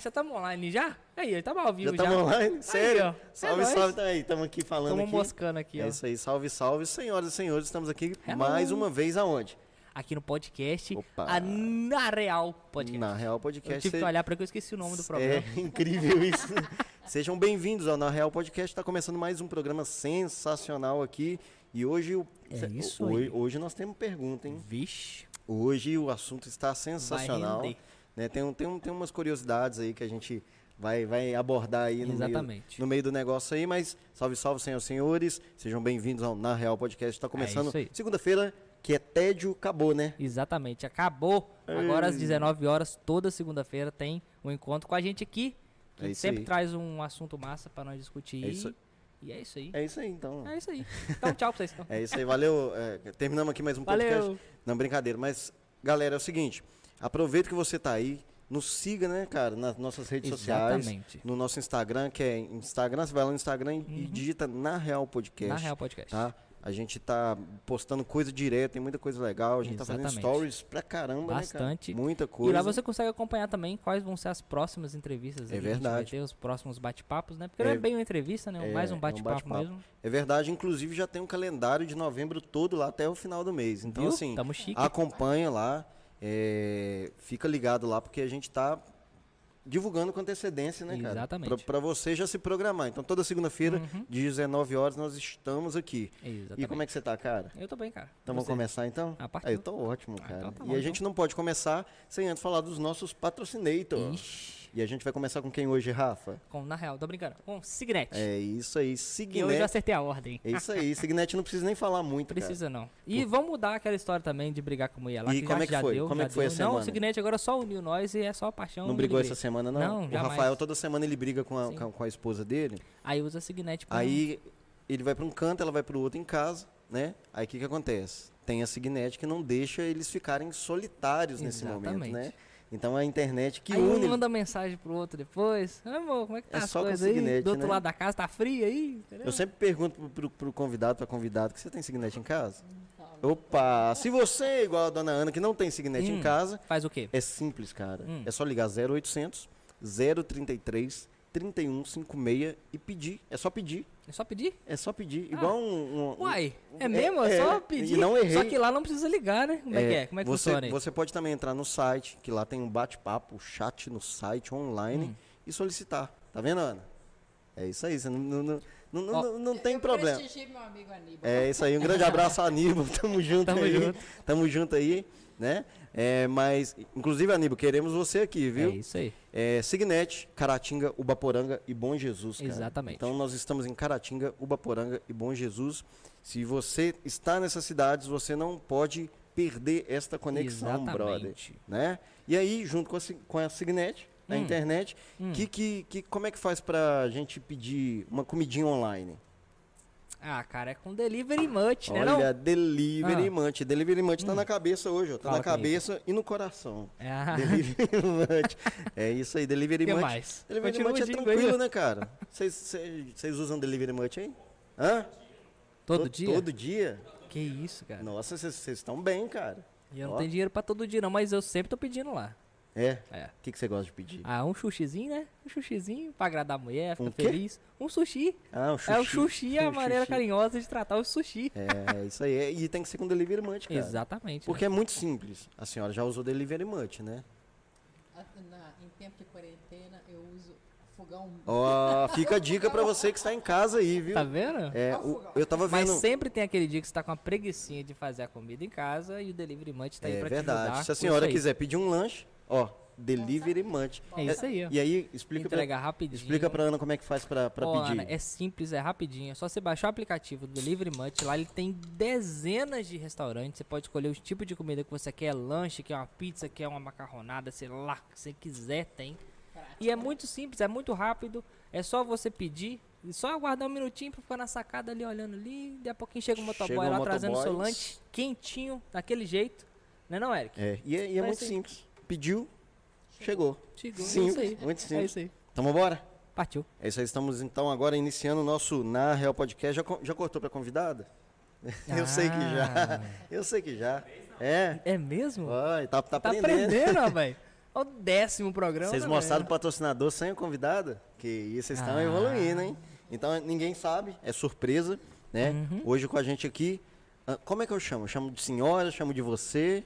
Ah, já estamos online já? Aí, estamos ao vivo já. Estamos online? Sério? Aí, salve, é salve, tá aí. Estamos aqui falando Estamos moscando aqui, é ó. É isso aí, salve, salve. Senhoras e senhores, estamos aqui Hello. mais uma vez aonde? Aqui no podcast, Na Real Podcast. Na Real Podcast. Eu tive que olhar porque eu esqueci o nome do programa. É incrível isso. Sejam bem-vindos ao Na Real Podcast. Está começando mais um programa sensacional aqui. E hoje, é isso hoje, hoje nós temos pergunta, hein? Vixe. Hoje o assunto está sensacional. Né? Tem, tem, tem umas curiosidades aí que a gente vai, vai abordar aí no meio, no meio do negócio aí, mas salve, salve, senhoras e senhores. Sejam bem-vindos ao Na Real Podcast. Está começando é segunda-feira, que é tédio, acabou, né? Exatamente, acabou. Agora às 19 horas, toda segunda-feira, tem um encontro com a gente aqui. Que é sempre aí. traz um assunto massa para nós discutir. É isso. E é isso aí. É isso aí, então. É isso aí. Então, tchau pra vocês. Então. é isso aí, valeu. É, terminamos aqui mais um podcast. Valeu. Não, brincadeira. Mas, galera, é o seguinte. Aproveita que você tá aí. Nos siga, né, cara, nas nossas redes Exatamente. sociais. No nosso Instagram, que é Instagram. Você vai lá no Instagram uhum. e digita Na Real Podcast. Na Real Podcast. Tá? A gente tá postando coisa direto, tem muita coisa legal. A gente Exatamente. tá fazendo stories pra caramba, Bastante. Né, cara? Muita coisa. E lá você consegue acompanhar também quais vão ser as próximas entrevistas. É verdade. vai ter os próximos bate-papos, né? Porque é, não é bem uma entrevista, né? É, mais um bate-papo é um bate mesmo. É verdade. Inclusive já tem um calendário de novembro todo lá até o final do mês. Então, Viu? assim, acompanha lá. É, fica ligado lá, porque a gente tá divulgando com antecedência, né, cara? Exatamente. Para você já se programar. Então, toda segunda-feira, Uhum. de 19 horas, nós estamos aqui. Exatamente. E como é que você tá, cara? Eu tô bem, cara. Então vamos começar então? Ah, partiu. Ah, eu tô ótimo, Ah, cara. então tá e bom, a gente não pode começar sem antes falar dos nossos patrocinators. Ixi, E a gente vai começar com quem hoje, Rafa? com, na real, tô brincando. Com Signet. É isso aí, que hoje eu Signet. acertei a ordem. É isso aí, Signet não precisa nem falar muito, cara. Precisa não. E vamos mudar aquela história também de brigar com a mulher lá. E que como já, é que já foi? Deu, Como é que foi a deu. semana? Não, o Signet agora só uniu nós e é só paixão. Não e brigou essa semana, não? Não, o jamais. Rafael, toda semana ele briga com a, com a, a esposa dele. Aí usa Signet pra Aí ele vai para um canto, ela vai para o outro em casa, né? Aí o que, que acontece? Tem a Signet que não deixa eles ficarem solitários nesse momento, Exatamente. né? Então é a internet que Aí une. um manda mensagem pro outro depois. Ah, amor, como é que tá É só com coisas aí? Do outro né? lado da casa tá frio aí? Entendeu? Eu sempre pergunto pro, pro, pro convidado, pra convidado, que você tem Signet em casa? Opa! Se você é igual a dona Ana, que não tem Signet Hum. em casa, Faz o quê? é simples, cara. Hum. É só ligar 0800 033 3156 e pedir. É só pedir. É só pedir? É só pedir. Ah. Igual um. um- Uai, é é- mesmo? É, é, só e pedir. não errei. Só que lá não precisa ligar, né? Como é, que é? Como é que você, funciona aí? Você pode também entrar no site, que lá tem um bate-papo, chat no site online Hum. e solicitar. Tá vendo, Ana? É isso aí, você não, não, não, não, Ó. não, não tem eu problema. meu amigo Aníbal. É isso aí, um grande abraço, Aníbal. Tamo junto Tamo aí. junto. Tamo junto aí, né? É, mas, inclusive, Aníbal, queremos você aqui, É viu? isso aí. É, Signet, Caratinga, Ubaporanga e Bom Jesus, cara. Exatamente. Então nós estamos em Caratinga, Ubaporanga e Bom Jesus. Se você está nessas cidades, você não pode perder esta conexão, brother. Exatamente. Né? E aí, junto com a, com a Signet, na Hum. internet, Hum. que, que, que, como é que faz pra gente pedir uma comidinha online? Ah, cara, é com delivery much, né? Olha, Não? Delivery Ah. Munch. Delivery Munch tá Hum. na cabeça hoje, ó. Tá Fala na comigo. cabeça e no coração. Ah, Delivery Munch. É isso aí, Delivery que Munch. mais? Delivery Continua Munch é tranquilo, aí. né, cara? Vocês usam Delivery Munch aí? Hã? Todo To- dia? Todo dia? Que isso, cara. Nossa, vocês estão bem, cara. E eu não Ó. tenho dinheiro pra todo dia não, mas eu sempre tô pedindo lá. É? É. O que você gosta de pedir? Ah, um sushizinho, né? Um sushizinho pra agradar a mulher, ficar Um feliz. Um sushi. Ah, o sushi. É o sushi, a O maneira sushi. carinhosa de tratar o sushi. É, isso aí. é- E tem que ser com Delivery Munch, cara. Exatamente. Porque é muito simples. A senhora já usou Delivery Munch, né? A- na- em tempo de quarentena, eu uso fogão. Ó, fica a dica pra você que está em casa aí, viu? Tá vendo? É, o- eu tava Mas vendo... sempre tem aquele dia que você tá com a preguicinha de fazer a comida em casa e o delivery munch tá aí É pra te verdade. ajudar. Se a senhora aí. quiser pedir um lanche, ó, Delivery Munch. É isso aí, ó. E aí, explica pra, Entrega rapidinho. explica pra Ana como é que faz pra, pra pedir. Ana, é simples, é rapidinho. É só você baixar o aplicativo do Delivery Munch. Lá ele tem dezenas de restaurantes. Você pode escolher o tipo de comida que você quer. Lanche, quer uma pizza, quer uma macarronada, sei lá, o que você quiser, tem. E é muito simples, é muito rápido. É só você pedir. E só aguardar um minutinho pra ficar na sacada ali olhando ali. Daqui a pouquinho chega o motoboy Chega o lá trazendo seu motoboy. lanche quentinho, daquele jeito. Né não, Eric? É, e é, e é É muito simples. Pediu, chegou. Chegou, Simples, é isso aí. muito É simples. isso aí. Então vambora? Partiu. É isso aí, estamos então agora iniciando o nosso Na Real Podcast. Já, já cortou pra convidada? Eu sei que já. Ah. Eu sei que já. É. É mesmo? Vai, tá, tá, Tá aprendendo. velho. o décimo programa. Vocês mostraram o patrocinador sem o convidado? Que isso, vocês estão ah. evoluindo, hein? Então ninguém sabe, é surpresa, né? Uhum. Hoje com a gente aqui. Ah, como é que eu chamo? Eu chamo de senhora, chamo de você.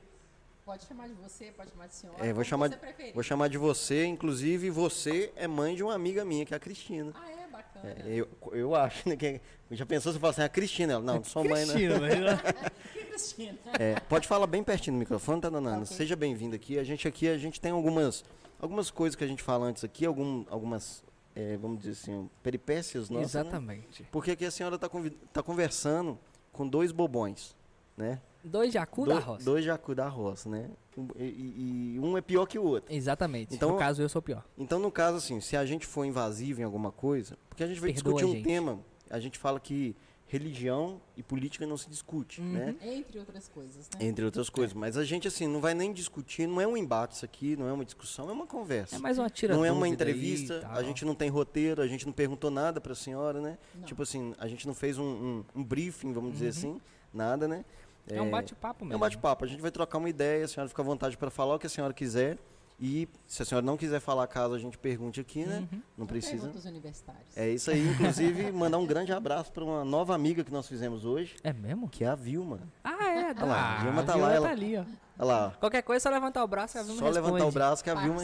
Pode chamar de você, pode chamar de senhora. É, vou chamar, de, vou chamar de você, inclusive você é mãe de uma amiga minha, que é a Cristina. Ah, é? Bacana. É, eu, eu acho, né? Que, já pensou se eu falasse assim, a Cristina? Ela, não, não sou mãe, né? Cristina, mas... Cristina. É, pode falar bem pertinho do microfone, tá, dona Ana? Okay. Seja bem-vindo aqui. A gente aqui, a gente tem algumas, algumas coisas que a gente fala antes aqui, algum, algumas, é, vamos dizer assim, peripécias nossas. Né? Exatamente. Né? Porque aqui a senhora está tá conversando com dois bobões, né? Dois jacu da roça. Dois jacu da roça, né? E, e, e, um é pior que o outro. Exatamente. Então, no caso, eu sou pior. Então, no caso, assim, se a gente for invasivo em alguma coisa, porque a gente vai Perdoa discutir um gente. tema, a gente fala que religião e política não se discute, uhum. né? Entre outras coisas, né? Entre outras coisas. É. Mas a gente, assim, não vai nem discutir, não é um embate isso aqui, não é uma discussão, é uma conversa. É mais uma tira Não é uma entrevista, a gente não tem roteiro, a gente não perguntou nada para a senhora, né? Não. Tipo assim, a gente não fez um, um, um briefing, vamos uhum. dizer assim, nada, né? É, é um bate-papo mesmo. É um bate-papo. A gente vai trocar uma ideia, a senhora fica à vontade para falar o que a senhora quiser. E se a senhora não quiser falar caso a gente pergunte aqui, né? Uhum. Não precisa. universitários. É isso aí. Inclusive, mandar um grande abraço para uma nova amiga que nós fizemos hoje. É mesmo? Que é a Vilma. Ah, é? Olha lá, a Vilma tá a lá. Ela... tá ali, ó. Olha lá. Qualquer coisa, é só levantar o braço e a Vilma Só responde. levantar o braço que a Vilma...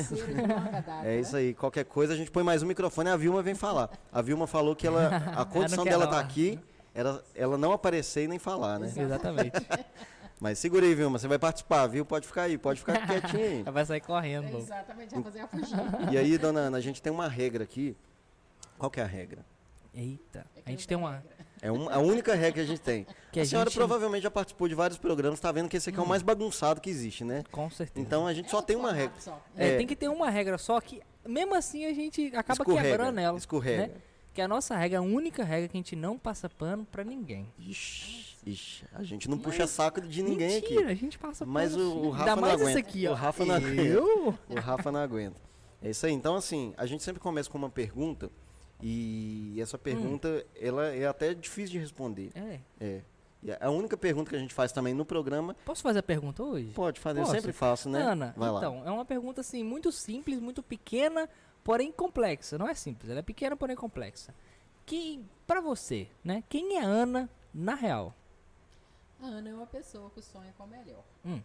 é isso aí. Qualquer coisa, a gente põe mais um microfone e a Vilma vem falar. A Vilma falou que ela, a condição dela tá aqui era ela não aparecer e nem falar, né? Exatamente. Mas segura aí, Vilma, você vai participar, viu? Pode ficar aí, pode ficar quietinho aí. vai sair correndo. É, exatamente, vai fazer a fugir. E aí, dona Ana, a gente tem uma regra aqui. Qual que é a regra? Eita, é a gente tem uma... É uma, a única regra que a gente tem. Que a, a senhora gente... provavelmente já participou de vários programas, está vendo que esse aqui hum. é o hum. mais bagunçado que existe, né? Com certeza. Então a gente é só tem uma regra. É, é, tem que ter uma regra só que, mesmo assim, a gente acaba escorrega, quebrando ela. Escorrega. Né? Que a nossa regra, a única regra que a gente não passa pano para ninguém. Ixi. Ixi, a gente não puxa saco de ninguém mentira, aqui. a gente passa Mas o, o, Rafa não mais aguenta. Aqui, o Rafa não aguenta. O Rafa não aguenta. É isso aí. Então, assim, a gente sempre começa com uma pergunta. E essa pergunta, hum. ela é até difícil de responder. É. É. E a única pergunta que a gente faz também no programa. Posso fazer a pergunta hoje? Pode fazer, Posso? eu sempre faço, né? Ana, Vai então, lá. é uma pergunta assim, muito simples, muito pequena, porém complexa. Não é simples, ela é pequena, porém complexa. Que, para você, né? Quem é Ana na real? A Ana é uma pessoa que sonha com o melhor. Hum.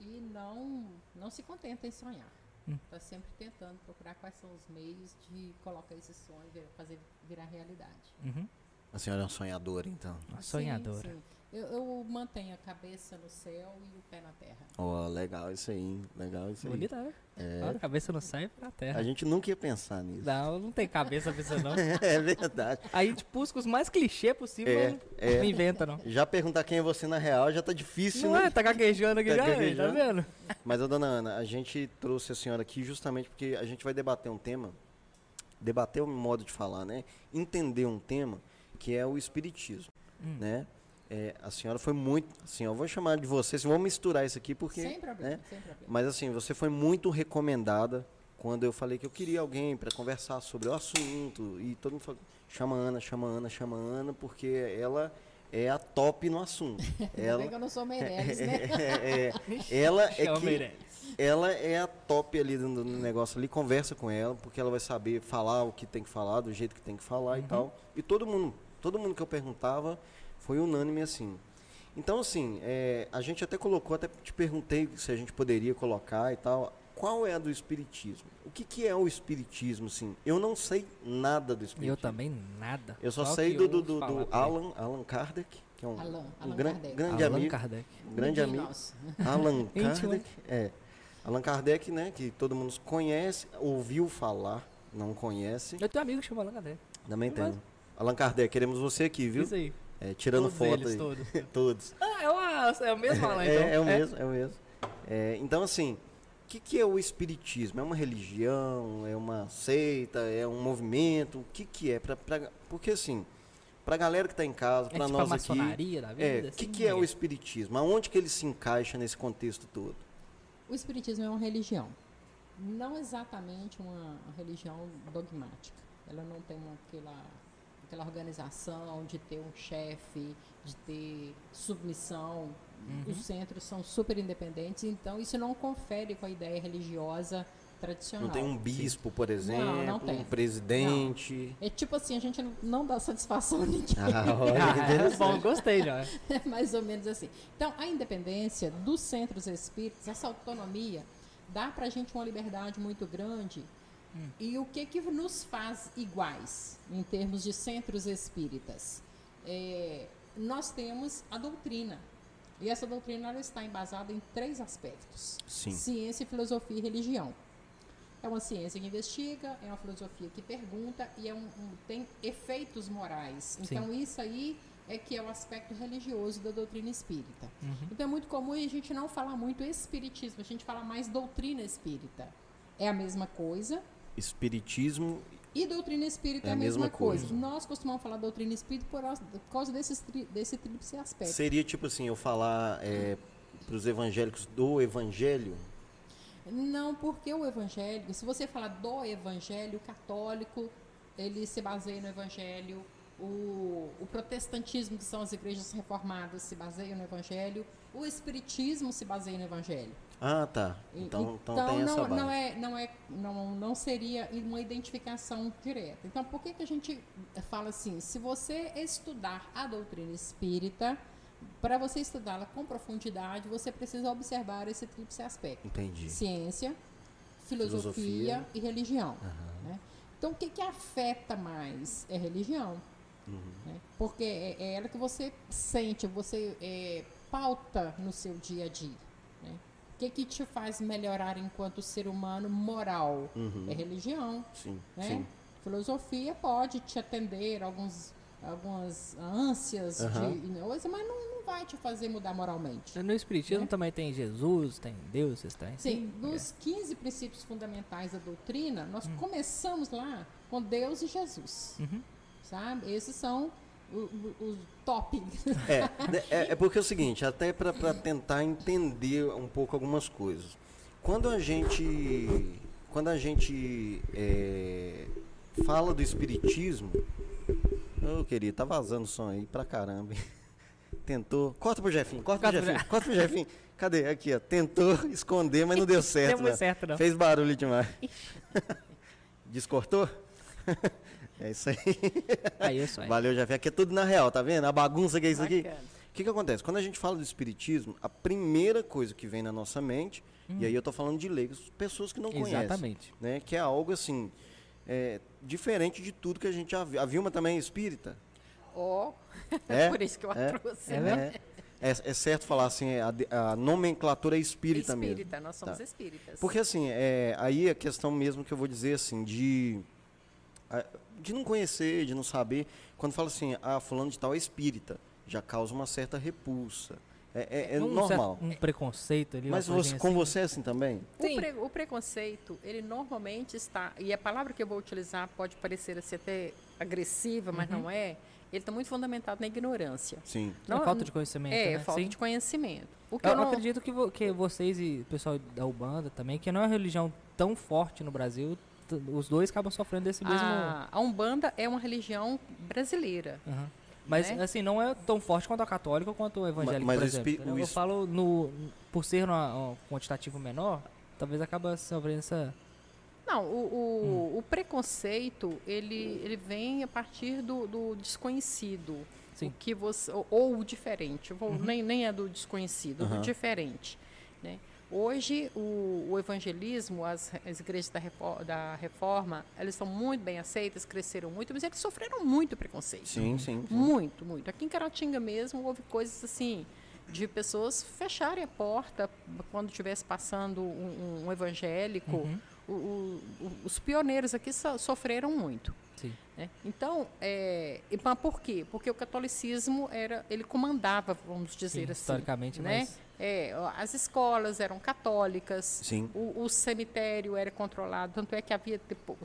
E não, não se contenta em sonhar. Está hum. sempre tentando procurar quais são os meios de colocar esse sonho, fazer virar realidade. Uhum. A senhora é uma sonhadora, então? Uma sonhadora. Sim, sim. Eu, eu, mantenho a cabeça no céu e o pé na terra. Oh, legal isso aí, legal isso aí. Bonita, né? É. cabeça no céu e pé na terra. A gente nunca ia pensar nisso. Não, não tem cabeça pra não. é verdade. Aí a gente busca os mais clichê possível, é, é. não inventa não. Já perguntar quem é você na real já tá difícil, não né? É, tá gaguejando aqui tá já, gaguejando. tá vendo? Mas, dona Ana, a gente trouxe a senhora aqui justamente porque a gente vai debater um tema, debater o modo de falar, né? Entender um tema que é o espiritismo, hum. né? É, a senhora foi muito. Assim, eu vou chamar de você, assim, vamos misturar isso aqui porque. Sem problema, né? sem problema. Mas assim, você foi muito recomendada quando eu falei que eu queria alguém para conversar sobre o assunto. E todo mundo falou, chama Ana, chama Ana, chama Ana, porque ela é a top no assunto. ela, que eu não sou Meirelles, né? é, é, ela é que, ela é a top ali no, negócio ali, conversa com ela, porque ela vai saber falar o que tem que falar, do jeito que tem que falar uhum. e tal. E todo mundo, todo mundo que eu perguntava foi unânime assim. Então, assim, é, a gente até colocou, até te perguntei se a gente poderia colocar e tal. Qual é a do Espiritismo? O que, que é o Espiritismo, assim? Eu não sei nada do Espiritismo. Eu também nada. Eu só, sei do, do, do, do Alan, Alan Kardec, que é um, Alan, um gran, grande Alan amigo. Kardec. Um grande amigo. Alan Kardec. é. Allan Kardec, né, que todo mundo conhece, ouviu falar, não conhece. Eu tenho um amigo que chama Allan Kardec. Também tenho. Allan Kardec, queremos você aqui, viu? Isso aí. É, tirando todos foto eles, aí. Todos. todos. Ah, é, uma, é o mesmo Alan, então. É, é o mesmo, é, o mesmo. É, então, assim, o que, que é o espiritismo? É uma religião? É uma seita? É um movimento? O que, que é? Pra, pra, porque, assim, para a galera que está em casa, para é tipo nós a aqui, da vida, é, o assim, que, que é o espiritismo? Aonde que ele se encaixa nesse contexto todo? O espiritismo é uma religião, não exatamente uma religião dogmática. Ela não tem uma, aquela aquela organização, de ter um chefe, de ter submissão. Uhum. Os centros são super independentes, então isso não confere com a ideia religiosa tradicional. Não tem um bispo, por exemplo, não, não tem. um presidente. Não. É tipo assim, a gente não dá satisfação a ninguém. Ah, olha, ah, bom, gostei já. É mais ou menos assim. Então, a independência dos centros espíritas, essa autonomia, dá para a gente uma liberdade muito grande. Hum. E o que, que nos faz iguais em termos de centros espíritas? É, nós temos a doutrina. E essa doutrina está embasada em três aspectos: Sim. ciência, filosofia e religião. É uma ciência que investiga, é uma filosofia que pergunta e é um, um, tem efeitos morais. Então, Sim. isso aí é que é o aspecto religioso da doutrina espírita. Uhum. Então, é muito comum a gente não falar muito espiritismo, a gente fala mais doutrina espírita. É a mesma coisa. Espiritismo e doutrina espírita é, é a mesma, mesma coisa. coisa. Nós costumamos falar doutrina espírita por, por causa desse, desse tríplice aspecto. Seria tipo assim, eu falar é, para os evangélicos do evangelho, não, porque o evangelho, se você falar do evangelho católico, ele se baseia no evangelho, o, o, protestantismo, que são as igrejas reformadas, se baseia no evangelho, o espiritismo se baseia no evangelho. Ah, tá. Então, então, então tem não, essa base. não é, não é, não, não seria uma identificação direta. Então, por que que a gente fala assim? Se você estudar a doutrina espírita, para você estudá-la com profundidade, você precisa observar esse tríplice aspecto. Entendi. Ciência, filosofia, filosofia. e religião. Uhum. Né? Então, o que, que afeta mais? É religião. Uhum. Né? Porque é, é, ela que você sente, você é, pauta no seu dia a dia. O que, que te faz melhorar enquanto ser humano moral? Uhum. É religião. Sim. Né? Sim. Filosofia pode te atender alguns algumas ânsias uhum. de coisa, mas não, não vai te fazer mudar moralmente. No Espiritismo né? também tem Jesus, tem Deus, vocês têm? Sim, nos é. 15 princípios fundamentais da doutrina, nós uhum. começamos lá com Deus e Jesus. Uhum. Sabe? Esses são os top. É, né, é, é, porque é o seguinte, até para tentar entender um pouco algumas coisas. Quando a gente, quando a gente é, fala do Espiritismo, Ô, oh, querido, tá vazando o som aí pra caramba. Tentou. Corta pro Jefinho, corta, corta pro Jefinho, corta pro Jefinho. Cadê? Aqui, ó. Tentou esconder, mas não deu certo. Deu muito certo, não. Fez barulho demais. Descortou? É isso aí. Aí, é isso aí. Valeu, Jefinho. Aqui é tudo na real, tá vendo? A bagunça que é isso Bacana. aqui. O que, que acontece? Quando a gente fala do espiritismo, a primeira coisa que vem na nossa mente, hum. e aí eu tô falando de leigos, pessoas que não Exatamente. conhecem. Exatamente. Né? Que é algo assim é, diferente de tudo que a gente já viu. A Vilma também é espírita? Oh, é? por isso que eu a é? trouxe. É, né? é, é, certo falar assim, a, a nomenclatura é espírita, espírita mesmo. Espírita, nós somos tá. espíritas. Porque assim, é, aí a questão mesmo que eu vou dizer assim, de, de não conhecer, de não saber, quando fala assim, ah, fulano de tal é espírita, já causa uma certa repulsa. É, é, é um normal. Certo, um preconceito ali. Mas você, com assim. você é assim também? O, pre, o, preconceito, ele normalmente está, e a palavra que eu vou utilizar pode parecer assim, até agressiva, mas uhum. não é. Ele está muito fundamentado na ignorância. Sim. Não, é falta de conhecimento. É, né? falta Sim. de conhecimento. O que eu, eu não... acredito que, vo, que vocês e o pessoal da Ubanda também, que não é uma religião tão forte no Brasil, os dois acabam sofrendo desse mesmo. A, a Umbanda é uma religião brasileira. Uhum. Mas, né? assim, não é tão forte quanto a católica quanto o evangélico, mas, mas por exemplo. Eu falo, no, por ser um quantitativo menor, talvez acaba sofrendo essa... Não, o, o, hum. o, preconceito, ele, ele vem a partir do, do desconhecido. Sim. O que você, ou, ou o diferente. Vou, uhum. nem, nem é do desconhecido, uhum. do diferente. Né? Hoje, o, o evangelismo, as, as igrejas da reforma, da reforma, elas são muito bem aceitas, cresceram muito, mas eles sofreram muito preconceito. Sim, sim. sim. Muito, muito. Aqui em Caratinga mesmo, houve coisas assim, de pessoas fecharem a porta quando estivesse passando um, um evangélico. Uhum. O, o, os pioneiros aqui so, sofreram muito. Né? Então, é, mas por quê? Porque o catolicismo era, ele comandava, vamos dizer Sim, assim. Historicamente, né? Mas... É, as escolas eram católicas, Sim. O, o, cemitério era controlado, tanto é que havia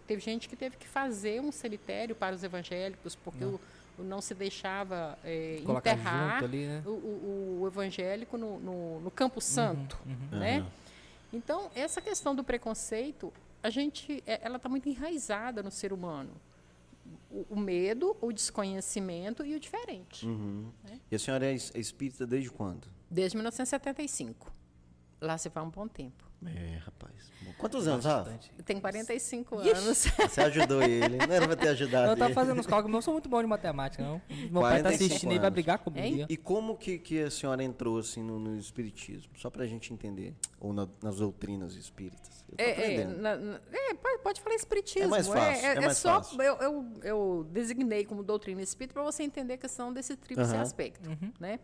teve gente que teve que fazer um cemitério para os evangélicos porque não, o, não se deixava é, enterrar ali, né? o, o, o, evangélico no, no, no Campo uhum, Santo, uhum, uhum. né? Uhum. Então essa questão do preconceito, a gente, é, ela está muito enraizada no ser humano o, o medo, o desconhecimento e o diferente. Uhum. Né? E a senhora é espírita desde quando? Desde 1975. Lá se vai um bom tempo. É, rapaz. Quantos anos, Rafa? Tem 45 Ixi. anos. Você ajudou ele. Não era pra ter ajudado Eu tava fazendo os cálculos, não sou muito bom de matemática, não. Meu pai tá assistindo e vai brigar comigo. E como que, que a senhora entrou assim no, no espiritismo? Só pra gente entender. Ou na, nas doutrinas espíritas. É, é, na, na, é, pode falar espiritismo. É mais fácil. É, é, é mais só, fácil. Eu, eu, eu, designei como doutrina espírita para você entender a questão desse tríplice uhum. aspecto. Uhum. Né?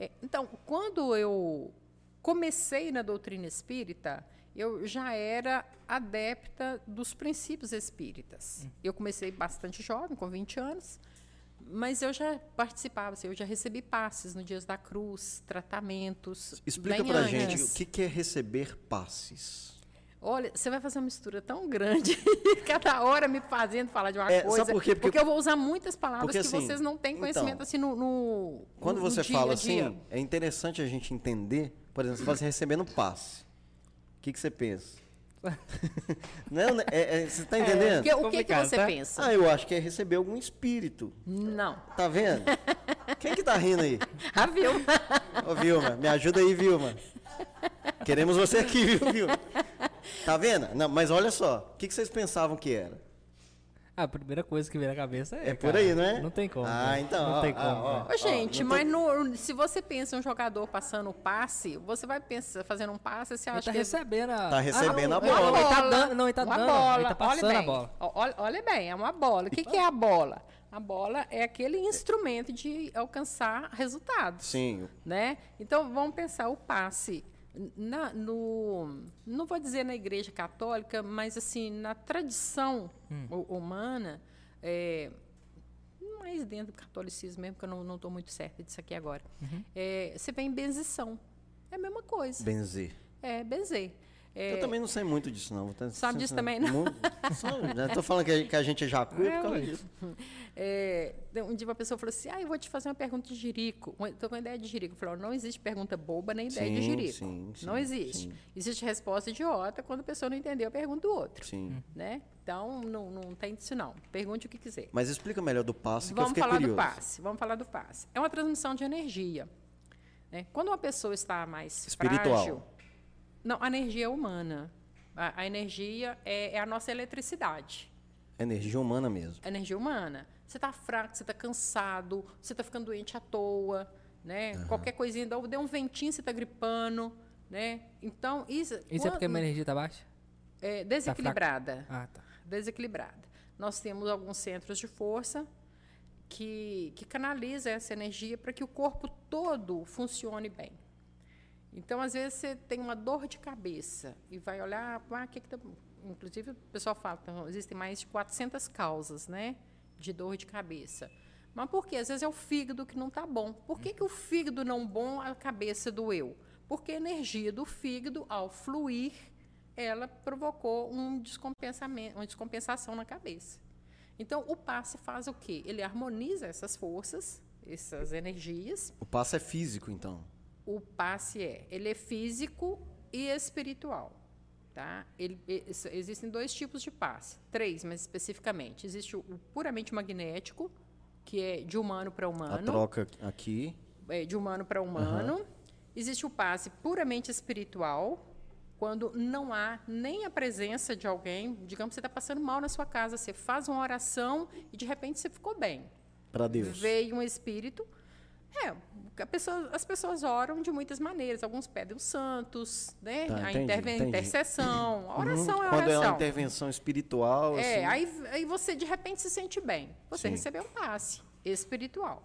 É, então, quando eu comecei na doutrina espírita, eu já era adepta dos princípios espíritas. Hum. Eu comecei bastante jovem, com 20 anos, mas eu já participava, assim, eu já recebi passes no Dias da Cruz, tratamentos. Explica para gente o que, que é receber passes. Olha, você vai fazer uma mistura tão grande, cada hora me fazendo falar de uma é, coisa. Por quê? Porque, porque, eu vou usar muitas palavras porque, que assim, vocês não têm conhecimento então, assim no, no Quando no, você dia fala assim, é interessante a gente entender, por exemplo, você recebendo passe. O que, que você pensa? não, né, é, é, você está entendendo? É, o que, que você tá? pensa? Ah, eu acho que é receber algum espírito. Não. Tá vendo? Quem que tá rindo aí? A Vilma. Ô, Vilma, me ajuda aí, Vilma. Queremos você aqui, viu, Vilma? Tá vendo? Não, mas olha só, o que, que vocês pensavam que era? A primeira coisa que vem na cabeça é. É por aí, não é? Não tem como. Ah, né? então. Não ó, tem como. Ó, ó, gente, mas no, se você pensa um jogador passando o passe, você vai pensar, fazendo um passe, você acha ele tá que. recebendo a... Tá recebendo ah, a bola. bola. Ele tá dando, não, ele tá uma dando. Bola. Ele tá passando olha a bola. Olha, olha, bem, é uma bola. O que, que é a bola? A bola é aquele instrumento de alcançar resultados. Sim. Né? Então, vamos pensar o passe na, no, não vou dizer na igreja católica, mas assim, na tradição hum. humana, é, mais dentro do catolicismo mesmo, que eu não estou muito certa disso aqui agora, uhum. é, você vem benzição. É a mesma coisa. Benzer. É, benzer. É, eu também não sei muito disso, não. Sabe disso também, não? Estou falando que a, que a gente é jacu é, por causa disso. É, um dia uma pessoa falou assim, ah, eu vou te fazer uma pergunta de jirico. Estou com uma ideia de jirico. Falou, não existe pergunta boba nem ideia sim, de jirico. Sim, sim, não existe. Existe resposta idiota quando a pessoa não entendeu a pergunta do outro. Sim. Né? Então, não, não tem disso não. Pergunte o que quiser. Mas explica melhor do passe, Vamos que eu falar curioso. do passe. Vamos falar do passe. É uma transmissão de energia. Né? Quando uma pessoa está mais Espiritual. frágil... Não, a energia é humana. A, a energia é, é, a nossa eletricidade. Energia humana mesmo. Energia humana. Você está fraco, você está cansado, você está ficando doente à toa, né? Uhum. Qualquer coisinha, deu um ventinho, você está gripando, né? Então, isso... Isso quando, é porque a minha energia está baixa? É, desequilibrada. Tá ah, tá. Desequilibrada. Nós temos alguns centros de força que, que canalizam essa energia para que o corpo todo funcione bem. Então, às vezes, você tem uma dor de cabeça e vai olhar, ah, que que tá... inclusive o pessoal fala, então, existem mais de 400 causas, né, de dor de cabeça. Mas por quê? Às vezes é o fígado que não está bom. Por que, que o fígado não bom, a cabeça doeu? Porque a energia do fígado, ao fluir, ela provocou um descompensamento, uma descompensação na cabeça. Então, o passe faz o quê? Ele harmoniza essas forças, essas energias. O passe é físico, então? O passe é, ele é físico e espiritual. Tá? Ele, existem dois tipos de passe, três, mas especificamente. Existe o, puramente magnético, que é de humano para humano. A troca aqui. É, de humano para humano. Uhum. Existe o passe puramente espiritual, quando não há nem a presença de alguém. Digamos que você está passando mal na sua casa, você faz uma oração e de repente você ficou bem. Para Deus. Veio um espírito é, pessoa, as pessoas oram de muitas maneiras. Alguns pedem os santos, né? Tá, a entendi. intercessão. A oração uhum. é oração. Quando é uma intervenção espiritual. É, assim... aí, aí você de repente se sente bem. Você Sim. recebeu um passe espiritual.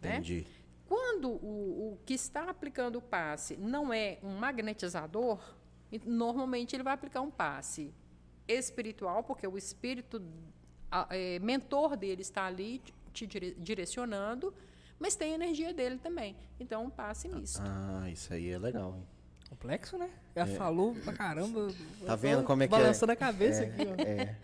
Né? Entendi. Né? Quando o, o que está aplicando o passe não é um magnetizador, normalmente ele vai aplicar um passe espiritual, porque o espírito a, é, mentor dele está ali te direcionando mas tem a energia dele também. Então, um passe misto. Ah, isso aí é legal, hein? Complexo, né? Já é. falou pra caramba. Tá vendo como é que balançando é? Balançando a cabeça é, aqui, ó. É.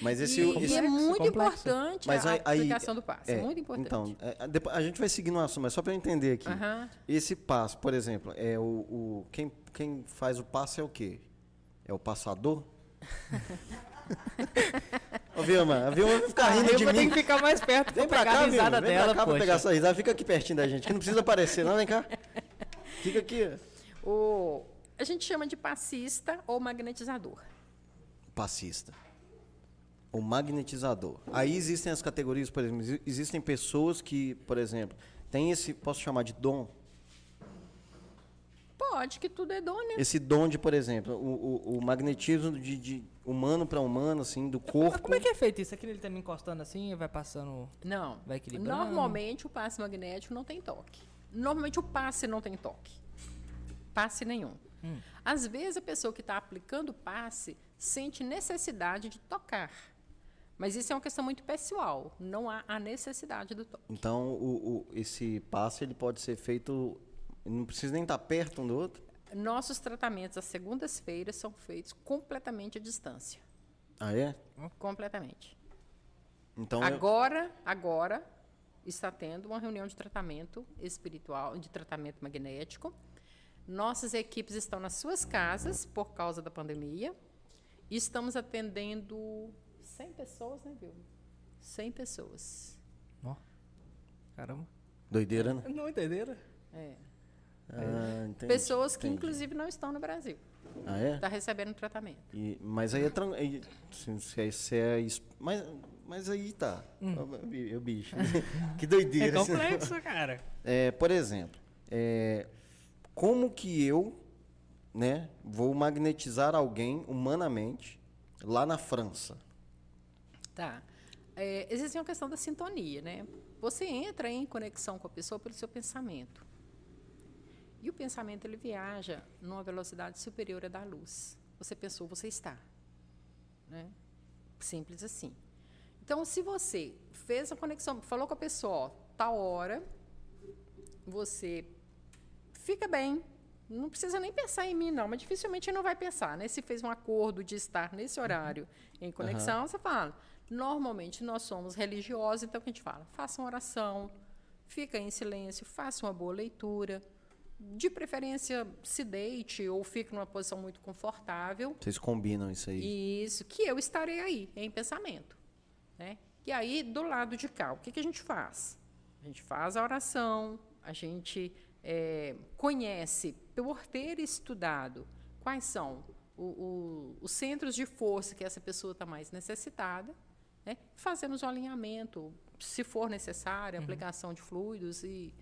Mas esse, e, esse é muito complexo. importante mas a aí, aplicação do passe. É, muito importante. Então, é, depois, a gente vai seguindo o assunto, mas só para eu entender aqui. Uh -huh. Esse passe, por exemplo, é o, o quem, quem faz o passe é o quê? É o passador? Ô, Vilma, a Vilma vai ficar rindo de mim. Tem que ficar mais perto vem pra cá, a risada vem dela, pra cá poxa. pra pegar essa risada. Fica aqui pertinho da gente, que não precisa aparecer, não, vem cá. Fica aqui. O, a gente chama de passista ou magnetizador. Passista. O magnetizador. Aí existem as categorias, por exemplo, existem pessoas que, por exemplo, têm esse, posso chamar de dom? Pode, que tudo é dom, né? Esse dom de, por exemplo, o, o, o magnetismo de, de humano para humano, assim, do corpo. Mas como é que é feito isso? Aquele ele tá me encostando assim e vai passando. Não. Vai equilibrando? Normalmente o passe magnético não tem toque. Normalmente o passe não tem toque. Passe nenhum. Hum. Às vezes a pessoa que está aplicando o passe sente necessidade de tocar. Mas isso é uma questão muito pessoal. Não há a necessidade do toque. Então, o, o, esse passe ele pode ser feito. Não precisa nem estar perto um do outro? Nossos tratamentos às segundas-feiras são feitos completamente à distância. Ah, é? Completamente. Então, agora, eu... agora está tendo uma reunião de tratamento espiritual, de tratamento magnético. Nossas equipes estão nas suas casas por causa da pandemia. E estamos atendendo 100 pessoas, né, viu? 100 pessoas. Ó. Caramba. Doideira, né? Não, doideira. É. Ah, entendi, pessoas que, entendi. inclusive, não estão no Brasil. Ah, é? Está recebendo tratamento. E, mas aí é tranquilo. Se, se é isso. Mas, mas aí tá. Hum. Eu, bicho. que doideira. É complexo, cara. É, por exemplo, é, como que eu né, vou magnetizar alguém humanamente lá na França? Tá. É, existe uma questão da sintonia, né? Você entra em conexão com a pessoa pelo seu pensamento. E o pensamento ele viaja numa velocidade superior à da luz. Você pensou, você está. Né? Simples assim. Então, se você fez a conexão, falou com a pessoa, ó, tal hora, você fica bem. Não precisa nem pensar em mim, não, mas dificilmente não vai pensar, né? Se fez um acordo de estar nesse horário em conexão, uhum. você fala. Normalmente nós somos religiosos, então o que a gente fala? Faça uma oração, fica em silêncio, faça uma boa leitura. De preferência, se deite ou fique numa posição muito confortável. Vocês combinam isso aí? Isso, que eu estarei aí, em pensamento. Né? E aí, do lado de cá, o que, que a gente faz? A gente faz a oração, a gente é, conhece, por ter estudado, quais são o, o, os centros de força que essa pessoa está mais necessitada, né? fazemos o alinhamento, se for necessário, uhum. aplicação de fluidos e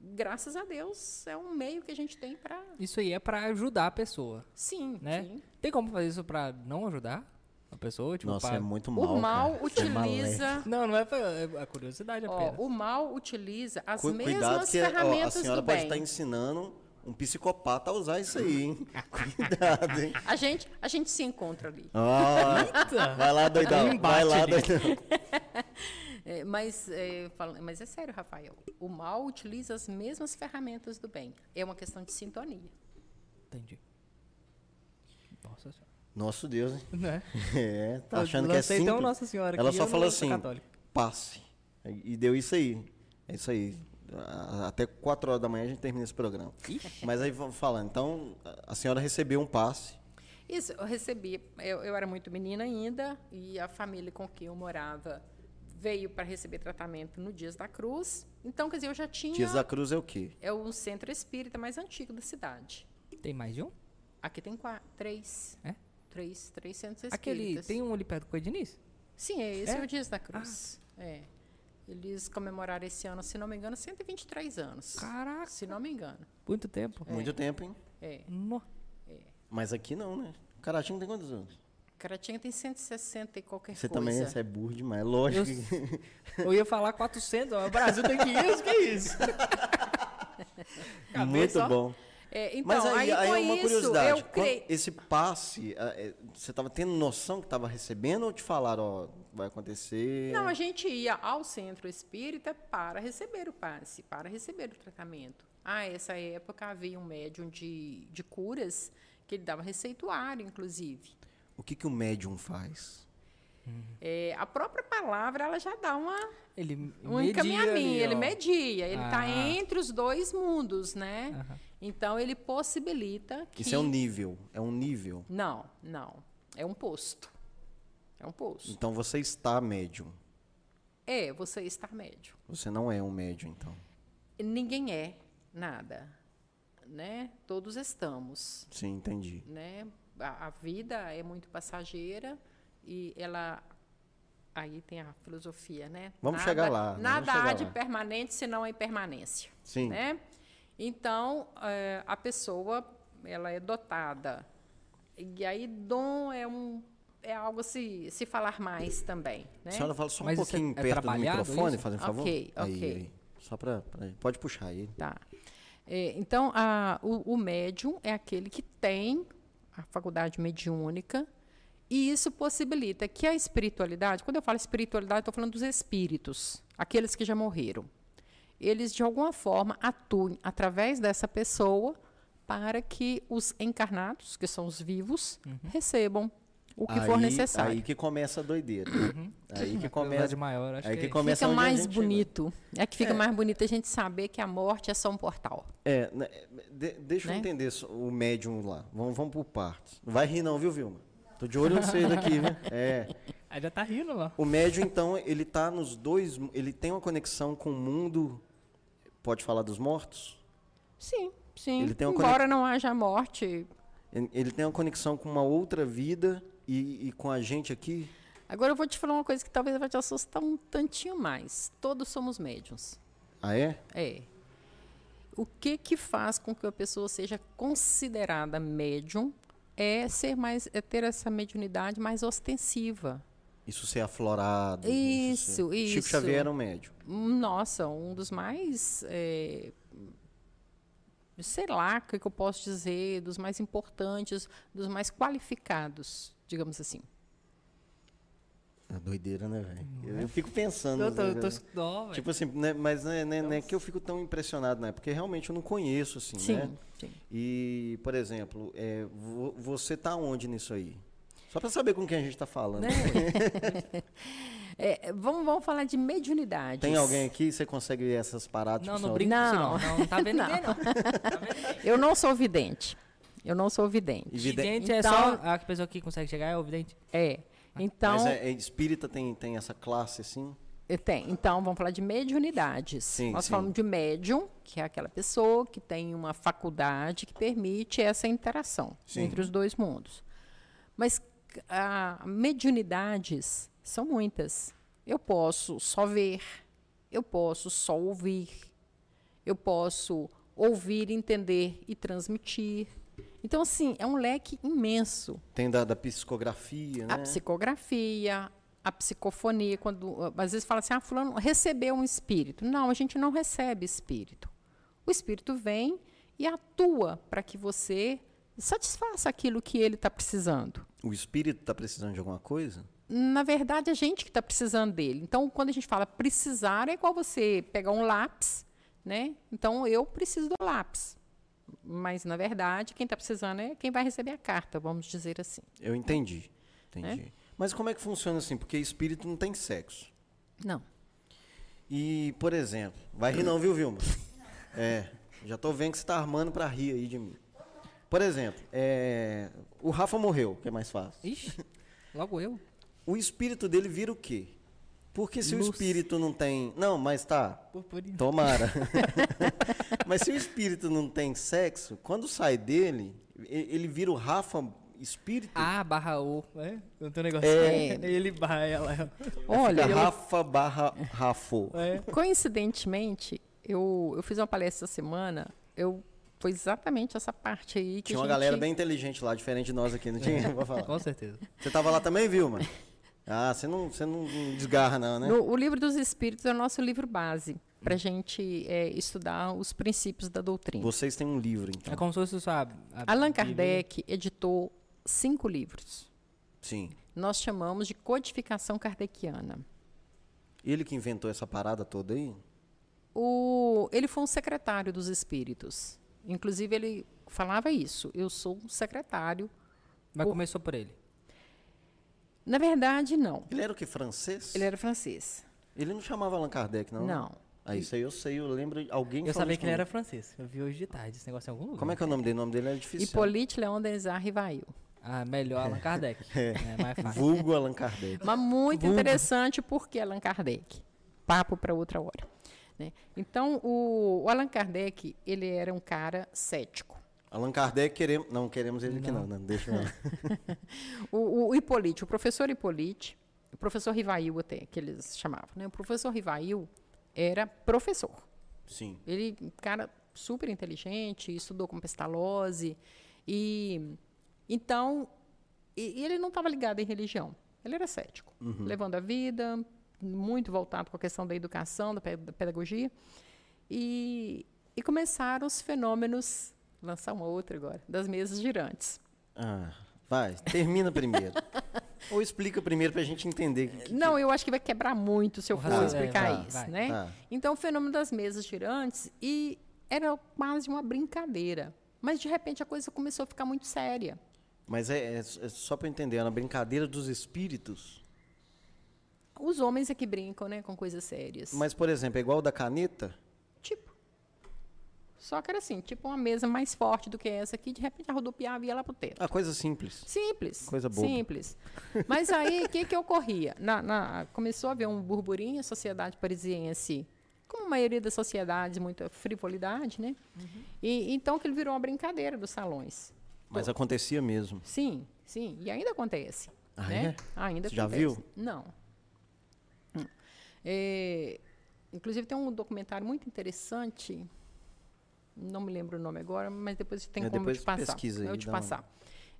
graças a Deus é um meio que a gente tem para isso aí é para ajudar a pessoa sim né sim. tem como fazer isso para não ajudar a pessoa tipo nossa pra... é muito mal o mal cara. utiliza é não não é, pra, é a curiosidade ó, apenas o mal utiliza as Cu mesmas cuidado que, ferramentas ó, a senhora do pode bem. estar tá ensinando um psicopata a usar isso aí, hein? Cuidado, hein? A gente, a gente se encontra ali. Oh, vai lá, doidão. Vai lá, doidão. É, mas, é, fala, mas é sério, Rafael. O mal utiliza as mesmas ferramentas do bem. É uma questão de sintonia. Entendi. Nossa Senhora. Nosso Deus, hein? Né? É, tá achando que é simples. Então Nossa Senhora Ela só falou assim, passe. E deu isso aí. É isso aí. Até 4 horas da manhã a gente termina esse programa. Mas aí vamos falando. Então, a senhora recebeu um passe. Isso, eu recebi. Eu, eu era muito menina ainda e a família com quem eu morava veio para receber tratamento no Dias da Cruz. Então, quer dizer, eu já tinha. Dias da Cruz é o quê? É o centro espírita mais antigo da cidade. Tem mais de um? Aqui tem quatro, três. É? Três, três centros espíritas. Aquele, tem um ali perto com o Ednis? Sim, é esse é, é o Dias da Cruz. Ah. É. Eles comemoraram esse ano, se não me engano, 123 anos. Caraca! Se não me engano. Muito tempo. É. Muito tempo, hein? É. No. é. Mas aqui não, né? Caratinga tem quantos anos? Caratinga tem 160 e qualquer Você coisa. Você também é burro demais, lógico. Eu, eu ia falar 400, mas o Brasil tem 500, que isso? Muito bom. É, então, Mas aí, aí, aí é uma curiosidade. Cre... Esse passe, é, você estava tendo noção que estava recebendo ou te falaram, ó, vai acontecer? Não, a gente ia ao centro espírita para receber o passe, para receber o tratamento. Ah, essa época havia um médium de, de curas que ele dava receituário, inclusive. O que, que o médium faz? É, a própria palavra ela já dá uma ele um encaminhamento, ele media, ele está ah. entre os dois mundos, né? Então ele possibilita que Isso é um nível, é um nível. Não, não, é um posto. É um poço. Então você está médium. É, você está médium. Você não é um médium, então. Ninguém é nada, né? Todos estamos. Sim, entendi. Né? A, a vida é muito passageira e ela aí tem a filosofia, né? Vamos nada, chegar lá. Nada chegar há de lá. permanente senão a impermanência. Sim. Né? Então, é, a pessoa, ela é dotada. E aí, dom é um é algo a se, se falar mais também. Né? A senhora fala só um Mas pouquinho é perto do microfone, fazendo favor? Ok, ok. Aí, aí. Só para. Pode puxar aí. Tá. É, então, a, o, o médium é aquele que tem a faculdade mediúnica e isso possibilita que a espiritualidade, quando eu falo espiritualidade, estou falando dos espíritos, aqueles que já morreram. Eles, de alguma forma, atuem através dessa pessoa para que os encarnados, que são os vivos, uhum. recebam o que aí, for necessário. Aí que começa a doideira. Uhum. Aí que começa maior, acho aí que, que começa fica mais bonito. Chega. É que fica é. mais bonito a gente saber que a morte é só um portal. É, né, de, deixa né? eu entender o médium lá. Vamos, vamos por partes. Não vai rir não, viu, Vilma? Tô de olho vocês daqui, viu? É. Aí já tá rindo lá. O médium, então, ele tá nos dois. Ele tem uma conexão com o mundo. Pode falar dos mortos? Sim, sim. Ele tem Embora conex... não haja morte. Ele tem uma conexão com uma outra vida e, e, com a gente aqui? Agora eu vou te falar uma coisa que talvez vai te assustar um tantinho mais. Todos somos médiums. Ah, é? É. O que que faz com que a pessoa seja considerada médium é ser mais é ter essa mediunidade mais ostensiva. Isso ser aflorado. Isso, isso. isso. Chico Xavier era um médium. Nossa, um dos mais é, sei lá, o que eu posso dizer, dos mais importantes, dos mais qualificados digamos assim. É doideira, né, velho? Eu, eu, fico pensando. Eu tô, né, eu tô, tipo assim, né, mas não é, né, não é que eu fico tão impressionado, né? Porque realmente eu não conheço, assim, sim, né? Sim. E, por exemplo, é, você tá onde nisso aí? Só para saber com quem a gente está falando. Né? é, vamos, vamos falar de mediunidade. Tem alguém aqui? Você consegue ver essas paradas? Não, não brinca não. não. Não, tá vendo não. ninguém, não. Tá? Eu não sou vidente. Eu não sou vidente. E vidente então, é só então- a pessoa que consegue chegar, é o vidente? É. Então, Mas é, é, espírita tem, tem essa classe, assim? Tem. Então, vamos falar de mediunidades. Sim, Nós sim. falamos de médium, que é aquela pessoa que tem uma faculdade que permite essa interação sim. entre os dois mundos. Mas a, mediunidades são muitas. Eu posso só ver, eu posso só ouvir, eu posso ouvir, entender e transmitir. Então, assim, é um leque imenso. Tem da, da psicografia, né? A psicografia, a psicofonia, quando às vezes fala assim, ah, fulano recebeu um espírito. Não, a gente não recebe espírito. O espírito vem e atua para que você satisfaça aquilo que ele está precisando. O espírito está precisando de alguma coisa? Na verdade, a gente que está precisando dele. Então, quando a gente fala precisar, é igual você pegar um lápis, né? Então, eu preciso do lápis. Mas, na verdade, quem está precisando é quem vai receber a carta, vamos dizer assim. Eu entendi. Entendi. É? Mas como é que funciona assim? Porque espírito não tem sexo. Não. E, por exemplo, vai rir não, viu, Vilma? É, já estou vendo que você está armando para rir aí de mim. Por exemplo, é, o Rafa morreu, que é mais fácil. Ixi, logo eu. O espírito dele vira o quê? Porque se Luz. o espírito não tem. Não, mas tá. Purpurina. Tomara. mas se o espírito não tem sexo, quando sai dele, ele vira o Rafa espírito. Ah, barra O. É? Não tem um negócio. É. Assim. Ele barra ela. Olha. Fica Rafa barra Rafo. É. Coincidentemente, eu, eu fiz uma palestra essa semana. Eu foi exatamente essa parte aí que Tinha uma gente... galera bem inteligente lá, diferente de nós aqui, não tinha? Vou falar. Com certeza. Você tava lá também, viu, mano? Ah, você não, você não desgarra, não, né? No, o livro dos Espíritos é o nosso livro base para a gente é, estudar os princípios da doutrina. Vocês têm um livro, então? É como se fosse a, a Allan Kardec editou cinco livros. Sim. Nós chamamos de codificação kardeciana. Ele que inventou essa parada toda aí? O, ele foi um secretário dos Espíritos. Inclusive, ele falava isso. Eu sou um secretário. Mas por... começou por ele? Na verdade, não. Ele era o que? Francês? Ele era francês. Ele não chamava Allan Kardec, não? Não. Ah, isso aí eu sei, eu lembro alguém Eu sabia que ele era francês. Eu vi hoje de tarde esse negócio em algum lugar. Como é que é o nome dele? O nome dele é difícil. Hippolyte Leon Denis Rivail. Ah, melhor Allan Kardec. é. é mais fácil. Vulgo Allan Kardec. Mas muito Vulgo. interessante porque Allan Kardec. Papo para outra hora. Né? Então, o, o, Allan Kardec, ele era um cara cético. Allan Kardec, queremos, não queremos ele aqui não, não deixa eu o, o Hipólite, o professor Hipólite, o professor Rivail até, que eles chamavam, né? O professor Rivail era professor. Sim. Ele, cara super inteligente, estudou com Pestalozzi, e então e, e ele não estava ligado em religião. Ele era cético, uhum. levando a vida, muito voltado com a questão da educação, da, da pedagogia. E, e começaram os fenômenos, lançar uma outra agora, das mesas girantes. Ah, vai, termina primeiro. Ou explica primeiro para a gente entender. Que, que... Não, eu acho que vai quebrar muito se eu for explicar é, isso, vai, né? Tá. Então, o fenômeno das mesas girantes e era quase uma brincadeira. Mas, de repente, a coisa começou a ficar muito séria. Mas é, é, é só para entender, é uma brincadeira dos espíritos? Os homens é que brincam, né, com coisas sérias. Mas, por exemplo, é igual o da caneta? Só que era assim, tipo uma mesa mais forte do que essa aqui, de repente a rodopiava e ia lá pro teto. Ah, coisa simples. Simples. Coisa boa. Simples. Mas aí, o que que ocorria? Na, na, começou a haver um burburinho, a sociedade parisiense, como a maioria das sociedades, muita frivolidade, né? Uhum. E, então, que ele virou uma brincadeira dos salões. Mas acontecia mesmo? Sim, sim. E ainda acontece. Ah, né? é? Ainda Você acontece. Já viu? Não. É, inclusive tem um documentário muito interessante, não me lembro o nome agora, mas depois tem é, como te passar. Pesquisa aí, eu te passar.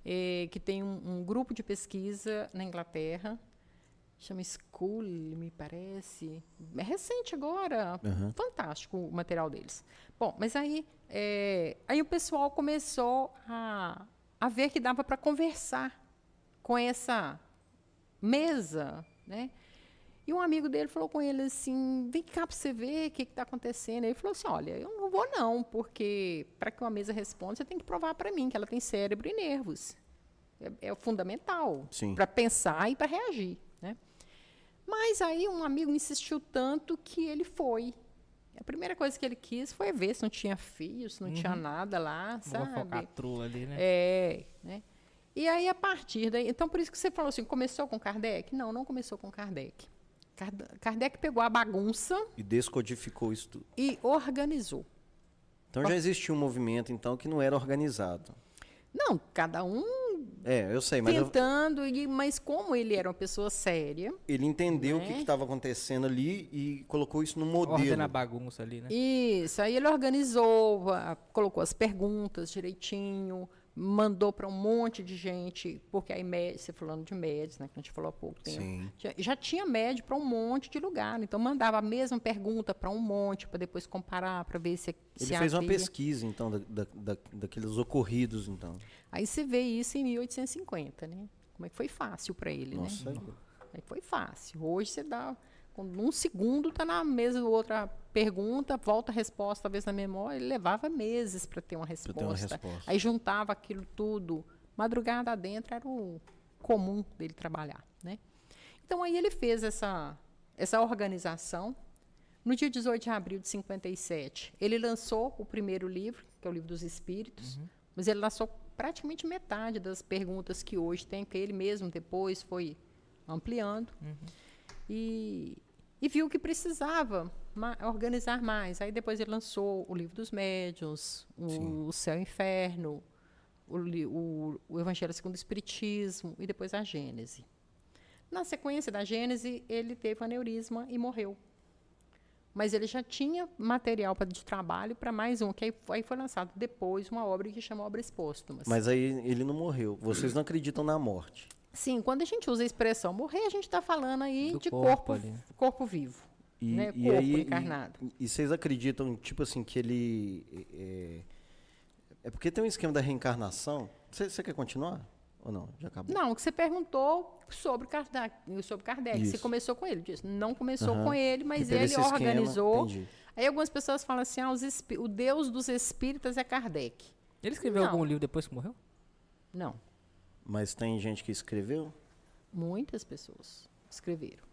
É, que tem um, um, grupo de pesquisa na Inglaterra, chama School, me parece. É recente agora, uhum. fantástico o material deles. Bom, mas aí, é, aí o pessoal começou a, a ver que dava para conversar com essa mesa, né? E um amigo dele falou com ele assim: vem cá para você ver o que está acontecendo. Ele falou assim: olha, eu não vou não, porque para que uma mesa responda, você tem que provar para mim que ela tem cérebro e nervos. É, é fundamental para pensar e para reagir. Né? Mas aí um amigo insistiu tanto que ele foi. A primeira coisa que ele quis foi ver se não tinha fios, se não uhum. tinha nada lá, sabe? Uma ali, né? É, né? E aí, a partir daí... Então, por isso que você falou assim, começou com Kardec? Não, não começou com Kardec. Kardec pegou a bagunça e descodificou isso tudo. E organizou. Então já existia um movimento então que não era organizado. Não, cada um é, eu sei, mas tentando, eu... mas como ele era uma pessoa séria, ele entendeu né? o que estava acontecendo ali e colocou isso no modelo. Ordem na bagunça ali, né? Isso, aí ele organizou, colocou as perguntas direitinho, mandou para um monte de gente, porque aí você falando de médios, né, que a gente falou há pouco tempo, Sim. Já, já tinha médio para um monte de lugar, então mandava a mesma pergunta para um monte para depois comparar, para ver se ele se fez havia. uma pesquisa então da, da, da, daqueles ocorridos então. Aí você vê isso em 1850, né? Como é que foi fácil para ele, Nossa, né? Aí foi fácil. Hoje você dá num segundo está na mesa outra pergunta, volta a resposta, talvez na memória. Ele levava meses para ter, uma resposta. ter uma resposta. Aí juntava aquilo tudo. Madrugada dentro era o comum dele trabalhar. Né? Então aí ele fez essa, essa organização. No dia 18 de abril de 57, ele lançou o primeiro livro, que é o Livro dos Espíritos, uhum. mas ele lançou praticamente metade das perguntas que hoje tem, que ele mesmo depois foi ampliando. Uhum. E, e viu que precisava ma organizar mais. Aí depois ele lançou o Livro dos Médiuns, o, o Céu e Inferno, o, o, o, Evangelho segundo o Espiritismo e depois a Gênese. Na sequência da Gênese, ele teve um aneurisma e morreu. Mas ele já tinha material pra, de trabalho para mais um, que aí, aí, foi lançado depois uma obra que chama Obras Póstumas. Mas aí ele não morreu. Vocês não acreditam na morte? Sim, quando a gente usa a expressão morrer, a gente está falando aí Do de corpo, corpo, corpo vivo. E, né? e corpo aí, encarnado. E, e, vocês acreditam, tipo assim, que ele. É, é porque tem um esquema da reencarnação. Você, você quer continuar? Ou não? Já acabou? Não, que você perguntou sobre Kardec. Sobre Kardec. Você começou com ele. Disse, não começou uhum. com ele, mas ele organizou. Esquema, aí algumas pessoas falam assim: ah, o Deus dos espíritas é Kardec. Ele escreveu não. algum livro depois que morreu? Não. Mas tem gente que escreveu? Muitas pessoas escreveram.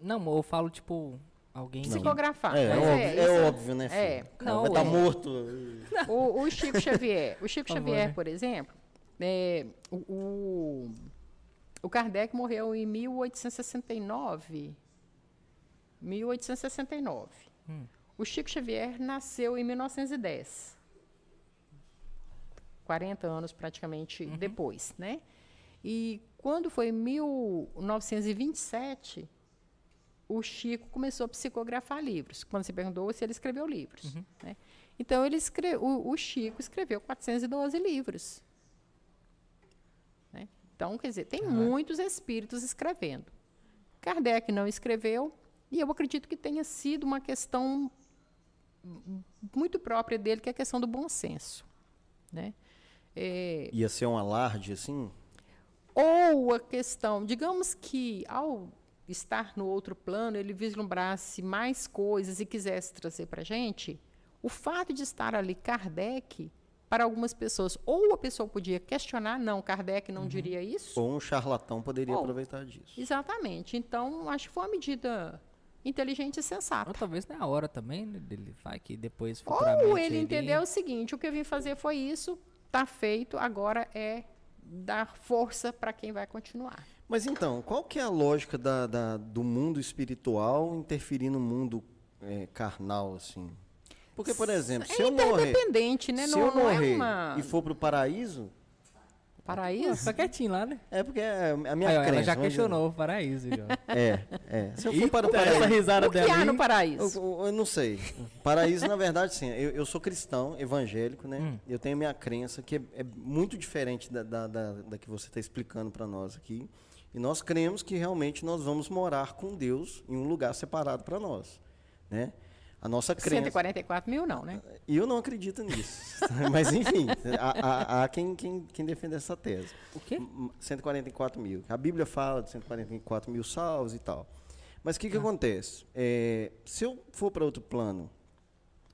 Não, eu falo, tipo, alguém... Psicografar. É, é, óbvio, é, é óbvio, né, filho? É. Não, vai estar tá morto. O, o, Chico Xavier, o Chico Xavier, por exemplo, É, o, o, o Kardec morreu em 1869. 1869. Hum. O Chico Xavier nasceu em 1910. 40 anos praticamente uhum. depois, né? E quando foi em 1927, o Chico começou a psicografar livros. Quando você perguntou se ele escreveu livros, uhum. né? Então ele escreve, o, o, Chico escreveu 412 livros. Né? Então, quer dizer, tem uhum. muitos espíritos escrevendo. Kardec não escreveu, e eu acredito que tenha sido uma questão muito própria dele, que é a questão do bom senso. Né? É, Ia ser um alarde, assim? Ou a questão, digamos que ao estar no outro plano, ele vislumbrasse mais coisas e quisesse trazer para a gente, o fato de estar ali Kardec, para algumas pessoas, ou a pessoa podia questionar, não, Kardec não uhum. diria isso. Ou um charlatão poderia ou, aproveitar disso. Exatamente. Então, acho que foi uma medida inteligente e sensata. Ou talvez não é a hora também né, dele vai que depois. Ou ele, ele entendeu o seguinte, o que eu vim fazer foi isso, está feito, agora é dar força para quem vai continuar. Mas então, qual que é a lógica da, da do mundo espiritual interferir no mundo é, carnal, assim? Porque, por exemplo, é se eu morrer... né? Se não, eu não morrer é uma... e for para o paraíso, Paraíso? Tá quietinho lá, né? É porque é a minha Aí, crença. Ela já questionou o paraíso, já. É, é. Se eu for para o paraíso... Essa risada o que há no paraíso? Eu, eu, eu, não sei. Paraíso, na verdade, sim. Eu, eu sou cristão, evangélico, né? Hum. Eu tenho minha crença que é, é muito diferente da, da, da, da que você está explicando para nós aqui. E nós cremos que realmente nós vamos morar com Deus em um lugar separado para nós, né? A nossa crença. 144 mil não, né? E eu não acredito nisso. Mas, enfim, há, há, há quem, quem, quem defenda essa tese. O quê? 144 mil. A Bíblia fala de 144 mil salvos e tal. Mas o que, que ah. acontece? É, se eu for para outro plano,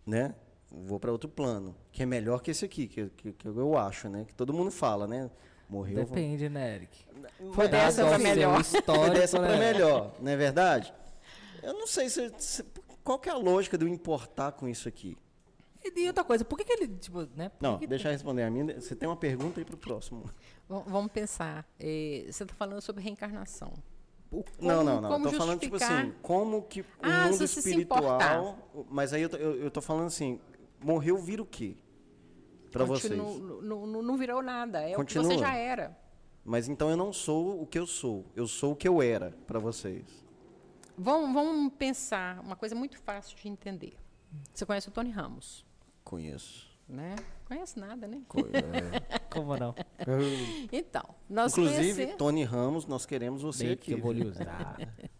né? Vou para outro plano, que é melhor que esse aqui, que, que, que, eu acho, né? Que todo mundo fala, né? Morreu. Depende, vou... né, Eric? Foi dessa para melhor. Foi dessa para melhor, não é verdade? Eu não sei se, se qual que é a lógica de eu importar com isso aqui? E, outra coisa, por que, que ele, tipo, né? Não, que deixa eu responder a minha. Você tem uma pergunta aí para o próximo. Vamos pensar. Eh, você está falando sobre reencarnação. Como, não, não, não. Estou falando, tipo assim, como que o ah, mundo espiritual. Mas aí eu, eu, eu tô falando assim, morreu, vira o quê? Para vocês. Não, não, não virou nada. É Continua. o que você já era. Mas então eu não sou o que eu sou. Eu sou o que eu era para vocês. Vamos, vamos pensar uma coisa muito fácil de entender. Você conhece o Tony Ramos? Conheço. Né? Conhece nada, né? É. Como não? então, nós Inclusive, conhecer... Tony Ramos, nós queremos você Bem aqui. Que eu vou lhe usar.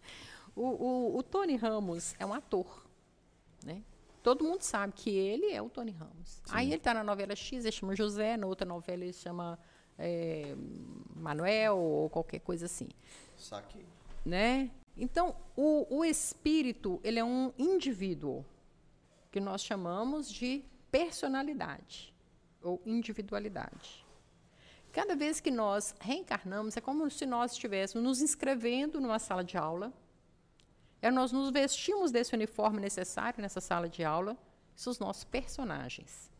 o, o, o Tony Ramos é um ator, né? Todo mundo sabe que ele é o Tony Ramos. Sim. Aí ele está na novela X, ele chama José, na outra novela ele chama é, Manuel ou qualquer coisa assim. Saque. Né? Então, o, o espírito, ele é um indivíduo, que nós chamamos de personalidade ou individualidade. Cada vez que nós reencarnamos, é como se nós estivéssemos nos inscrevendo numa sala de aula. É, nós nos vestimos desse uniforme necessário nessa sala de aula, são os nossos personagens.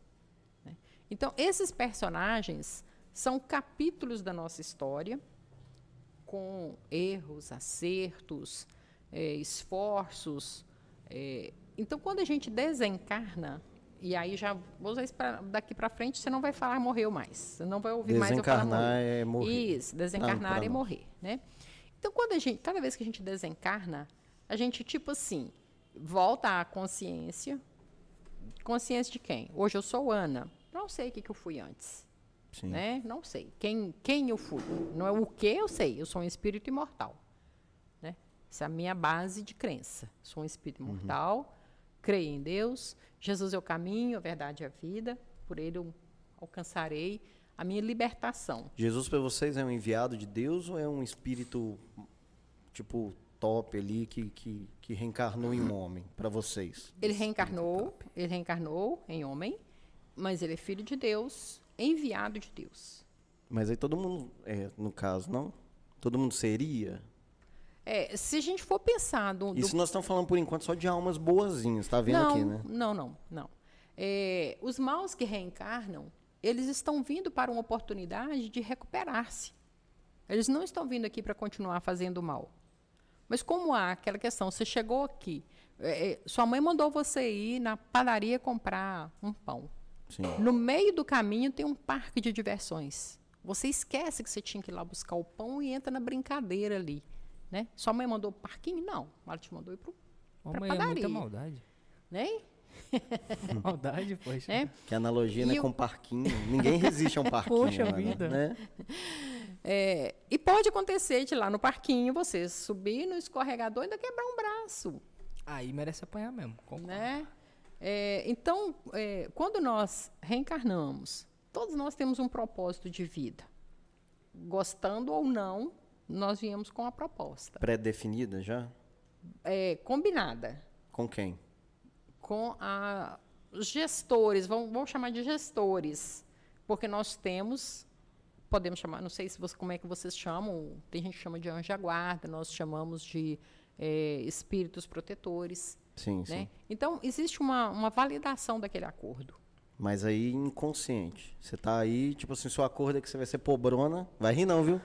Né? Então, esses personagens são capítulos da nossa história com erros, acertos, é, esforços. É, então, quando a gente desencarna, e aí já vou usar isso pra, daqui para frente, você não vai falar morreu mais. Você não vai ouvir mais eu falar morreu. é morrer. Isso, desencarnar não, é morrer, né? Então, quando a gente, cada vez que a gente desencarna, a gente tipo assim, volta à consciência. Consciência de quem? Hoje eu sou Ana. Não sei o que, que eu fui antes. Sim. Né? Não sei. Quem, quem eu fui? Não é o que eu sei. Eu sou um espírito imortal. Né? Essa é a minha base de crença. Sou um espírito uhum. imortal, uhum. creio em Deus. Jesus é o caminho, a verdade e a vida. Por ele eu alcançarei a minha libertação. Jesus para vocês é um enviado de Deus ou é um espírito tipo top ali que, que, que reencarnou em um homem para vocês? Ele reencarnou, ele reencarnou em homem, mas ele é filho de Deus enviado de Deus. Mas aí todo mundo, é, no caso, não? Todo mundo seria? É, se a gente for pensar... Do, Isso nós estamos falando, por enquanto, só de almas boazinhas, tá vendo não, aqui, né? Não, não, não. É, os maus que reencarnam, eles estão vindo para uma oportunidade de recuperar-se. Eles não estão vindo aqui para continuar fazendo mal. Mas como há aquela questão, você chegou aqui, é, é, sua mãe mandou você ir na padaria comprar um pão. Sim. No meio do caminho tem um parque de diversões. Você esquece que você tinha que ir lá buscar o pão e entra na brincadeira ali. Né? Sua mãe mandou parquinho? Não. Ela te mandou ir para a padaria. É muita maldade. Né? Maldade, poxa. É? Que analogia né, com parquinho. Ninguém resiste a um parquinho. Poxa né? vida. Né? É, e pode acontecer de lá no parquinho você subir no escorregador e ainda quebrar um braço. Aí merece apanhar mesmo. Né? É, então, é, quando nós reencarnamos, todos nós temos um propósito de vida. Gostando ou não, nós viemos com a proposta. Pré-definida já? É, combinada. Com quem? Com a, os gestores, vamos, vamos chamar de gestores, porque nós temos podemos chamar, não sei se você, como é que vocês chamam, tem gente que chama de anjo da guarda, nós chamamos de é, espíritos protetores. Sim, né? sim. Então, existe uma, uma validação daquele acordo. Mas aí inconsciente. Você tá aí, tipo assim, seu acordo é que você vai ser pobrona. Vai rir não, viu?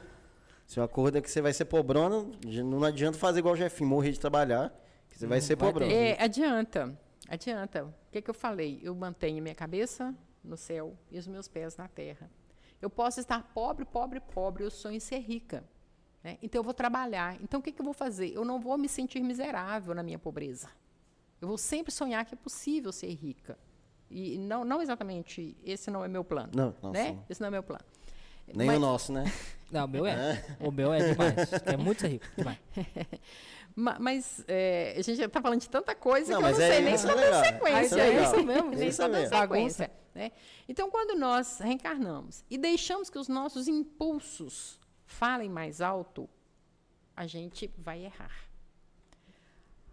Seu acordo é que você vai ser pobrona, não adianta fazer igual o Jefinho, morrer de trabalhar, que você vai ser vai pobrona. É, adianta. Adianta. O que, que eu falei? Eu mantenho minha cabeça no céu e os meus pés na terra. Eu posso estar pobre, pobre, pobre, eu sonho em ser rica. Né? Então eu vou trabalhar. Então o que, que eu vou fazer? Eu não vou me sentir miserável na minha pobreza. Eu vou sempre sonhar que é possível ser rica. E não, não exatamente, esse não é meu plano. Não, não né? Sim. Esse não é meu plano. Nem Mas, o nosso, né? Não, o meu é. é. O meu é demais. É muito ser rico, demais. Mas é, a gente está falando de tanta coisa não, que eu não é sei nem se não tem sequência. É isso mesmo, nem se não sequência. Né? Então, quando nós reencarnamos e deixamos que os nossos impulsos falem mais alto, a gente vai errar.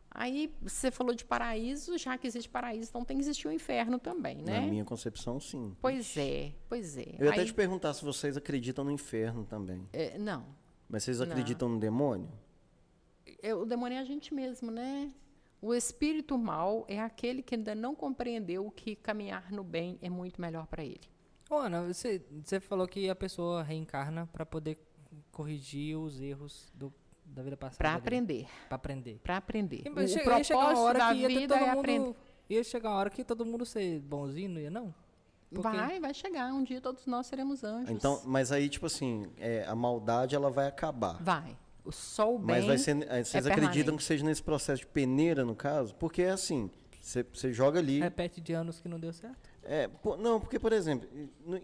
Aí você falou de paraíso, já que existe paraíso, então tem que existir o um inferno também, né? Na minha concepção, sim. Pois é, pois é. Eu ia Aí, até te perguntar se vocês acreditam no inferno também. É, não. Mas vocês acreditam não. no demônio? É, o demônio é a gente mesmo, né? O espírito mal é aquele que ainda não compreendeu que caminhar no bem é muito melhor para ele. Ô, Ana, você, você falou que a pessoa reencarna para poder corrigir os erros do, da vida passada. Para aprender. Para aprender. Para aprender. E, o propósito da vida é aprender. Ia chegar uma hora que todo mundo ser bonzinho, não ia não? Porque... Vai, vai chegar. Um dia todos nós seremos anjos. Então, mas aí, tipo assim, é, a maldade ela vai acabar. Vai. O sol bem Mas vai ser, vocês é acreditam que seja nesse processo de peneira, no caso? Porque é assim, você joga ali... Repete de anos que não deu certo? É, não, porque, por exemplo,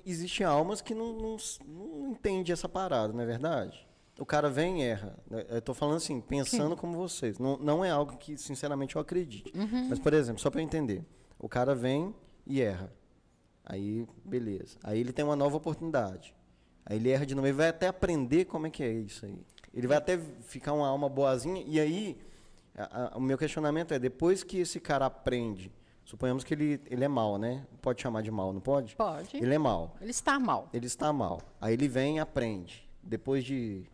existem almas que não, não, não entendem essa parada, não é verdade? O cara vem e erra. Né? Eu estou falando assim, pensando Sim. como vocês. Não, não é algo que, sinceramente, eu acredite. Uhum. Mas, por exemplo, só para eu entender. O cara vem e erra. Aí, beleza. Aí ele tem uma nova oportunidade. Aí ele erra de novo e vai até aprender como é que é isso aí. Ele vai até ficar uma alma boazinha. E aí, a, a, o meu questionamento é, depois que esse cara aprende, suponhamos que ele, ele é mal, né? Pode chamar de mal, não pode? Pode. Ele é mal. Ele está mal. Ele está mal. Aí ele vem e aprende. Depois de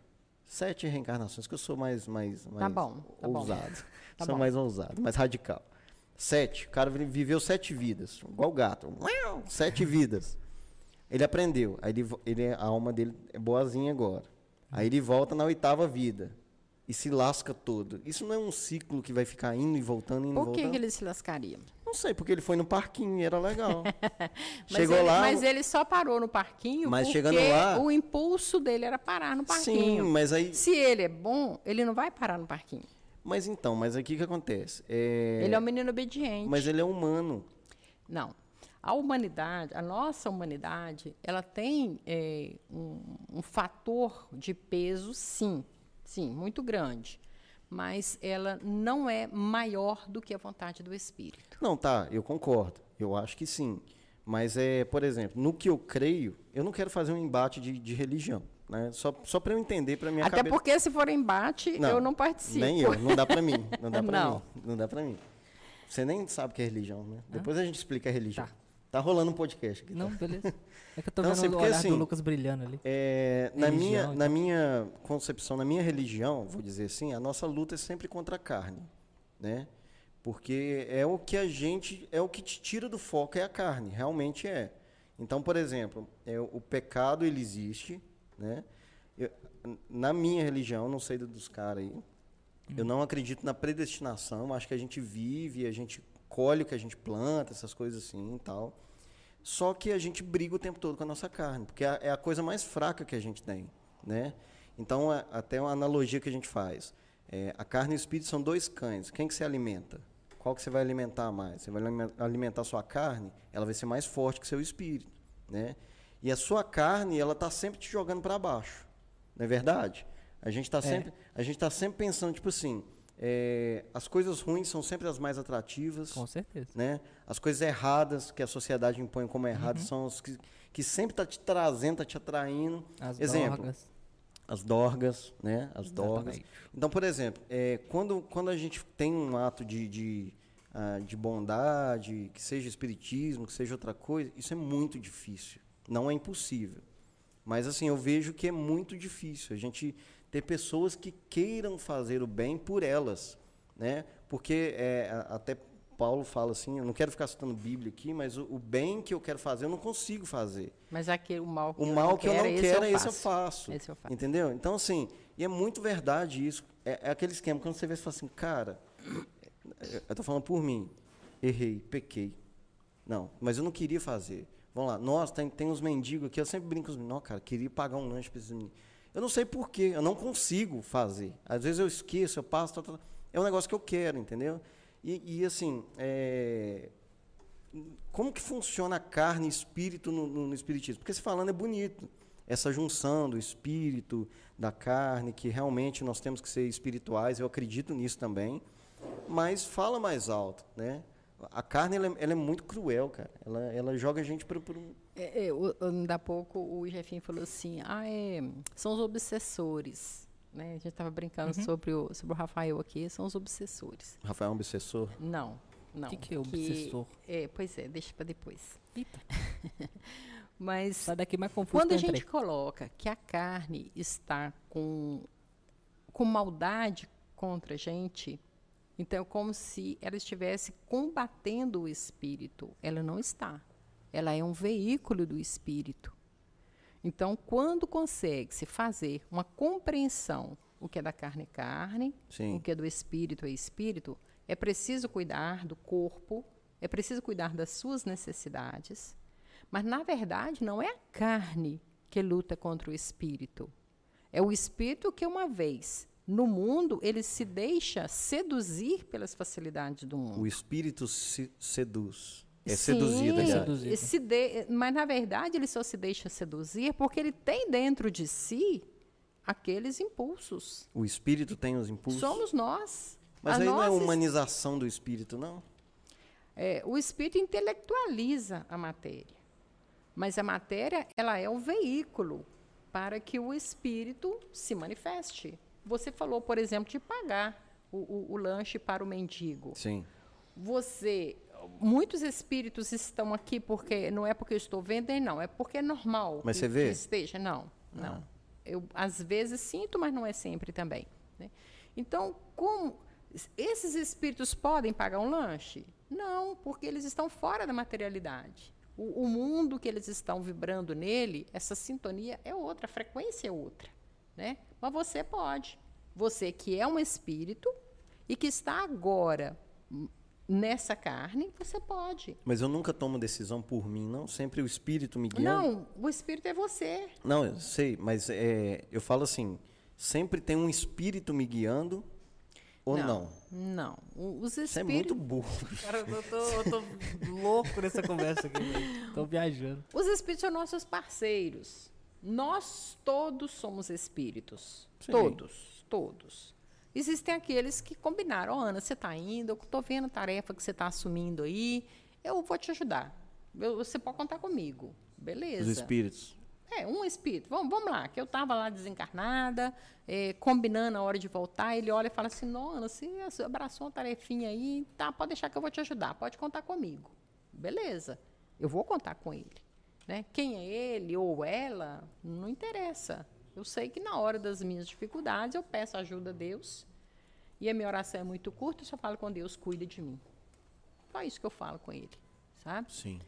sete reencarnações, que eu sou mais, mais, tá mais tá bom, tá ousado. Tá sou bom. mais ousado, mais radical. Sete. O cara viveu sete vidas. Igual o gato. Sete vidas. Ele aprendeu. Aí ele, ele, a alma dele é boazinha agora. Aí ele volta na oitava vida e se lasca todo. Isso não é um ciclo que vai ficar indo e voltando, indo Por que, voltando? que ele se lascaria? Não sei, porque ele foi no parquinho e era legal. chegou ele, lá. Mas ele só parou no parquinho mas porque chegando lá, o impulso dele era parar no parquinho. Sim, mas aí. Se ele é bom, ele não vai parar no parquinho. Mas então, mas aqui o que acontece? É... Ele é um menino obediente. Mas ele é humano. Não. A humanidade, a nossa humanidade, ela tem é, um, um fator de peso, sim, sim, muito grande. Mas ela não é maior do que a vontade do espírito. Não, tá, eu concordo. Eu acho que sim. Mas, é, por exemplo, no que eu creio, eu não quero fazer um embate de, de religião. Né? Só, só para eu entender, para minha Até cabeça... porque se for embate, não, eu não participo. Nem eu, não dá para mim. Não dá para mim. Não dá para mim. Você nem sabe o que é religião, né? Ah? Depois a gente explica a religião. Tá. Tá rolando um podcast aqui. Tá? Não, beleza. É que eu tô então, vendo assim, o olhar assim, do Lucas brilhando ali. É, na, minha, então. na minha concepção, na minha religião, vou dizer assim, a nossa luta é sempre contra a carne, né? Porque é o que a gente, é o que te tira do foco, é a carne, realmente é. Então, por exemplo, é, o pecado ele existe, né? Eu, na minha religião, não sei dos caras aí, eu não acredito na predestinação, acho que a gente vive, a gente colhe o que a gente planta, essas coisas assim e tal. Só que a gente briga o tempo todo com a nossa carne, porque é, é a coisa mais fraca que a gente tem, né? Então, é, até uma analogia que a gente faz. É, a carne e o espírito são dois cães. Quem que se alimenta? Qual que você vai alimentar mais? Você vai alimentar a sua carne, ela vai ser mais forte que seu espírito, né? E a sua carne, ela está sempre te jogando para baixo. Não é verdade? A gente está é. sempre, a gente tá sempre pensando, tipo assim, é, as coisas ruins são sempre as mais atrativas. Com certeza. Né? As coisas erradas que a sociedade impõe como erradas uhum. são as que, que sempre está te trazendo, está te atraindo. As Exemplo, dorgas. As dorgas, né? As dorgas. Então, por exemplo, é, quando, quando a gente tem um ato de, de, uh, de bondade, que seja espiritismo, que seja outra coisa, isso é muito difícil. Não é impossível. Mas, assim, eu vejo que é muito difícil. A gente ter pessoas que queiram fazer o bem por elas, né? Porque é, até Paulo fala assim, eu não quero ficar citando Bíblia aqui, mas o, o, bem que eu quero fazer eu não consigo fazer. Mas aquele o mal que, o mal eu, que eu não quero, esse eu, faço. Esse eu faço. Entendeu? Então assim, e é muito verdade isso. É, é aquele esquema quando você vê, você fala assim, cara, eu estou falando por mim, errei, pequei. Não, mas eu não queria fazer. Vamos lá, nós tem, tem uns mendigos aqui, eu sempre brinco com os meninos, não, cara, queria pagar um lanche para esses meninos. Eu não sei porquê, eu não consigo fazer. Às vezes eu esqueço, eu passo. Tá, tá, é um negócio que eu quero, entendeu? E, e assim, é, como que funciona a carne e espírito no, no, no, espiritismo? Porque se falando é bonito. Essa junção do espírito, da carne, que realmente nós temos que ser espirituais, eu acredito nisso também. Mas fala mais alto, né? A carne ela, é, ela é muito cruel, cara. Ela, ela joga a gente para. É, é, ainda há pouco o Jefinho falou assim: ah, é, são os obsessores. Né? A gente estava brincando uhum. sobre, o, sobre o Rafael aqui, são os obsessores. Rafael é um obsessor? Não, não. O que, que é obsessor? Que, é, pois é, deixa para depois. Eita. Mas Sai daqui mais confuso quando a gente coloca que a carne está com, com maldade contra a gente, então, é como se ela estivesse combatendo o espírito. Ela não está. Ela é um veículo do espírito. Então, quando consegue-se fazer uma compreensão, o que é da carne é carne, Sim. o que é do espírito é espírito, é preciso cuidar do corpo, é preciso cuidar das suas necessidades. Mas, na verdade, não é a carne que luta contra o espírito. É o espírito que, uma vez no mundo, ele se deixa seduzir pelas facilidades do mundo. O espírito se seduz. É Sim, seduzido, é seduzido. Se de, mas, na verdade, ele só se deixa seduzir porque ele tem dentro de si aqueles impulsos. O espírito tem os impulsos? Somos nós. Mas aí não é humanização do espírito, não? É, o espírito intelectualiza a matéria. Mas a matéria, ela é o veículo para que o espírito se manifeste. Você falou, por exemplo, de pagar o, o, o lanche para o mendigo. Sim. Você muitos espíritos estão aqui porque não é porque eu estou vendendo, não, é porque é normal. Mas que, você vê? Esteja, não, não. Ah. Eu às vezes sinto, mas não é sempre também. Né? Então, como esses espíritos podem pagar um lanche? Não, porque eles estão fora da materialidade. O, o mundo que eles estão vibrando nele, essa sintonia é outra, a frequência é outra, né? Mas você pode. Você que é um espírito e que está agora nessa carne, você pode. Mas eu nunca tomo decisão por mim, não? Sempre o espírito me guia. Não, o espírito é você. Não, eu sei, mas é, eu falo assim, sempre tem um espírito me guiando ou não? Não. não. Os espíritos... Você é muito burro. Cara, eu tô, eu tô louco nessa conversa aqui. Tô viajando. Os espíritos são nossos parceiros. Nós todos somos espíritos. Sim. Todos, todos. Existem aqueles que combinaram, oh, Ana, você está indo, eu estou vendo a tarefa que você está assumindo aí, eu vou te ajudar. Eu, você pode contar comigo. Beleza. Os espíritos. É, um espírito. Vamos, vamos lá, que eu estava lá desencarnada, é, combinando a hora de voltar, ele olha e fala assim, não, Ana, você abraçou uma tarefinha aí, tá, pode deixar que eu vou te ajudar, pode contar comigo. Beleza, eu vou contar com ele. Né? Quem é ele ou ela, não interessa. Eu sei que na hora das minhas dificuldades eu peço ajuda a Deus. E a minha oração é muito curta, eu só falo com Deus, cuida de mim. Só isso que eu falo com ele, sabe? Sim.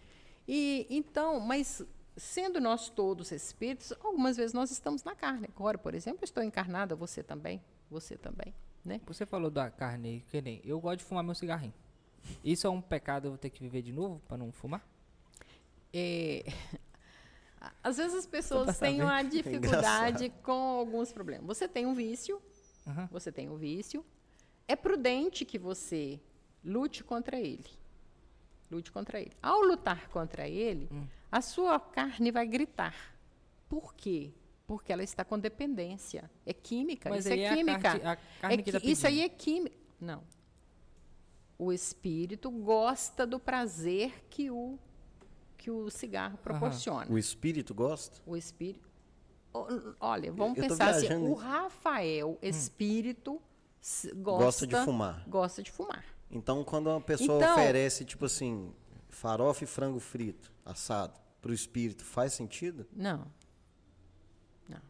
E então, mas sendo nós todos espíritos, algumas vezes nós estamos na carne. Agora, por exemplo, eu estou encarnada, você também, você também, né? Você falou da carne, que nem eu gosto de fumar meu cigarrinho. Isso é um pecado, eu vou ter que viver de novo para não fumar? É, às vezes as pessoas têm uma dificuldade é com alguns problemas. Você tem um vício, uhum. você tem um vício. É prudente que você lute contra ele. Lute contra ele. Ao lutar contra ele, hum. a sua carne vai gritar. Por quê? Porque ela está com dependência. É química. Mas isso é, é química. Carne, a é, tá isso aí é química. Não. O espírito gosta do prazer que o que o cigarro proporciona. O espírito gosta? O espírito. Olha, vamos eu pensar assim, o Rafael, hum. espírito, hum. gosta, gosta de fumar. Gosta de fumar. Então, quando uma pessoa então, oferece, tipo assim, farofa e frango frito, assado, para o espírito, faz sentido? Não. Não.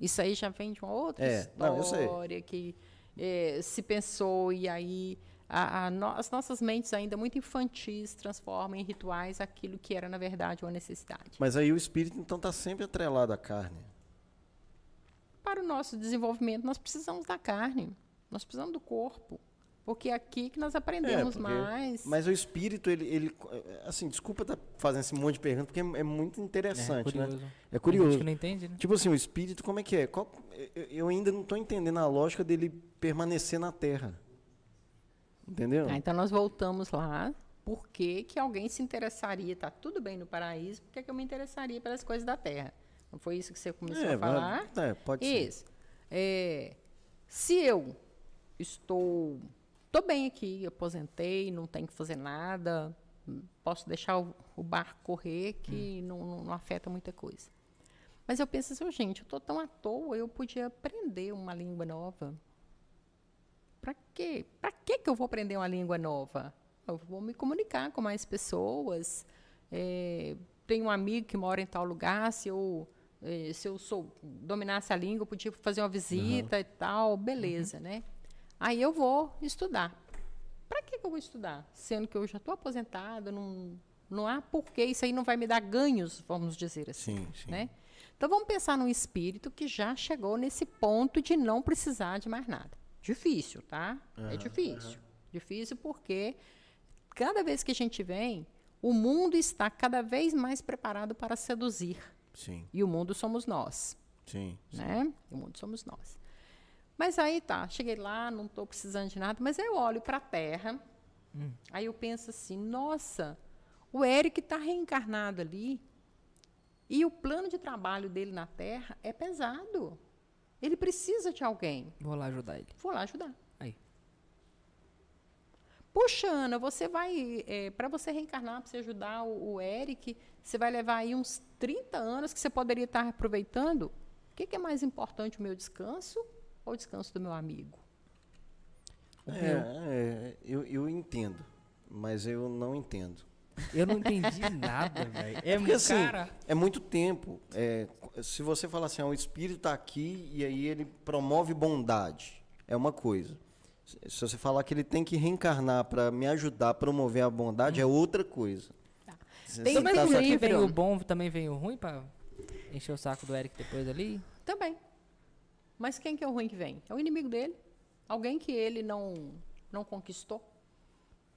Isso aí já vem de uma outra é, história não, que é, se pensou e aí a, a no, as nossas mentes ainda muito infantis transformam em rituais aquilo que era, na verdade, uma necessidade. Mas aí o espírito, então, está sempre atrelado à carne. Para o nosso desenvolvimento, nós precisamos da carne. Nós precisamos do corpo. Porque é aqui que nós aprendemos é, porque, mais. Mas o espírito, ele, ele. Assim, desculpa estar tá fazendo esse monte de perguntas, porque é, é muito interessante, é, é né? É curioso. Gente não entende, né? Tipo assim, o espírito, como é que é? Qual, eu ainda não estou entendendo a lógica dele permanecer na Terra. Entendeu? Ah, então nós voltamos lá. Por que, que alguém se interessaria? Tá tudo bem no paraíso, por que, que eu me interessaria pelas coisas da Terra? Não foi isso que você começou é, a falar? É, pode isso. ser. É, se eu estou Estou bem aqui, aposentei, não tenho que fazer nada, posso deixar o, o barco correr, que hum. não, não, não, afeta muita coisa. Mas eu penso assim, gente, eu estou tão à toa, eu podia aprender uma língua nova. Para quê? Para que eu vou aprender uma língua nova? Eu vou me comunicar com mais pessoas. É, tenho um amigo que mora em tal lugar, se eu, é, se eu sou, dominasse a língua, eu podia fazer uma visita uhum. e tal, beleza, uhum. né? Aí eu vou estudar. Para que, que eu vou estudar? Sendo que eu já estou aposentada, não, não há porquê, isso aí não vai me dar ganhos, vamos dizer assim. Sim, sim. Né? Então vamos pensar num espírito que já chegou nesse ponto de não precisar de mais nada. Difícil, tá? Uhum, é difícil. Uhum. Difícil porque cada vez que a gente vem, o mundo está cada vez mais preparado para seduzir. Sim. E o mundo somos nós. Sim. Né? Sim. O mundo somos nós. Mas aí tá, cheguei lá, não estou precisando de nada, mas eu olho para a Terra, hum. aí eu penso assim, nossa, o Eric está reencarnado ali e o plano de trabalho dele na Terra é pesado. Ele precisa de alguém. Vou lá ajudar ele. Vou lá ajudar. Aí. Puxa, Ana, você vai. É, para você reencarnar, para você ajudar o, o, Eric, você vai levar aí uns 30 anos que você poderia estar aproveitando. O que, que é mais importante, o meu descanso ou o descanso do meu amigo? É, é, eu, eu entendo, mas eu não entendo. Eu não entendi nada, velho. É, Porque, assim, cara... é muito tempo. É, se você falar assim, ah, o espírito está aqui e aí ele promove bondade, é uma coisa. Se você falar que ele tem que reencarnar para me ajudar a promover a bondade, hum. é outra coisa. Tá. Tem também tá livro. vem o bom, também vem o ruim para encher o saco do Eric depois ali? Também. Mas quem que é o ruim que vem? É o inimigo dele. Alguém que ele não, não conquistou.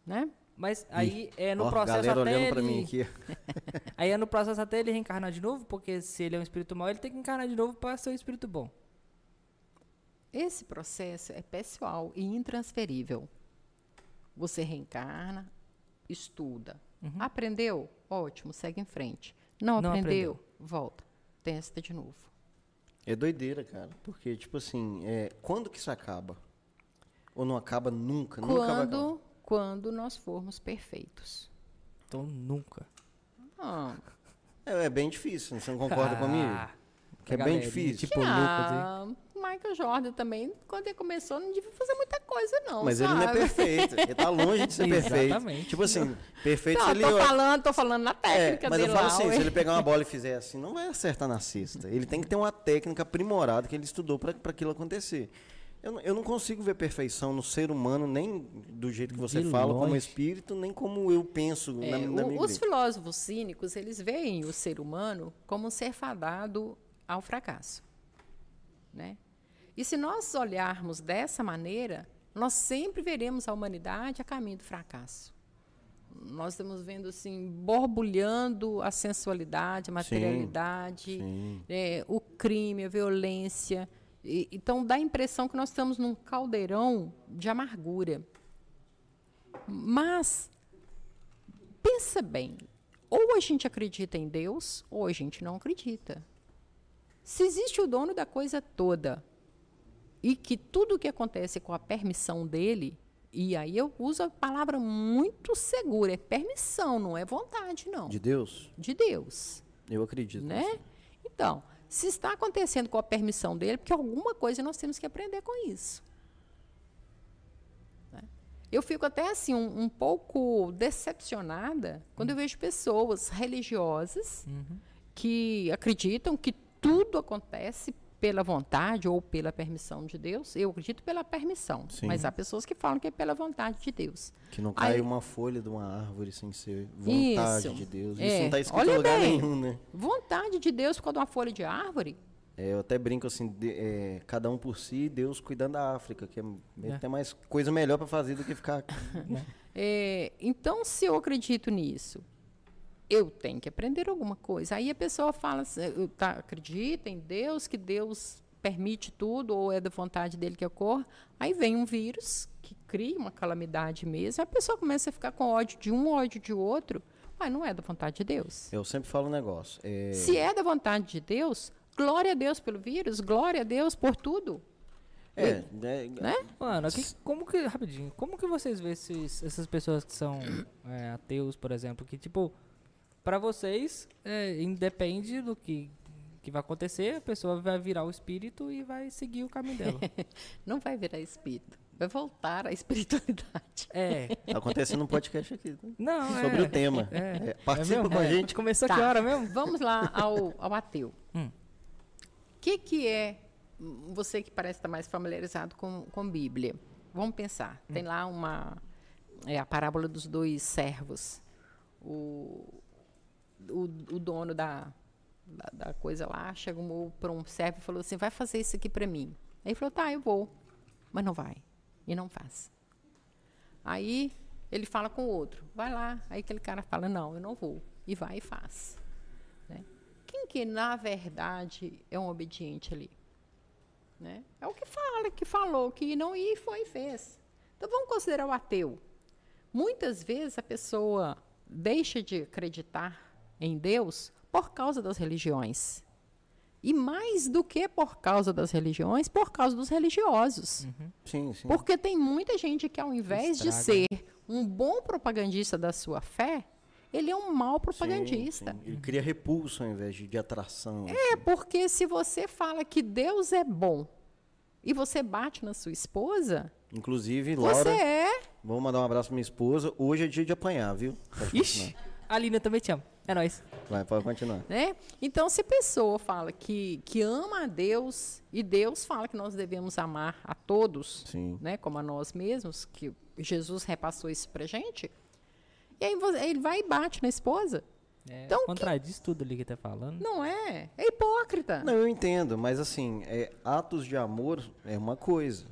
Né? Mas aí é no processo até ele... aí é no processo até ele reencarnar de novo, porque se ele é um espírito mau, ele tem que encarnar de novo para ser um espírito bom. Esse processo é pessoal e intransferível. Você reencarna, estuda. Uhum. Aprendeu? Ótimo, segue em frente. Não, Não aprendeu? aprendeu? Volta. Testa de novo. É doideira, cara. Porque, tipo assim, é, quando que isso acaba? Ou não acaba nunca? Quando, nunca vai acabar. Quando nós formos perfeitos. Então, nunca. Ah. É, é bem difícil, você não concorda ah, comigo? Que é bem difícil. Tipo ah, Lucas, Michael Jordan também, quando ele começou, não devia fazer muita coisa, não. Mas sabe? ele não é perfeito. Ele tá longe de ser perfeito. Exatamente. Tipo assim, perfeito não, se ele. Tô falando, tô falando na técnica é, mas dele. Mas eu falo assim, se ele pegar uma bola e fizer assim, não vai acertar na cesta. Ele tem que ter uma técnica aprimorada que ele estudou para aquilo acontecer. Eu, eu não consigo ver perfeição no ser humano, nem do jeito que você De fala longe. como espírito, nem como eu penso é, na, na o, Os filósofos cínicos, eles veem o ser humano como um ser fadado ao fracasso. Né? E se nós olharmos dessa maneira, nós sempre veremos a humanidade a caminho do fracasso. Nós estamos vendo assim, borbulhando a sensualidade, a materialidade, sim, sim. É, o crime, a violência. E, então dá a impressão que nós estamos num caldeirão de amargura. Mas pensa bem, ou a gente acredita em Deus, ou a gente não acredita. Se existe o dono da coisa toda e que tudo o que acontece com a permissão dele, e aí eu uso a palavra muito segura, é permissão, não é vontade, não. De Deus? De Deus. Eu acredito. Né? Então, se está acontecendo com a permissão dele, porque alguma coisa nós temos que aprender com isso. Né? Eu fico até assim um, um, pouco decepcionada quando eu vejo pessoas religiosas uhum. que acreditam que tudo acontece pela vontade ou pela permissão de Deus. Eu acredito pela permissão, Sim. mas há pessoas que falam que é pela vontade de Deus. Que não cai Aí, uma folha de uma árvore sem ser vontade isso, de Deus. Isso é, não está escrito em lugar bem, nenhum, né? Vontade de Deus de uma folha de árvore? É, eu até brinco assim, de, é, cada um por si, Deus cuidando da África, que é, é. tem mais coisa melhor para fazer do que ficar. Né? É, então, se eu acredito nisso, eu tenho que aprender alguma coisa. Aí a pessoa fala, tá, acredita em Deus, que Deus permite tudo, ou é da vontade dele que ocorra. Aí vem um vírus que cria uma calamidade mesmo, a pessoa começa a ficar com ódio de um, ódio de outro. Mas não é da vontade de Deus. Eu sempre falo um negócio. É... Se é da vontade de Deus, glória a Deus pelo vírus, glória a Deus por tudo. É, né? né? Mano, aqui, como que, rapidinho, como que vocês vê esses, essas pessoas que são é, ateus, por exemplo, que tipo, para vocês, é, independe do que, que vai acontecer, a pessoa vai virar o espírito e vai seguir o caminho dela. Não vai virar espírito. Vai voltar à espiritualidade. É. Tá acontecendo um podcast aqui. Né? Não, Sobre é, o tema. É, é, participa com a é. gente. Começou tá. que hora mesmo? Vamos lá ao, ao ateu. O hum. que, que é, você que parece estar mais familiarizado com, com Bíblia, vamos pensar. Hum. Tem lá uma, é a parábola dos dois servos. O, o, o dono da, da, da, coisa lá chegou para um servo e falou assim: vai fazer isso aqui para mim. Aí ele falou: tá, eu vou. Mas não vai. E não faz. Aí ele fala com o outro: vai lá. Aí aquele cara fala: não, eu não vou. E vai e faz. Né? Quem que, na verdade, é um obediente ali? Né? É o que fala, que falou que não ia e foi e fez. Então vamos considerar o ateu. Muitas vezes a pessoa deixa de acreditar em Deus por causa das religiões. E mais do que por causa das religiões, por causa dos religiosos. Uhum. Sim, sim. Porque tem muita gente que, ao invés Estraga. de ser um bom propagandista da sua fé, ele é um mau propagandista. Sim, sim. Ele cria repulso ao invés de, de atração. É, assim. porque se você fala que Deus é bom e você bate na sua esposa. Inclusive, Laura. Você é. Vou mandar um abraço pra minha esposa. Hoje é dia de apanhar, viu? Ixi, a Lina também te ama. É nóis. Vai, pode continuar. Né? Então, se a pessoa fala que, que ama a Deus, e Deus fala que nós devemos amar a todos, Sim. né, como a nós mesmos, que Jesus repassou isso pra gente, e aí ele vai e bate na esposa. É, então, contradiz que... tudo ali que tá falando. Não é? É hipócrita. Não, eu entendo, mas assim, é, atos de amor é uma coisa.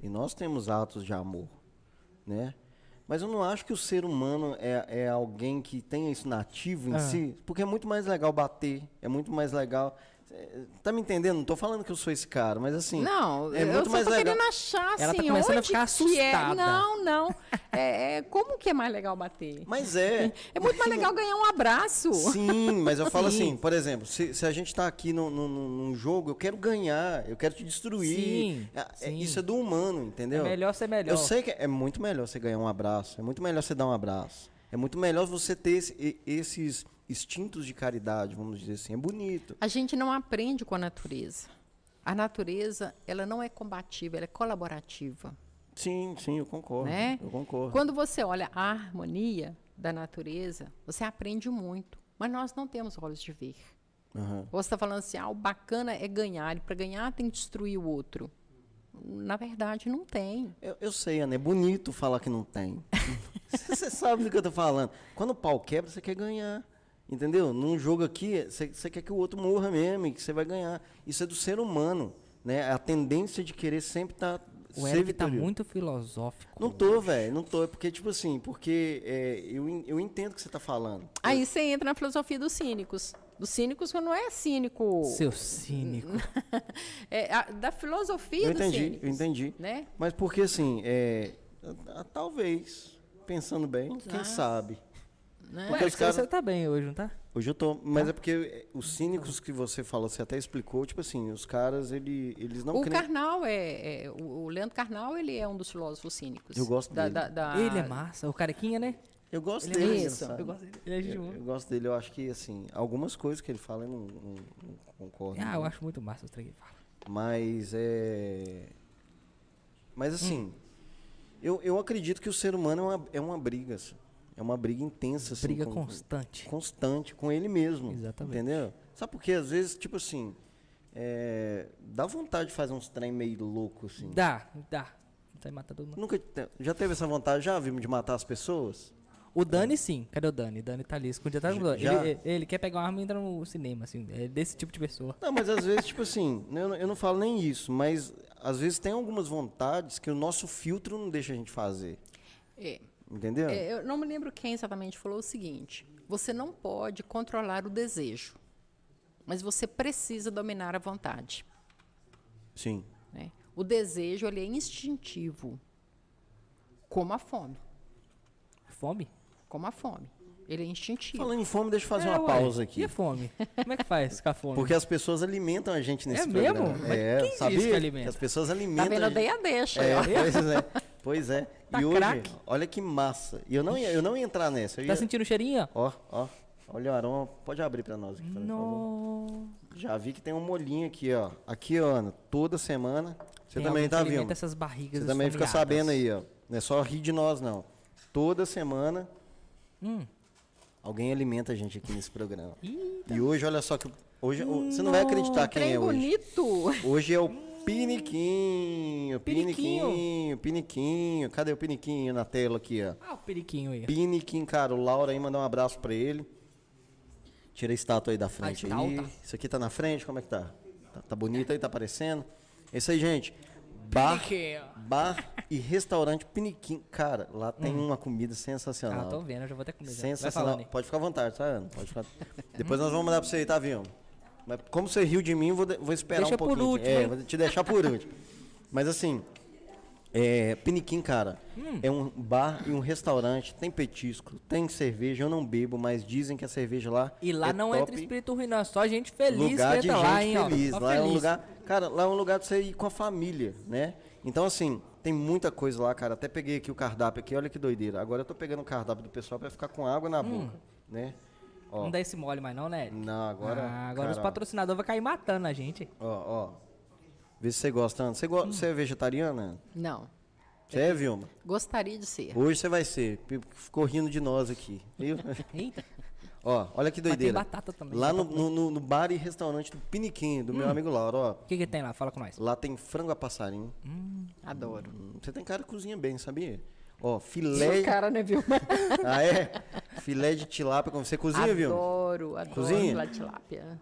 E nós temos atos de amor, né? Mas eu não acho que o ser humano é, é alguém que tenha isso nativo em ah. si, porque é muito mais legal bater, é muito mais legal. Tá me entendendo? Não tô falando que eu sou esse cara, mas assim. Não, é muito eu mais tô legal. querendo achar assim. Ela tá começando a ficar é? assustada. É? Não, não. É, é, como que é mais legal bater? Mas é. É muito mais legal ganhar um abraço. Sim, mas eu falo Sim. assim, por exemplo, se, se a gente tá aqui no, no, num jogo, eu quero ganhar, eu quero te destruir. Sim, é, é sim. Isso é do humano, entendeu? É melhor ser melhor. Eu sei que é muito melhor você ganhar um abraço, é muito melhor você dar um abraço. É muito melhor você ter esse, esses instintos de caridade, vamos dizer assim. É bonito. A gente não aprende com a natureza. A natureza, ela não é combativa, ela é colaborativa. Sim, sim, eu concordo. Né? Eu concordo. Quando você olha a harmonia da natureza, você aprende muito. Mas nós não temos olhos de ver. Uhum. Você está falando assim, ah, o bacana é ganhar, e para ganhar tem que destruir o outro. na verdade, não tem. Eu, eu sei, Ana, é bonito falar que não tem. Você sabe do que eu tô falando. Quando o pau quebra, você quer ganhar. Entendeu? Num jogo aqui, você quer que o outro morra mesmo e que você vai ganhar. Isso é do ser humano. Né? A tendência de querer sempre estar. Tá o Eric tá muito filosófico. Não tô, velho, não tô. É porque, tipo assim, porque é, eu, eu entendo o que você tá falando. Aí você entra na filosofia dos cínicos. Dos cínicos que não é cínico. Seu cínico. é, a, da filosofia eu entendi, cínicos, Eu entendi. Né? Mas porque, assim, é, talvez, pensando bem, quem sabe. Né? Porque Ué, cara... você tá bem hoje, não tá? Hoje eu tô, mas tá. é porque os cínicos que você falou, você até explicou, tipo assim, os caras, ele, eles não O creem... Carnal é, é, o Leandro Carnal, ele é um dos filósofos cínicos. Eu gosto da, dele. Da, da... Ele é massa, o carequinha, né? Eu gosto ele é dele. É isso. Eu gosto dele. Ele é eu, eu, gosto dele, eu acho que, assim, algumas coisas que ele fala eu não, não, não concordo. Ah, eu acho muito massa os três que fala. Mas é. Mas assim, hum. eu, eu acredito que o ser humano é uma, é uma briga. Assim. É uma briga intensa, assim. Briga com, constante. Constante, com ele mesmo. Exatamente. Entendeu? Sabe por quê? Às vezes, tipo assim, é, dá vontade de fazer uns trem meio louco, assim. Dá, dá. Tá matar todo mundo. Nunca, já teve essa vontade? Já vimos de matar as pessoas? O Dani, sim. Cadê o Dani? O Dani tá ali escondido atrás do ele, ele, quer pegar uma arma e entrar no cinema, assim. É desse tipo de pessoa. Não, mas às vezes, tipo assim, eu, eu não falo nem isso, mas às vezes tem algumas vontades que o nosso filtro não deixa a gente fazer. É. Entendeu? É, eu não me lembro quem exatamente falou o seguinte: você não pode controlar o desejo, mas você precisa dominar a vontade. Sim. Né? O desejo ele é instintivo, como a fome. Fome? Como a fome. Ele é instintivo. Falando em fome, deixa eu fazer é, uma ué, pausa aqui. E a fome? Como é que faz com a fome? Porque as pessoas alimentam a gente nesse é programa. Mesmo? Mas é mesmo? Sabia? Que, alimenta? que as pessoas alimentam. Tá vendo? Eu dei a deixa. É, pois é. Pois é. Tá e hoje, crack. olha que massa. E eu não ia, eu não ia entrar nessa. Tá sentindo o cheirinho? Ó, ó. Olha o aroma. Pode abrir pra nós aqui, favor. Já vi que tem um molhinho aqui, ó. Aqui, ó, Ana, toda semana. Você tem também tá vendo? essas barrigas Você também fica sabendo aí, ó. Não é só rir de nós, não. Toda semana. Hum. Alguém alimenta a gente aqui nesse programa. Eita. E hoje, olha só que. Hoje, você não vai acreditar quem é hoje. bonito. Hoje é o Piniquinho, piniquinho, piniquinho. Cadê o piniquinho na tela aqui, ó? Ah, o piniquinho aí. Piniquinho, cara. O Laura aí mandou um abraço pra ele. Tira a estátua aí da frente ah, aí. Tá. Isso aqui tá na frente, como é que tá? Tá, tá bonito aí, tá aparecendo? É isso aí, gente. Bar, bar e restaurante Piniquim. Cara, lá tem hum. uma comida sensacional. Ah, tô vendo, eu já vou ter comida. Sensacional. Pode ficar à vontade, tá, Ana? Pode ficar. Depois nós vamos mandar pra você aí, tá, viu? Mas como você riu de mim, vou, vou esperar Deixa um pouquinho. Por último, é, vou te deixar por último. Mas assim, é, Piniquim, cara, hum. é um bar e um restaurante, tem petisco, tem cerveja, eu não bebo, mas dizem que a cerveja lá E lá é não top. entra espírito ruim, não, é só gente feliz lugar que entra de lá, gente hein, feliz. Ó, lá feliz. é um lugar, cara, lá é um lugar de você ir com a família, né? Então assim, tem muita coisa lá, cara. Até peguei aqui o cardápio aqui, olha que doideira. Agora eu tô pegando o cardápio do pessoal para ficar com água na hum. boca, né? Ó. Não dá esse mole mais não, né? Não, agora. Ah, agora cara, os patrocinadores vão cair matando a gente. Ó, ó. Vê se você gosta. Você, go hum. você é vegetariana? Não. Você é, Vilma? Gostaria de ser. Hoje você vai ser. Ficou rindo de nós aqui. Viu? Eita. Ó, olha que doideira. Mas tem batata também. Lá no, no, no, bar e restaurante do Piniquim, do hum. meu amigo Lauro, ó. O que, que tem lá? Fala com nós. Lá tem frango a passarinho. Hum, adoro. Hum, você tem cara de cozinha bem, sabia? Ó, filé. Seu cara, né, Vilma? ah, é? Filé de tilápia. Você cozinha, viu? Adoro, adoro cozinha? filé de tilápia.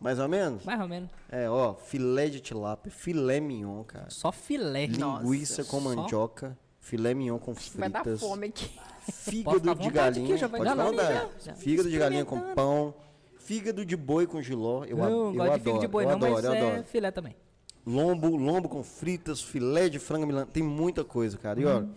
Mais ou menos? Mais ou menos. É, ó, filé de tilápia, filé mignon, cara. Só filé. Linguiça Nossa, com mandioca, filé mignon com fritas. Vai dar fome aqui. Fígado de galinha. Aqui, pode falar, Fígado de galinha com pão. Fígado de boi com giló. Eu, não, eu gosto adoro. de fígado de boi eu não, adoro, mas eu é adoro. filé também. Lombo, lombo com fritas, filé de frango milano. Tem muita coisa, cara. E ó, uhum.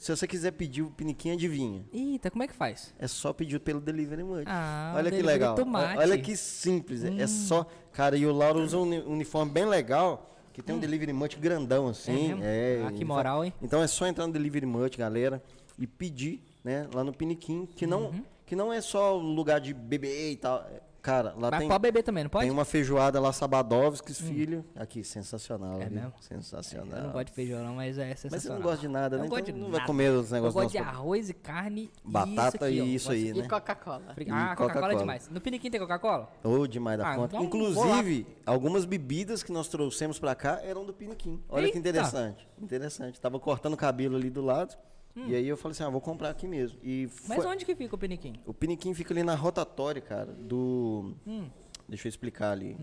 Se você quiser pedir o piniquinho, adivinha. Eita, como é que faz? É só pedir pelo Delivery Munch. Ah, Olha que legal. Tomate. Olha que simples. É hum. É só. Cara, e o Lauro usa um uniforme bem legal, que tem hum. um Delivery Munch grandão assim. É, é ah, que moral, hein? Então é só entrar no Delivery Munch, galera, e pedir, né, lá no Piniquim, que não, uhum. que não é só lugar de beber e tal. Cara, lá Mas tem. pode beber também, não pode? Tem uma feijoada lá, Sabadovskis, hum. filho. Aqui, sensacional. É viu? mesmo? Sensacional. Eu não gosto de feijão, não, mas é sensacional. Mas você não gosta de nada, né? Eu então não nada. vai comer os negócios Eu gosto de arroz e carne Batata e e isso, aqui, isso aí, né? E Coca-Cola. Ah, Coca-Cola Coca é demais. No Piniquim tem Coca-Cola? Ô, oh, demais da Ah, conta. então, Inclusive, algumas bebidas que nós trouxemos pra cá eram do Piniquim. Olha Eita. que interessante. Interessante. Tava cortando o cabelo ali do lado. Hum. E aí eu falei assim, ah, vou comprar aqui mesmo. E Mas foi- onde que fica o Piniquim? O Piniquim fica ali na rotatória, cara, do... Hum. Deixa eu explicar ali.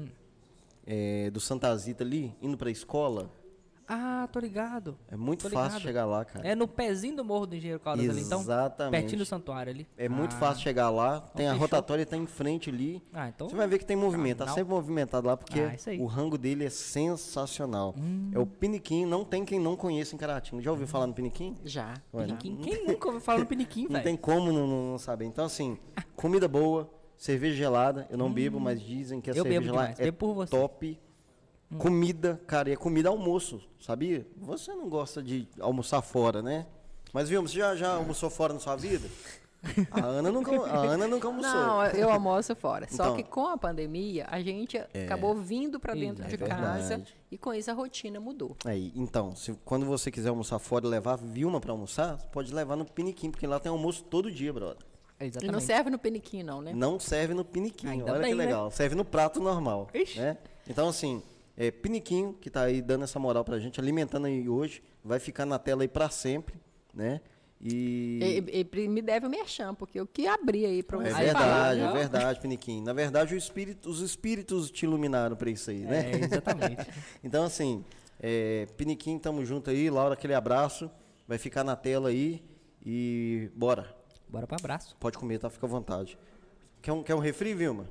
É, do Santa Zita ali, indo pra escola. Ah, tô ligado. É muito Tô fácil ligado. chegar lá, cara. É no pezinho do Morro do Engenheiro Caldas ali, então? Exatamente. Pertinho do santuário ali. É muito Ah. fácil chegar lá. Tem a fechou. rotatória tá em frente ali. Ah, então. Você vai ver que tem movimento, tá sempre movimentado lá, porque Ah. Hum. o rango dele é sensacional. É o Piniquim, não tem quem não conheça em Caratinga. Já ouviu falar no Piniquim? Já. Ué, Piniquim. Quem nunca ouviu falar no Piniquim, Não velho? tem como não, não- não saber. Então, assim, comida boa, cerveja gelada. Eu não bebo, mas dizem que a Hum. Eu bebo cerveja lá é bebo top. Comida, cara, e é comida almoço, sabia? Você não gosta de almoçar fora, né? Mas, viu, você já, já almoçou fora na sua vida? A Ana nunca, a Ana nunca almoçou. Não, eu almoço fora. Só Então. que com a pandemia, a gente acabou vindo para dentro É de verdade. casa e com isso a rotina mudou. Aí, então, se, quando você quiser almoçar fora e levar Vilma pra almoçar, você pode levar no Piniquim, porque lá tem almoço todo dia, brother. E não Exatamente. serve no peniquim, não, né? Não serve no piniquinho, Ainda olha bem, que né? legal. Serve no prato normal. Ixi. Né? Então, assim, é, piniquinho, que tá aí dando essa moral pra gente, alimentando aí hoje, vai ficar na tela aí pra sempre, né? E... E, e me deve o merchan, porque eu que abri aí para É você Aí verdade, falar, é verdade, Piniquim. Na verdade, o espírito, os espíritos te iluminaram pra isso aí, né? É, exatamente. Então, assim, é, Piniquim, tamo junto aí. Laura, aquele abraço. Vai ficar na tela aí. E bora. Bora pro abraço. Pode comer, tá? Fica à vontade. Quer um, quer um refri, Vilma?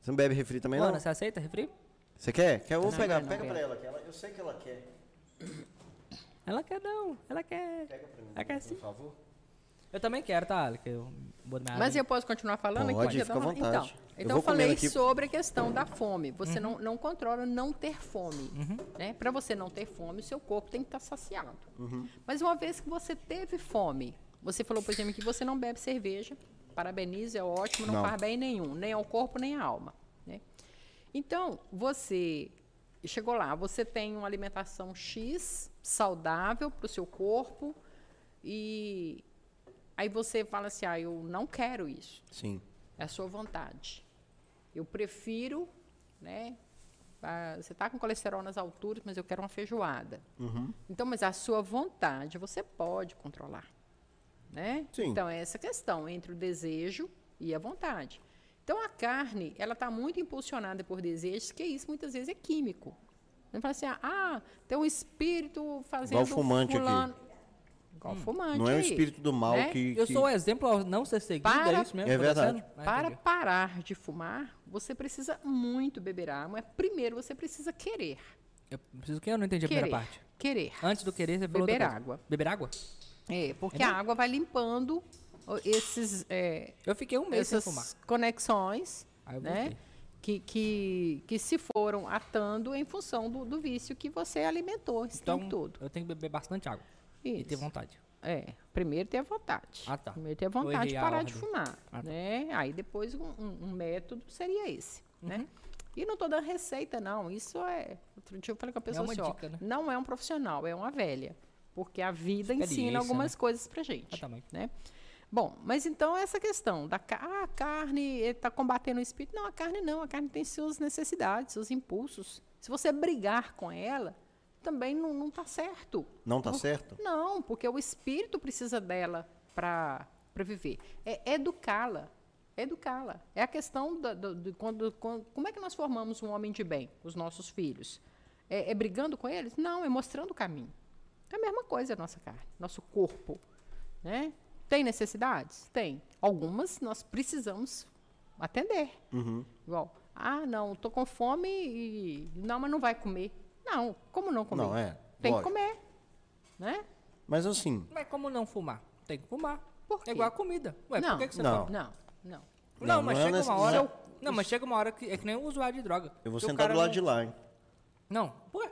Você não bebe refri também, não? Ana, você aceita refri? Você quer? Quer? Eu vou Não, pegar. não, Pega não. pra ela, que ela. Eu sei que ela quer. Ela quer não, ela quer. Pega pra mim, Ela quer sim. por favor. Eu também quero, tá? Que eu vou minha Mas eu posso continuar falando Pode, aqui? fica à Então, vontade. Então, Eu então eu falei aqui. sobre a questão da fome. Você Uhum. não, não controla não ter fome. Né? Para você não ter fome, o seu corpo tem que estar saciado. Uhum. Mas uma vez que você teve fome, você falou, por exemplo, que você não bebe cerveja. Parabenizo, é ótimo, não, Não. faz bem nenhum, nem ao corpo, nem à alma. Então, você chegou lá, você tem uma alimentação X, saudável para o seu corpo, e aí você fala assim, ah, eu não quero isso. Sim. É a sua vontade. Eu prefiro, né? Você está com colesterol nas alturas, mas eu quero uma feijoada. Uhum. Então, mas a sua vontade você pode controlar, né? Sim. Então é essa questão entre o desejo e a vontade. Então a carne, ela está muito impulsionada por desejos, que isso muitas vezes é químico. Você fala assim, ah, tem um espírito fazendo Igual fumante aqui. fulano. Igual fumante. Não é o espírito do mal né? que. Eu que- sou o exemplo ao não ser seguido, Para- é isso mesmo? É tá verdade. Ah, Para parar de fumar, você precisa muito beber água. Primeiro você precisa querer. Eu preciso que eu não entendi a querer. primeira parte. Querer. Antes do querer, você falou Beber água. Beber água? É, porque É a água vai limpando esses, é, Eu fiquei um mês sem fumar. conexões né, que, que, que se foram atando em função do, do vício que você alimentou esse Então, tempo todo. eu tenho que beber bastante água. E ter Isso. vontade. É, primeiro ter a vontade. Ah, tá. Primeiro ter a vontade de parar de fumar. Ah, tá. né? Aí depois um, um- método seria esse. Uhum. Né? E não estou dando receita, não. Isso é. Outro dia eu falei com a pessoa uma assim, ó, dica, né? não é um profissional, é uma velha. Porque a vida ensina algumas né? coisas pra gente. Exatamente. Né? Bom, mas então essa questão da ah, a carne está combatendo o espírito. Não, a carne não. A carne tem suas necessidades, seus impulsos. Se você brigar com ela, também não está certo. Não tá Por- certo? Não, porque o espírito precisa dela para viver. É educá-la. Educá-la. É a questão da, do, de quando, quando- Como é que nós formamos um homem de bem, os nossos filhos? É, é brigando com eles? Não, é mostrando o caminho. É a mesma coisa a nossa carne, nosso corpo. Né? Tem necessidades? Tem. Algumas nós precisamos atender. Uhum. Igual, ah, não, estou com fome e. Não, mas não vai comer. Não, como não comer? Não, é. Tem lógico. que comer. Né? Mas assim, Mas como não fumar? Tem que fumar. Por quê? É igual a comida. Ué, não, por que, que você Não. não, não. Não, Não, mas não é chega nesse- uma hora. não. Não, mas chega uma hora que é que nem um usuário de droga. eu vou sentar do lado não- de lá, hein? Não, ué,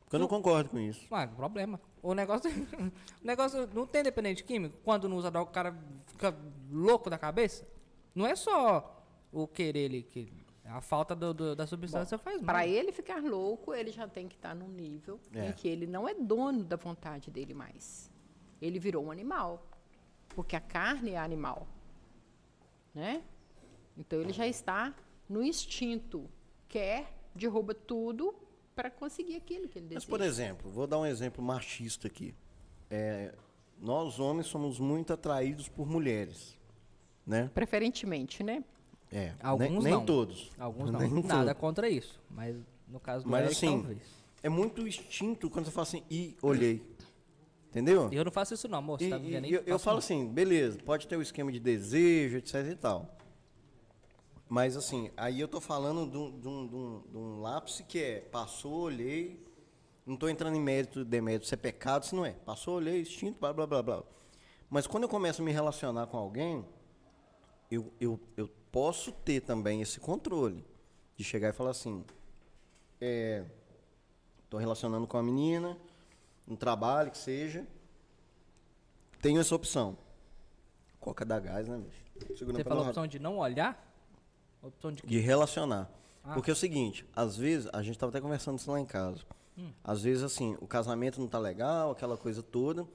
Porque eu não concordo com isso. ué, problema. O negócio, o negócio não tem dependente químico. Quando não usa droga, o cara fica louco da cabeça. Não é só o querer ele que a falta do, do, da substância Bom, faz mal. Para ele ficar louco, ele já tem que estar tá num nível é. em que ele não é dono da vontade dele mais. Ele virou um animal. Porque a carne é animal. Né? Então ele já está no instinto. Quer, derruba tudo para conseguir aquilo que ele deseja. Mas, por exemplo, vou dar um exemplo machista aqui. É, nós, homens, somos muito atraídos por mulheres. Né? Preferentemente, né? É, Alguns nem, nem não. todos. Alguns não. Nem Nada todos. contra isso. Mas no caso do mas, Eric, assim, talvez. É muito instinto quando você fala assim, e olhei. Entendeu? Eu não faço isso não, moço. E, tá e, eu, eu falo assim, beleza, pode ter o esquema de desejo, etc e tal. Mas assim, aí eu tô falando de um, de lápis que é, passou, olhei, não estou entrando em mérito, demérito, se é pecado, se não é. Passou, olhei, instinto, blá, blá, blá, blá. Mas quando eu começo a me relacionar com alguém, eu, eu, eu posso ter também esse controle de chegar e falar assim, estou é, relacionando com a menina, um trabalho que seja, tenho essa opção. Coca da gás, né, bicho? Você falou a opção de não olhar? Opção de, de relacionar. Ah. Porque é o seguinte, às vezes, a gente estava até conversando isso lá em casa. Hum. Às vezes, assim, o casamento não tá legal, aquela coisa toda.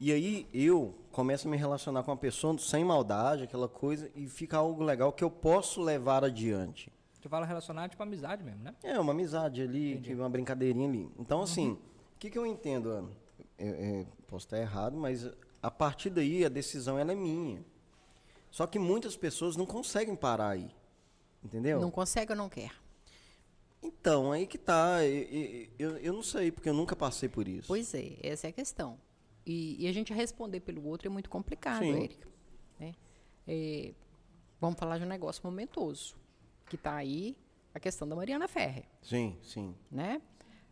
E aí eu começo a me relacionar com a pessoa sem maldade, aquela coisa, e fica algo legal que eu posso levar adiante. Você fala relacionar tipo amizade mesmo, né? É, uma amizade ali, uma brincadeirinha ali. Então, assim, uhum. o uhum. que, que eu entendo, Ana? Eu, eu, posso estar errado, mas a partir daí a decisão ela é minha. Só que muitas pessoas não conseguem parar aí. Entendeu? Não consegue ou não quer? Então, aí que tá. Eu, eu, eu não sei, porque eu nunca passei por isso. Pois é, essa é a questão. E, e, a gente responder pelo outro é muito complicado, Sim. Érica. Né? É, vamos falar de um negócio momentoso, que está aí a questão da Mariana Ferre. Sim, sim. Né?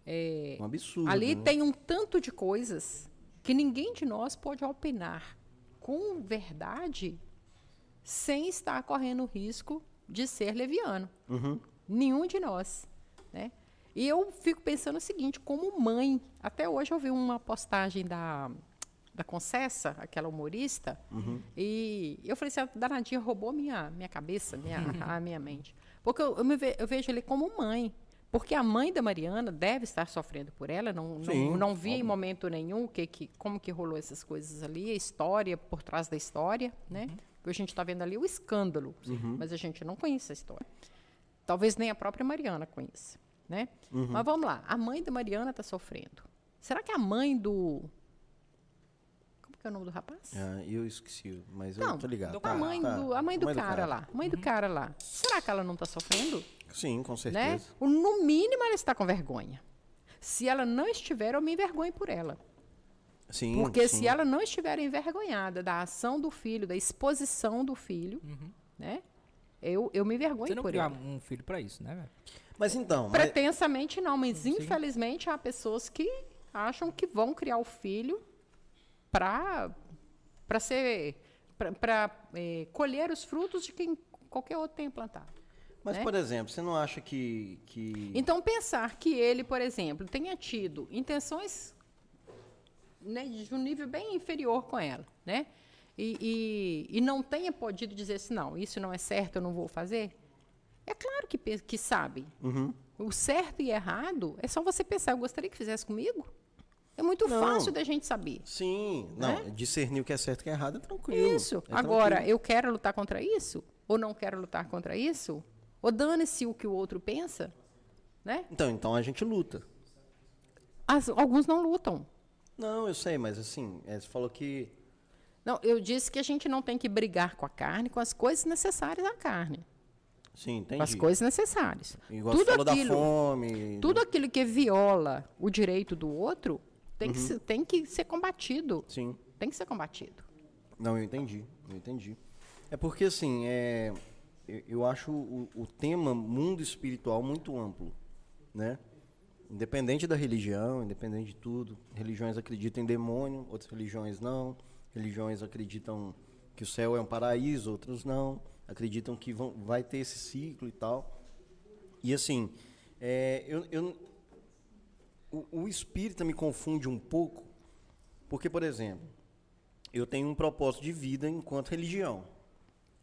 É, um absurdo. Ali né? tem um tanto de coisas que ninguém de nós pode opinar com verdade sem estar correndo risco de ser leviano. Uhum. Nenhum de nós. Né? E eu fico pensando o seguinte, como mãe, até hoje eu vi uma postagem da, da Concessa, aquela humorista, uhum. e eu falei assim, a danadinha roubou minha, minha cabeça, minha, a minha mente. Porque eu, eu, me ve, eu vejo ele como mãe. Porque a mãe da Mariana deve estar sofrendo por ela, não, Sim, não, não vi óbvio. em momento nenhum que, que, como que rolou essas coisas ali, a história por trás da história, né? Uhum. A gente está vendo ali o escândalo, uhum. mas a gente não conhece a história. Talvez nem a própria Mariana conheça né? Uhum. Mas vamos lá, a mãe da Mariana está sofrendo. Será que a mãe do como que é o nome do rapaz? Ah, eu esqueci, mas não, eu tô ligado. Tá, a mãe tá. do a mãe do, mãe cara, do cara, lá, a mãe uhum. do cara lá. Será que ela não está sofrendo? Sim, com né? certeza. Né? No mínimo ela está com vergonha. Se ela não estiver, eu me envergonho por ela. Sim, Porque sim. se ela não estiver envergonhada da ação do filho, da exposição do filho, uhum. né? Eu, eu me envergonho Você não por ele. um filho para isso, né, velho? Mas então. Pretensamente não, mas Sim. infelizmente há pessoas que acham que vão criar o filho para para ser para é, colher os frutos de quem qualquer outro tenha plantado. Mas, né? por exemplo, você não acha que, que. Então, pensar que ele, por exemplo, tenha tido intenções né, de um nível bem inferior com ela, né? E, e, e não tenha podido dizer assim, não, isso não é certo, eu não vou fazer. É claro que, que sabe. Uhum. O certo e errado é só você pensar, eu gostaria que fizesse comigo. É muito não. fácil da gente saber. Sim, né? não, discernir o que é certo e o que é errado é tranquilo. Isso. É Agora, tranquilo. eu quero lutar contra isso? Ou não quero lutar contra isso? Ou dane-se o que o outro pensa? Né? Então, então a gente luta. As, alguns não lutam. Não, eu sei, mas assim, é, você falou que. Não, eu disse que a gente não tem que brigar com a carne, com as coisas necessárias à carne. Sim, entendi. As coisas necessárias. Igual tudo falou aquilo, da fome. Tudo aquilo que viola o direito do outro tem, uhum. que, ser, tem que ser combatido. Sim. Tem que ser combatido. Não, eu entendi. Eu entendi. É porque, assim, é, eu, eu acho o, o tema mundo espiritual muito amplo, né? Independente da religião, independente de tudo. Religiões acreditam em demônio, outras religiões não. Religiões acreditam que o céu é um paraíso, outras não acreditam que vão, vai ter esse ciclo e tal. E assim, é, eu, eu, o, o espírita me confunde um pouco, porque, por exemplo, eu tenho um propósito de vida enquanto religião,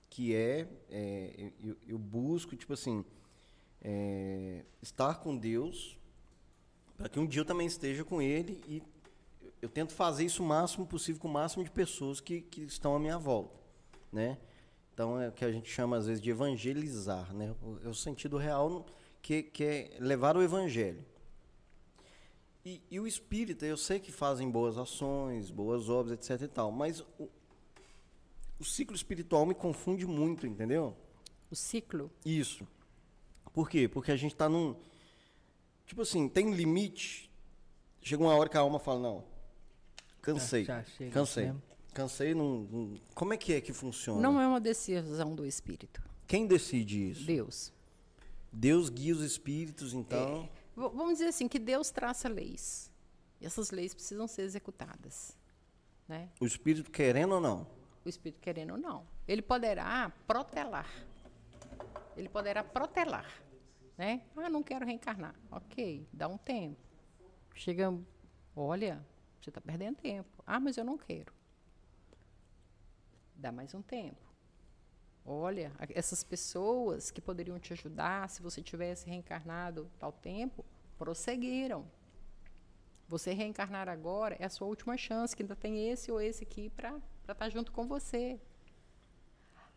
que é, é eu, eu, busco, tipo assim, é, estar com Deus, para que um dia eu também esteja com Ele e eu tento fazer isso o máximo possível com o máximo de pessoas que, que estão à minha volta, né? Então é o que a gente chama às vezes de evangelizar, né? É o sentido real que, que é levar o evangelho. E, e, o espírita, eu sei que fazem boas ações, boas obras, etc e tal, mas o, o ciclo espiritual me confunde muito, entendeu? O ciclo? Isso. Por quê? Porque a gente está num. Tipo assim, tem limite. Chega uma hora que a alma fala: não, cansei. Já, já cansei. Mesmo. Cansei. Não, como é que é que funciona? Não é uma decisão do espírito. Quem decide isso? Deus. Deus guia os espíritos, então. É, vamos dizer assim: que Deus traça leis. E essas leis precisam ser executadas. Né? O espírito querendo ou não? o espírito querendo ou não. Ele poderá protelar. Ele poderá protelar. Né? Ah, não quero reencarnar. Ok, dá um tempo. Chega, olha, você está perdendo tempo. Ah, mas eu não quero. Dá mais um tempo. Olha, essas pessoas que poderiam te ajudar se você tivesse reencarnado tal tempo, prosseguiram. Você reencarnar agora é a sua última chance, que ainda tem esse ou esse aqui para estar tá junto com você.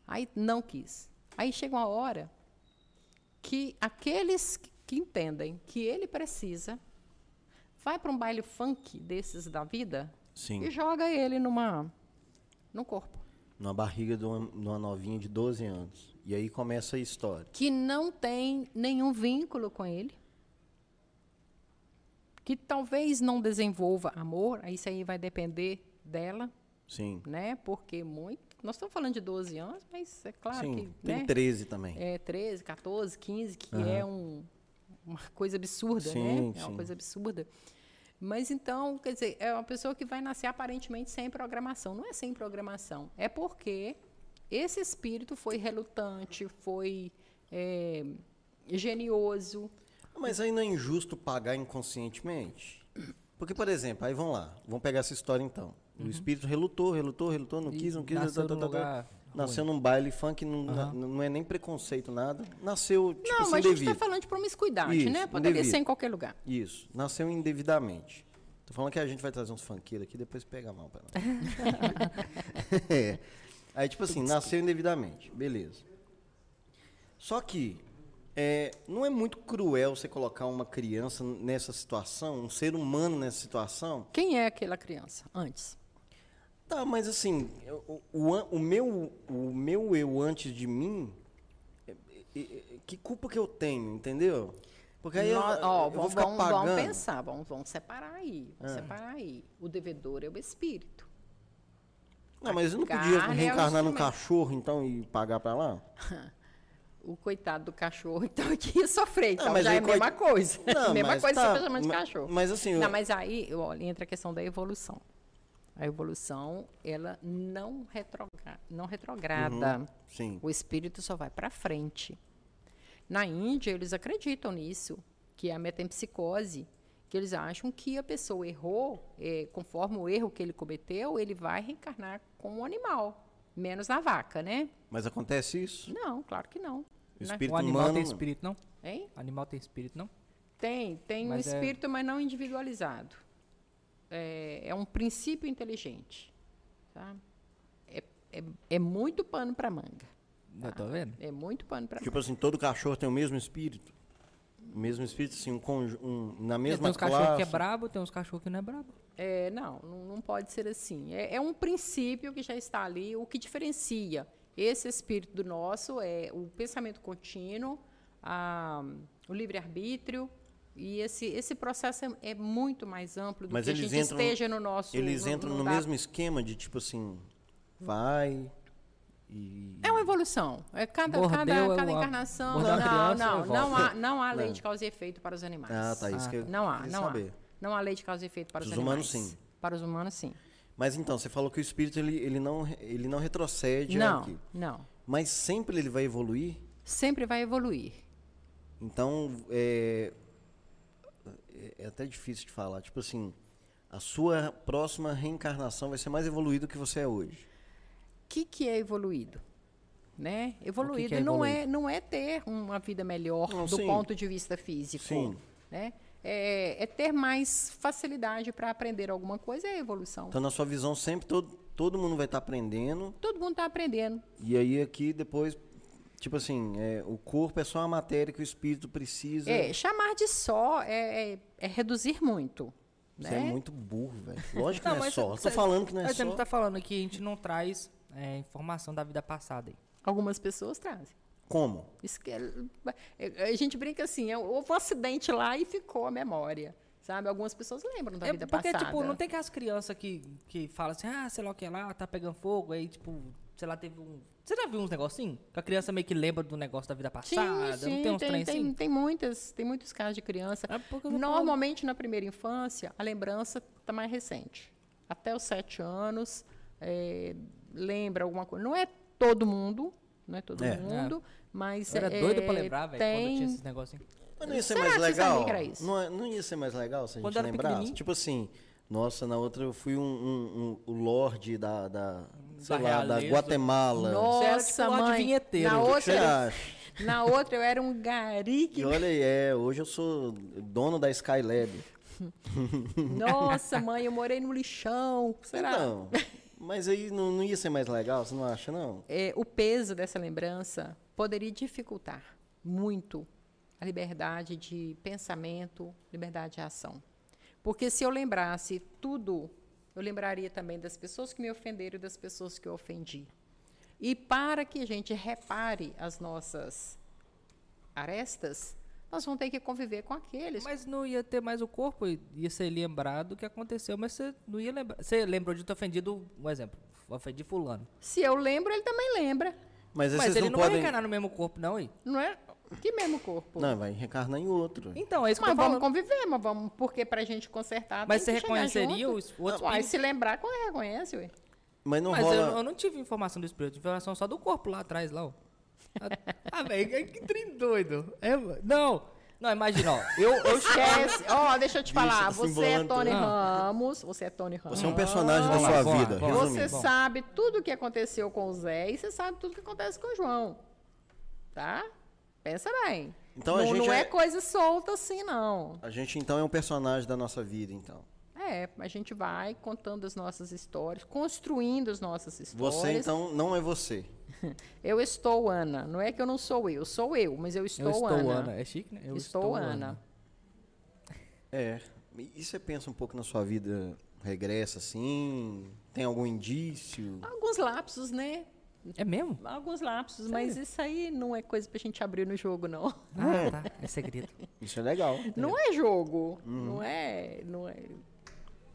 Aí não quis. Aí chega uma hora que aqueles que entendem que ele precisa vai para um baile funk desses da vida Sim. e joga ele numa no corpo. Na barriga de uma, de uma novinha de 12 anos. E aí começa a história. Que não tem nenhum vínculo com ele. Que talvez não desenvolva amor, isso aí vai depender dela. Sim. Né? Porque muito. Nós estamos falando de 12 anos, mas é claro Sim, que. Tem né? 13 também. É, 13, 14, 15, que uhum. é um, uma coisa absurda, sim, né? É uma coisa absurda. Mas então, quer dizer, é uma pessoa que vai nascer aparentemente sem programação. Não é sem programação. É porque esse espírito foi relutante, foi é, genioso. Mas aí não é injusto pagar inconscientemente? Porque, por exemplo, aí vamos lá, vamos pegar essa história então. Uhum. O espírito relutou, relutou, relutou, não quis, não quis. Nasceu, tá, tá, tá, nasceu num baile funk, não, uhum. não é nem preconceito, nada. Nasceu, tipo não, assim, mas a gente está falando de promiscuidade, Isso, né? Poderia indevido. ser em qualquer lugar. Isso, nasceu indevidamente. Tô falando que a gente vai trazer uns funkeiros aqui, depois pega mal para é. Aí, tipo assim, nasceu indevidamente, beleza. Só que é, não é muito cruel você colocar uma criança nessa situação, um ser humano nessa situação? Quem é aquela criança antes? Tá, mas assim, o, o, o, meu, o meu eu antes de mim, é, é, é, que culpa que eu tenho, entendeu? Porque aí Nós, eu, ó, eu vamos, vamos, pensar, vamos, vamos separar aí. Vamos ah. separar aí. O devedor é o espírito. Não, mas eu não podia reencarnar é num cachorro, então, e pagar para lá? o coitado do cachorro, então, que ia sofrer. Então, não, já é a mesma coisa. Não, mesma coisa, tá, simplesmente cachorro. Mas assim... Não, mas aí, olha, entra a questão da evolução. A evolução, ela não, retrogra não retrograda. Uhum, sim. O espírito só vai para frente. Na Índia, eles acreditam nisso, que é a metempsicose, que eles acham que a pessoa errou, é, conforme o erro que ele cometeu, ele vai reencarnar como um animal, menos na vaca, né? Mas acontece isso? Não, claro que não. O, espírito o animal humano... tem espírito, não? Hein? O animal tem espírito, não? Tem, tem mas um é espírito, é... mas não individualizado é, é um princípio inteligente. Tá? É, é, é muito pano para manga. Tá? Tô vendo. É muito pano para tipo manga. Tipo assim, todo cachorro tem o mesmo espírito? O mesmo espírito, assim, um, um na mesma Tem uns cachorros que é brabo, tem uns cachorros que não é brabo. É, não, não, não pode ser assim. É, é, um princípio que já está ali. O que diferencia esse espírito do nosso é o pensamento contínuo, a, o livre-arbítrio, e esse, esse processo é, é muito mais amplo do Mas que a gente entram, esteja no nosso... Eles no, entram no, no mesmo esquema de, tipo assim, vai... E... É uma evolução. É cada, Mordeu, cada, cada encarnação. Não, não, não, não há, não há lei de causa e efeito para os animais. Ah, tá. Isso ah, que eu não há, não saber. há. Não há lei de causa e efeito para os, os humanos, sim. Para os humanos, sim. Mas então, você falou que o espírito ele, ele, não, ele não retrocede não, aqui. Não. Mas sempre ele vai evoluir? Sempre vai evoluir. Então, é, é, até difícil de falar. Tipo assim, a sua próxima reencarnação vai ser mais evoluída do que você é hoje. O que, que é evoluído? né? Evoluído é não é não é ter uma vida melhor não, do sim. ponto de vista físico, sim. né? É, é ter mais facilidade para aprender alguma coisa é evolução. Então, na sua visão, sempre todo, todo mundo vai estar tá aprendendo. Todo mundo está aprendendo. E aí aqui depois Tipo assim, é, o corpo é só a matéria que o espírito precisa. É, chamar de só é, é, é reduzir muito. Você é né? é muito burro, velho. Lógico que não, não é só. Estou falando que não é só. A gente tá falando que a gente não traz é, informação da vida passada. Aí. Algumas pessoas trazem. Como? É, a gente brinca assim, houve um acidente lá e ficou a memória. Sabe? Algumas pessoas lembram da é vida porque, passada. Porque, tipo, não tem aquelas crianças que, que falam assim, ah, sei lá o que lá, tá pegando fogo, aí, tipo, sei lá, teve um. Você já viu uns negocinhos? Que a criança meio que lembra do negócio da vida passada? Sim, sim, não tem uns tem, tem, assim? Tem, muitas, tem muitos casos de criança. É Normalmente, na primeira infância, a lembrança está mais recente. Até os sete anos, é, lembra alguma coisa. Não é todo mundo, não é todo é. mundo, é. mas. Eu era é, doido pra lembrar, velho, tem... quando tinha esses negocinhos. Mas não ia ser Será mais legal? Não, é, não, ia ser mais legal se a gente lembrasse? Tipo assim, nossa, na outra eu fui um, um, um o Lorde da, da, sei da lá, da Guatemala. Nossa, tipo, mãe. Na outra, na outra eu era um gari. Que... E olha aí, é, hoje eu sou dono da Skylab. Nossa, mãe, eu morei no lixão. Será? Não. Mas aí não, não ia ser mais legal, você não acha, não? É, o peso dessa lembrança poderia dificultar muito a liberdade de pensamento, liberdade de ação. Porque se eu lembrasse tudo, eu lembraria também das pessoas que me ofenderam e das pessoas que eu ofendi. E para que a gente repare as nossas arestas, nós vamos ter que conviver com aqueles. Mas não ia ter mais o corpo, ia ser lembrado o que aconteceu, mas você não ia lembrar. Você lembrou de ter ofendido, um exemplo, ofendi fulano. Se eu lembro, ele também lembra. Mas, mas ele não, não podem... vai reencarnar no mesmo corpo, não, hein? Não é? Que mesmo corpo? Não, vai reencarnar em outro. Então, é isso mas que eu vamos conviver, mas vamos, porque pra gente consertar. Mas você reconheceria os outros Mas se lembrar, quando reconhece, ué. Mas não mas rola... eu, eu, não tive informação do espírito, informação só do corpo lá atrás, lá, ó. ah, velho, que trem doido. É, não. Não, imagina, ó. Eu, eu esquece. Ó, oh, deixa eu te falar. você é Tony Ramos. Você é Tony Ramos. Você é um personagem da sua vida. Você sabe tudo o que aconteceu com o Zé e você sabe tudo o que acontece com o João. Tá? Pensa bem. Então, não, a gente não é, é coisa solta assim, não. A gente, então, é um personagem da nossa vida, então. É, a gente vai contando as nossas histórias, construindo as nossas histórias. Você, então, não é você. eu estou Ana. Não é que eu não sou eu, sou eu, mas eu estou, eu estou Ana. Ana. É chique, né? Eu estou, estou Ana. Ana. É. E você pensa um pouco na sua vida regressa, assim? Tem algum indício? Alguns lapsos, né? É mesmo? Alguns lapsos, Sério? mas isso aí não é coisa pra gente abrir no jogo, não. Ah, tá. É segredo. Isso é legal. Não é jogo. Uhum. Não é. Não é.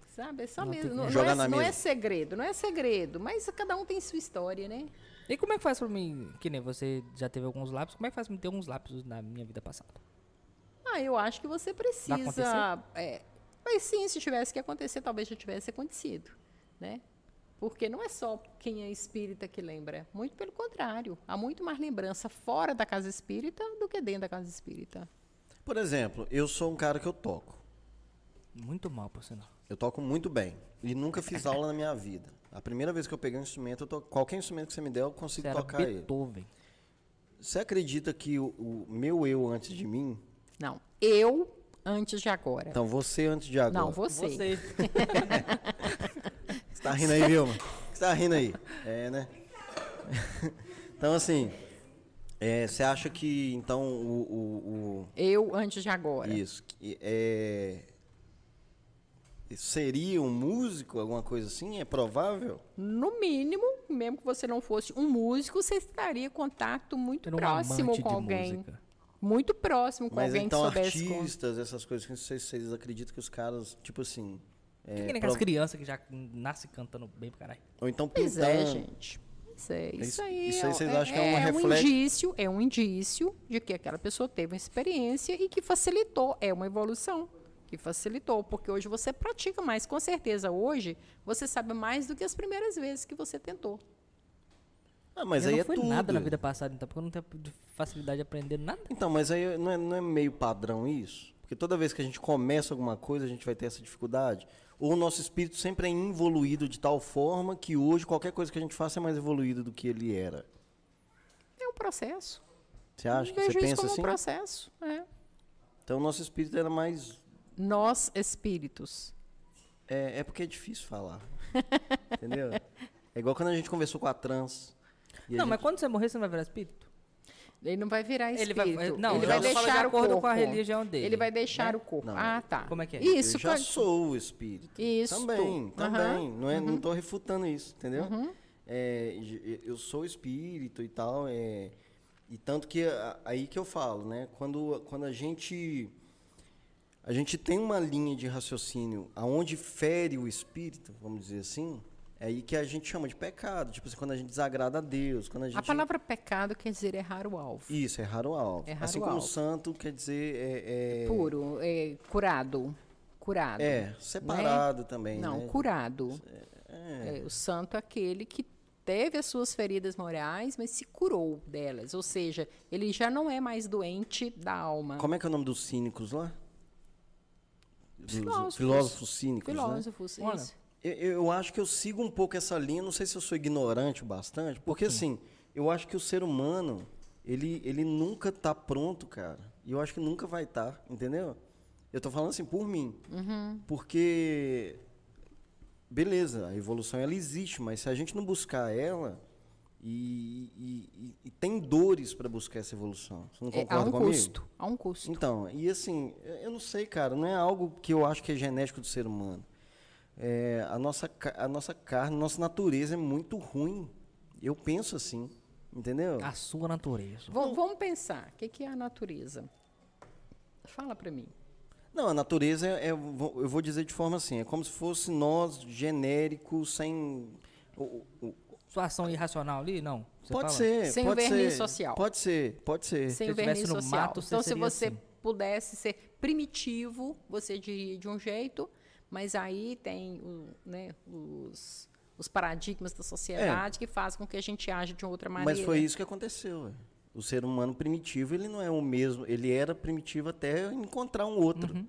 Sabe? É só não mesmo. Não, não, é, não é segredo, não é segredo. Mas cada um tem sua história, né? E como é que faz pra mim, que nem você já teve alguns lápis, como é que faz pra mim ter alguns lápis na minha vida passada? Ah, eu acho que você precisa. É, mas sim, se tivesse que acontecer, talvez já tivesse acontecido, né? Porque não é só quem é espírita que lembra, muito pelo contrário. Há muito mais lembrança fora da casa espírita do que dentro da casa espírita. Por exemplo, eu sou um cara que eu toco. Muito mal, por sinal. Eu toco muito bem. E nunca fiz aula na minha vida. A primeira vez que eu peguei um instrumento, to... qualquer instrumento que você me der, eu consigo você tocar Beethoven. ele. Você acredita que o, o meu eu antes de mim. Não. Eu antes de agora. Então, você antes de agora. Não, você. Você. Você tá rindo aí, Vilma? Você tá rindo aí? É, né? Então, assim, é, você acha que, então, o, o, o, Eu antes de agora. Isso. É, seria um músico, alguma coisa assim? É provável? No mínimo, mesmo que você não fosse um músico, você estaria em contato muito um próximo com alguém. Música. Muito próximo com Mas alguém então, que soubesse. artistas, essas coisas, vocês, vocês acreditam que os caras, tipo assim, é, que nem aquelas crianças que já nascem cantando bem pra caralho. Ou então pintando. Pois é, gente. Isso, é, isso aí, isso aí vocês é, acham que é um é reflexo? Um indício, é um indício de que aquela pessoa teve uma experiência e que facilitou. É uma evolução que facilitou, porque hoje você pratica mais. Com certeza, hoje, você sabe mais do que as primeiras vezes que você tentou. Ah, mas eu aí não é fui tudo. nada na vida passada, então, porque eu não tenho facilidade de aprender nada. Então, mas aí não é, não é meio padrão isso? Porque toda vez que a gente começa alguma coisa, a gente vai ter essa dificuldade. Ou o nosso espírito sempre é evoluído de tal forma que hoje qualquer coisa que a gente faça é mais evoluído do que ele era. um processo. Você acha eu que você pensa como assim? um processo, é. Então, nosso espírito era mais... Nós, espíritos. É, é porque é difícil falar. entendeu? É igual quando a gente conversou com a trans. não, gente... mas quando você morrer, você não vai virar espírito? Ele não vai virar espírito. Ele vai, não, ele vai deixar de acordo o com a religião dele. Ele vai deixar né? o corpo. Não, ah, tá. Como é que é? Isso, eu já sou o espírito. Isso. Também, também. Uhum. Não é, uhum. não estou refutando isso, entendeu? Uhum. É, eu sou espírito e tal, é, e tanto que aí que eu falo, né? Quando, quando a gente a gente tem uma linha de raciocínio aonde fere o espírito, vamos dizer assim, é aí que a gente chama de pecado. Tipo assim, quando a gente desagrada a Deus. Quando a, gente... a palavra pecado quer dizer errar o alvo. Isso, errar o alvo. Errar assim o como alvo. santo quer dizer. É, é... Puro, é, curado. Curado. É, separado né? também. Não, né? curado. É. é. o santo é aquele que teve as suas feridas morais, mas se curou delas. Ou seja, ele já não é mais doente da alma. Como é que é o nome dos cínicos lá? Filósofos. Filósofos cínicos. Né? Filósofos, né? isso. Eu, eu, acho que eu sigo um pouco essa linha, não sei se eu sou ignorante bastante, porque assim, eu acho que o ser humano, ele, ele nunca tá pronto, cara. E eu acho que nunca vai estar, tá, entendeu? Eu tô falando assim por mim. Uhum. Porque beleza, a evolução ela existe, mas se a gente não buscar ela, e, e, e, tem dores para buscar essa evolução. Você não concorda é, há um comigo? custo. Há um custo. Então, e assim, eu não sei, cara, não é algo que eu acho que é genético do ser humano. É, a, nossa, a nossa carne, a nossa natureza é muito ruim. Eu penso assim, entendeu? A sua natureza. V vamos pensar, o que, que é a natureza? Fala para mim. Não, a natureza é, é, eu vou dizer de forma assim, é como se fosse nós genéricos, sem o, o, sua ação irracional ali, não. pode fala? ser, sem pode o verniz ser, social. Pode ser, pode ser. Sem o verniz social. Mato, então, se você assim. pudesse ser primitivo, você diria de um jeito, mas aí tem né, os, os paradigmas da sociedade é. que fazem com que a gente age de outra maneira. Mas foi isso que aconteceu. O ser humano primitivo, ele não é o mesmo. Ele era primitivo até encontrar um outro. Uhum.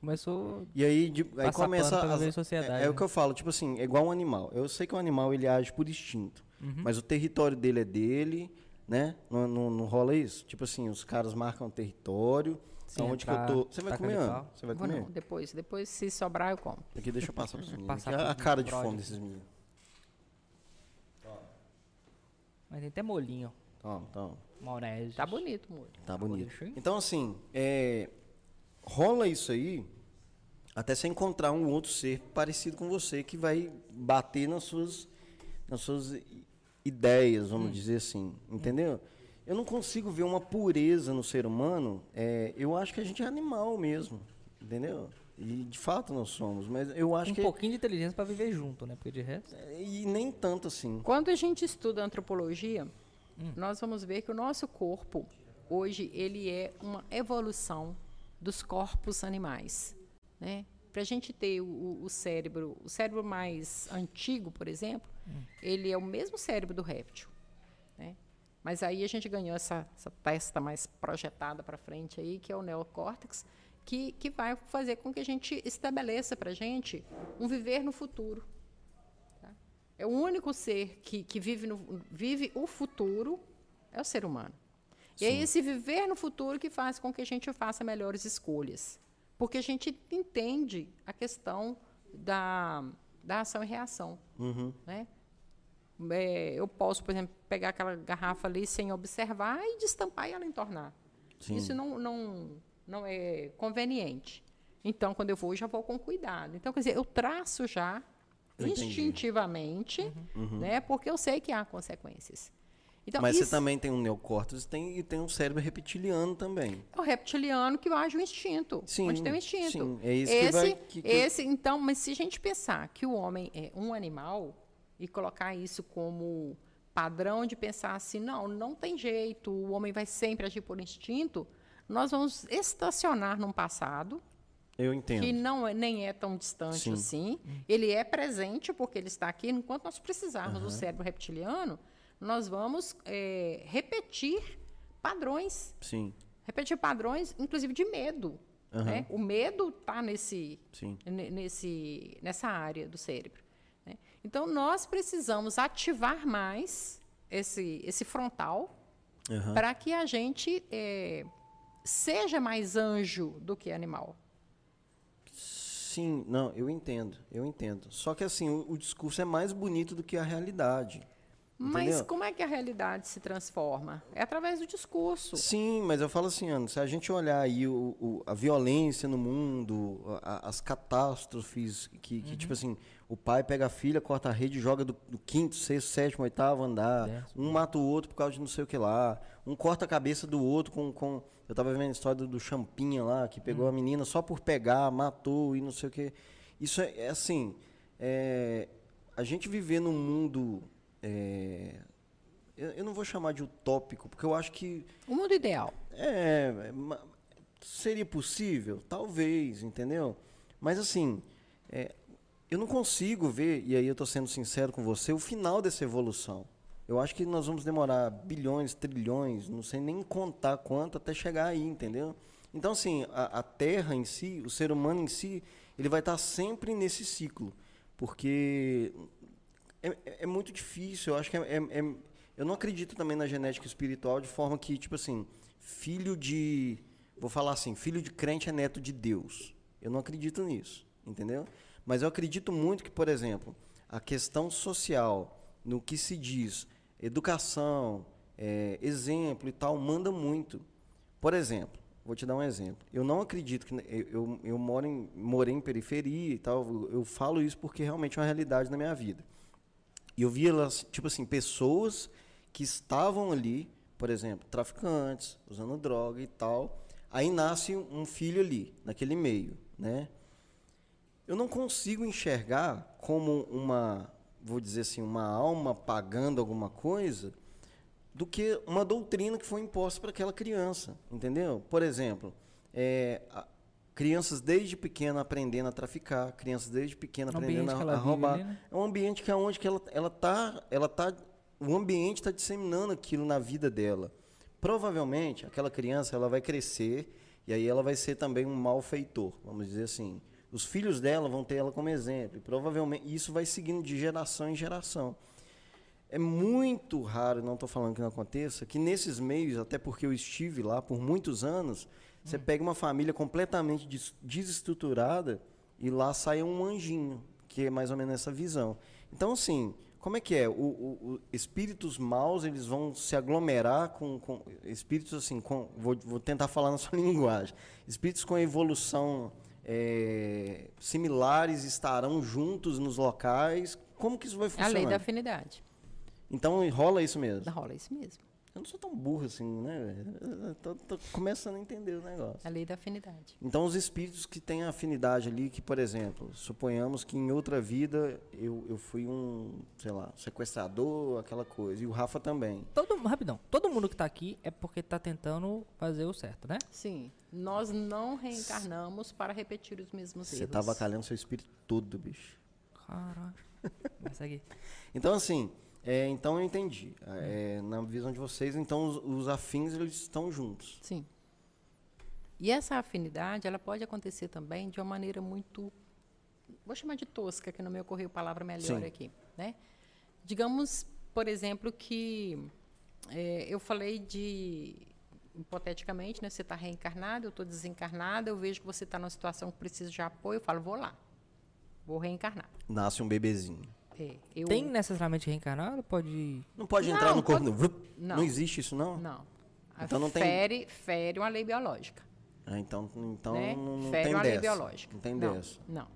Começou. E aí, de, aí começa a. As, sociedade, é, é né? o que eu falo, tipo assim, é igual um animal. Eu sei que o um animal ele age por instinto. Uhum. Mas o território dele é dele, né? Não, não, não rola isso? Tipo assim, os caras marcam o território. Sim, onde pra, que eu tô. Você vai comer? Você vai comer? Não, depois. Depois, se sobrar, eu como. Aqui, deixa eu passar para os meninos. a cara de fome desses meninos. Mas tem até molinho. Toma, toma. Maurésio. Tá bonito o molho. Tá bonito. Então, assim, é, rola isso aí até você encontrar um outro ser parecido com você que vai bater nas suas, nas suas ideias, vamos hum. dizer assim. Entendeu? Hum. Eu não consigo ver uma pureza no ser humano. É, eu acho que a gente é animal mesmo. Entendeu? E de fato nós somos, mas eu acho um que. Um pouquinho de inteligência para viver junto, né? Porque de resto. É, e nem tanto assim. Quando a gente estuda antropologia, hum. nós vamos ver que o nosso corpo, hoje, ele é uma evolução dos corpos animais. Né? Para a gente ter o, o, cérebro, o cérebro mais antigo, por exemplo, hum. ele é o mesmo cérebro do réptil. Né? Mas aí a gente ganhou essa, essa testa mais projetada para frente aí, que é o neocórtex, que, que vai fazer com que a gente estabeleça para a gente um viver no futuro. Tá? É o único ser que, que vive, no, vive o futuro, é o ser humano. Sim. E é esse viver no futuro que faz com que a gente faça melhores escolhas. Porque a gente entende a questão da, da ação e reação. Uhum. Né? É, eu posso, por exemplo, pegar aquela garrafa ali sem observar e destampar e ela entornar. Sim. Isso não, não, não é conveniente. Então, quando eu vou, eu já vou com cuidado. Então, quer dizer, eu traço já eu instintivamente, uhum. né, porque eu sei que há consequências. Então, Mas isso... você também tem um neocórtex tem, e tem um cérebro reptiliano também. É o reptiliano que age o instinto. Sim, onde tem o instinto. Sim, é isso esse, que vai... Que, que... Esse, então, mas se a gente pensar que o homem é um animal, e colocar isso como padrão de pensar assim, não, não tem jeito, o homem vai sempre agir por instinto, nós vamos estacionar num passado eu entendo. Que não é, nem é tão distante Sim. assim. Ele é presente porque ele está aqui. Enquanto nós precisarmos uhum. do cérebro reptiliano, nós vamos é, repetir padrões. Sim. Repetir padrões, inclusive de medo. Uhum. Né? O medo está nesse, nesse, nessa área do cérebro. Então, nós precisamos ativar mais esse, esse frontal, uhum. para que a gente é, seja mais anjo do que animal. Sim, não, eu entendo, eu entendo. Só que assim, o, o discurso é mais bonito do que a realidade. Mas Entendeu? como é que a realidade se transforma? É através do discurso. Sim, mas eu falo assim, Ana, se a gente olhar aí o, o a violência no mundo, a, as catástrofes, que, que uhum. tipo assim, o pai pega a filha, corta a rede, joga do, do quinto, sexto, sétimo, oitavo andar, é. um mata o outro por causa de não sei o que lá, um corta a cabeça do outro com... com eu tava vendo a história do, do Champinha lá, que pegou uhum. a menina só por pegar, matou e não sei o que. Isso é, é assim, é, a gente viver num mundo é, eu, eu, não vou chamar de utópico, porque eu acho que. O mundo ideal. É. Seria possível? Talvez, entendeu? Mas assim, é, eu não consigo ver, e aí eu estou sendo sincero com você, o final dessa evolução. Eu acho que nós vamos demorar bilhões, trilhões, não sei nem contar quanto até chegar aí, entendeu? Então, assim, a, a Terra em si, o ser humano em si, ele vai estar sempre nesse ciclo. Porque é, é muito difícil. Eu acho que é, é, é, Eu não acredito também na genética espiritual de forma que, tipo assim, filho de. Vou falar assim, filho de crente é neto de Deus. Eu não acredito nisso, entendeu? Mas eu acredito muito que, por exemplo, a questão social, no que se diz educação, é, exemplo e tal, manda muito. Por exemplo, vou te dar um exemplo. Eu não acredito que. Eu, eu, eu moro em, morei em periferia e tal, eu, eu falo isso porque realmente é uma realidade na minha vida. E eu via, tipo assim, pessoas que estavam ali, por exemplo, traficantes, usando droga e tal. Aí nasce um filho ali, naquele meio, né? Eu não consigo enxergar como uma, vou dizer assim, uma alma pagando alguma coisa do que uma doutrina que foi imposta para aquela criança, entendeu? Por exemplo, é, crianças desde pequena aprendendo a traficar, crianças desde pequena aprendendo a, a roubar. Ali, né? É um ambiente que é onde que ela ela tá, ela tá, o ambiente está disseminando aquilo na vida dela. Provavelmente aquela criança ela vai crescer e aí ela vai ser também um malfeitor, vamos dizer assim. Os filhos dela vão ter ela como exemplo e provavelmente isso vai seguindo de geração em geração. É muito raro, não estou falando que não aconteça, que nesses meios, até porque eu estive lá por muitos anos, você pega uma família completamente des desestruturada e lá sai um anjinho, que é mais ou menos essa visão. Então, assim, como é que é? O, o, o espíritos maus, eles vão se aglomerar com, com espíritos assim, com, vou, vou, tentar falar na sua linguagem. Espíritos com evolução é, similares estarão juntos nos locais. Como que isso vai funcionar? A lei da afinidade. Então rola isso mesmo? Rola isso mesmo. Eu não sou tão burro assim, né? Tô, tô, começando a entender o negócio. A lei da afinidade. Então, os espíritos que têm afinidade ali, que, por exemplo, suponhamos que em outra vida eu, eu fui um, sei lá, sequestrador, aquela coisa. E o Rafa também. Todo, rapidão, todo mundo que está aqui é porque está tentando fazer o certo, né? Sim. Nós não reencarnamos para repetir os mesmos Você erros. Você tá calhando seu espírito todo, bicho. Caralho. Vai seguir. Então, assim, é, então eu entendi. É, na visão de vocês, então os, os, afins eles estão juntos. Sim. E essa afinidade, ela pode acontecer também de uma maneira muito, vou chamar de tosca, que não me ocorreu palavra melhor Sim. aqui, né? Digamos, por exemplo, que é, eu falei de hipoteticamente, né? Você está reencarnado, eu estou desencarnada, eu vejo que você está numa situação que precisa de apoio, eu falo, vou lá, vou reencarnar. Nasce um bebezinho. É, eu... Tem necessariamente reencarnado? Pode. Não pode não, entrar no corpo. Pode... Não. não existe isso, não? Não. Então não fere, tem. Fere uma lei biológica. Ah, então então né? não, não fere tem uma dessa. lei biológica. Não tem não, dessa. Não.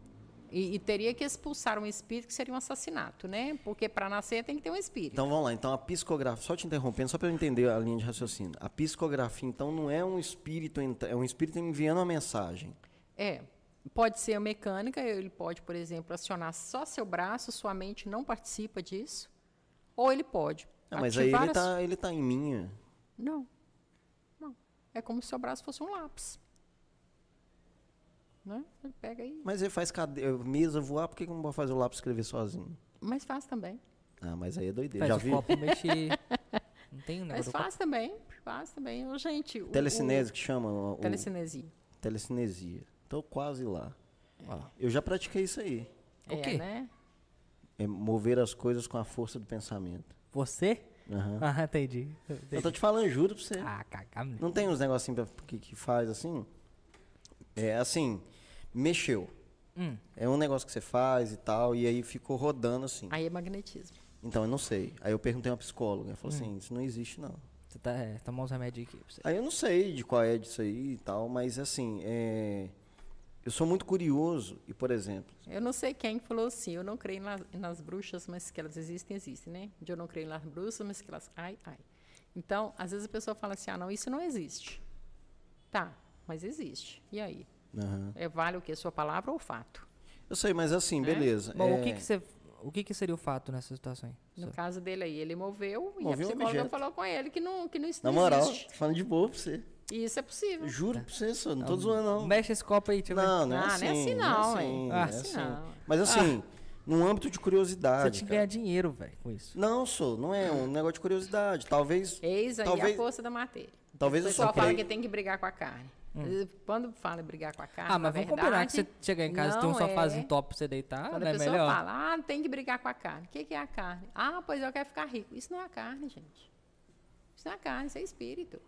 E, e, teria que expulsar um espírito que seria um assassinato, né? Porque para nascer tem que ter um espírito. Então vamos lá. Então a psicografia, só te interrompendo, só para eu entender a linha de raciocínio. A psicografia, então, não é um espírito, é um espírito enviando uma mensagem. É. Pode ser a mecânica, ele pode, por exemplo, acionar só seu braço, sua mente não participa disso. Ou ele pode. Ah, mas aí ele está ele tá em minha. Não. Não. É como se seu braço fosse um lápis. Né? Ele pega aí. Mas ele faz cadeira, mesa voar, por que não pode fazer o lápis escrever sozinho? Mas faz também. Ah, mas aí é doideira. Faz Já viu? Copo mexer. Não tem um Mas faz copo. também. Faz também. Gente, Telecinese o, que chama? O, Telecinesia. Telecinesia. Tô quase lá. É. Eu já pratiquei isso aí. É, o quê? né? É mover as coisas com a força do pensamento. Você? Uhum. Ah, entendi, entendi. Eu tô te falando, juro pra você. Ah, caga Não tem uns negocinhos que, que faz assim? É assim, mexeu. Hum. É um negócio que você faz e tal, e aí ficou rodando assim. Aí é magnetismo. Então, eu não sei. Aí eu perguntei a uma psicóloga, ela falou hum. assim, isso não existe não. Você tá, é, tomar uns remédios aqui pra você. Aí eu não sei de qual é disso aí e tal, mas assim, é... Eu sou muito curioso e, por exemplo... Eu não sei quem falou assim, eu não creio nas, nas bruxas, mas que elas existem, existem, né? Eu não creio nas bruxas, mas que elas... Ai, ai. Então, às vezes a pessoa fala assim, ah, não, isso não existe. Tá, mas existe. E aí? Uhum. É, vale o que? Sua palavra ou fato? Eu sei, mas assim, é? beleza. Bom, é... o que, que você o que, que, seria o fato nessa situação? No caso dele aí, ele moveu, moveu e a psicóloga objeto. falou com ele que não, que não Na moral, falando de boa pra você. E isso é possível. Juro pra você, só, não tô zoando, não. Mexe esse copo aí, deixa não, Não, é ah, assim, não é assim, não, não é assim, ah, é assim. Não. Mas assim, ah. num âmbito de curiosidade. Você te ganhar dinheiro, velho, com isso. Não, sou, não é um negócio de curiosidade. Talvez. Eis aí talvez, a força da matéria. Talvez o pessoal fala que tem que brigar com a carne. Hum. Quando fala brigar com a carne. Ah, mas vamos verdade, combinar que você chegar em casa e tem um sofazinho é. top pra você deitar. Quando né? a pessoa melhor. fala, ah, tem que brigar com a carne. O que, que é a carne? Ah, pois eu quero ficar rico. Isso não é carne, gente. Isso não é carne, isso é espírito.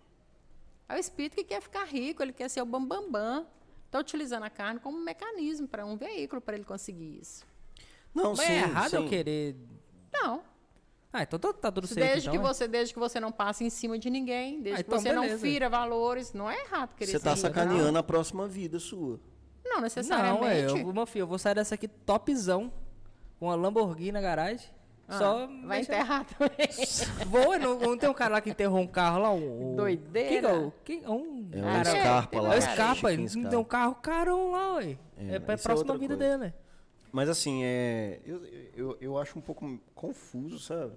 É o espírito que quer ficar rico, ele quer ser o bambambam. Bam, bam. Está utilizando a carne como um mecanismo para um veículo para ele conseguir isso. Não, Mas sim, é errado sim. eu querer. Não. Ah, então tá, tá tudo certo. Desde então, que né? você, desde que você não passe em cima de ninguém, desde Ah, que então você beleza. não fira valores, não é errado querer Você tá rico, sacaneando a próxima vida sua. Não, não Não, necessariamente. é, eu, meu filho, eu vou sair dessa aqui topzão, com uma Lamborghini na garagem. Ah, só vai enterrar também. Vou, não, não tem um cara lá que enterrou um carro lá? Um, um- Doideira. Que, não, que, um É um cara, Scarpa é lá. É o um Scarpa, Chiquinho ele Scarpa. tem um carro carão lá, ué. É, É, pra é próxima outra vida coisa. dele. Mas assim, é, eu, eu, eu acho um pouco confuso, sabe?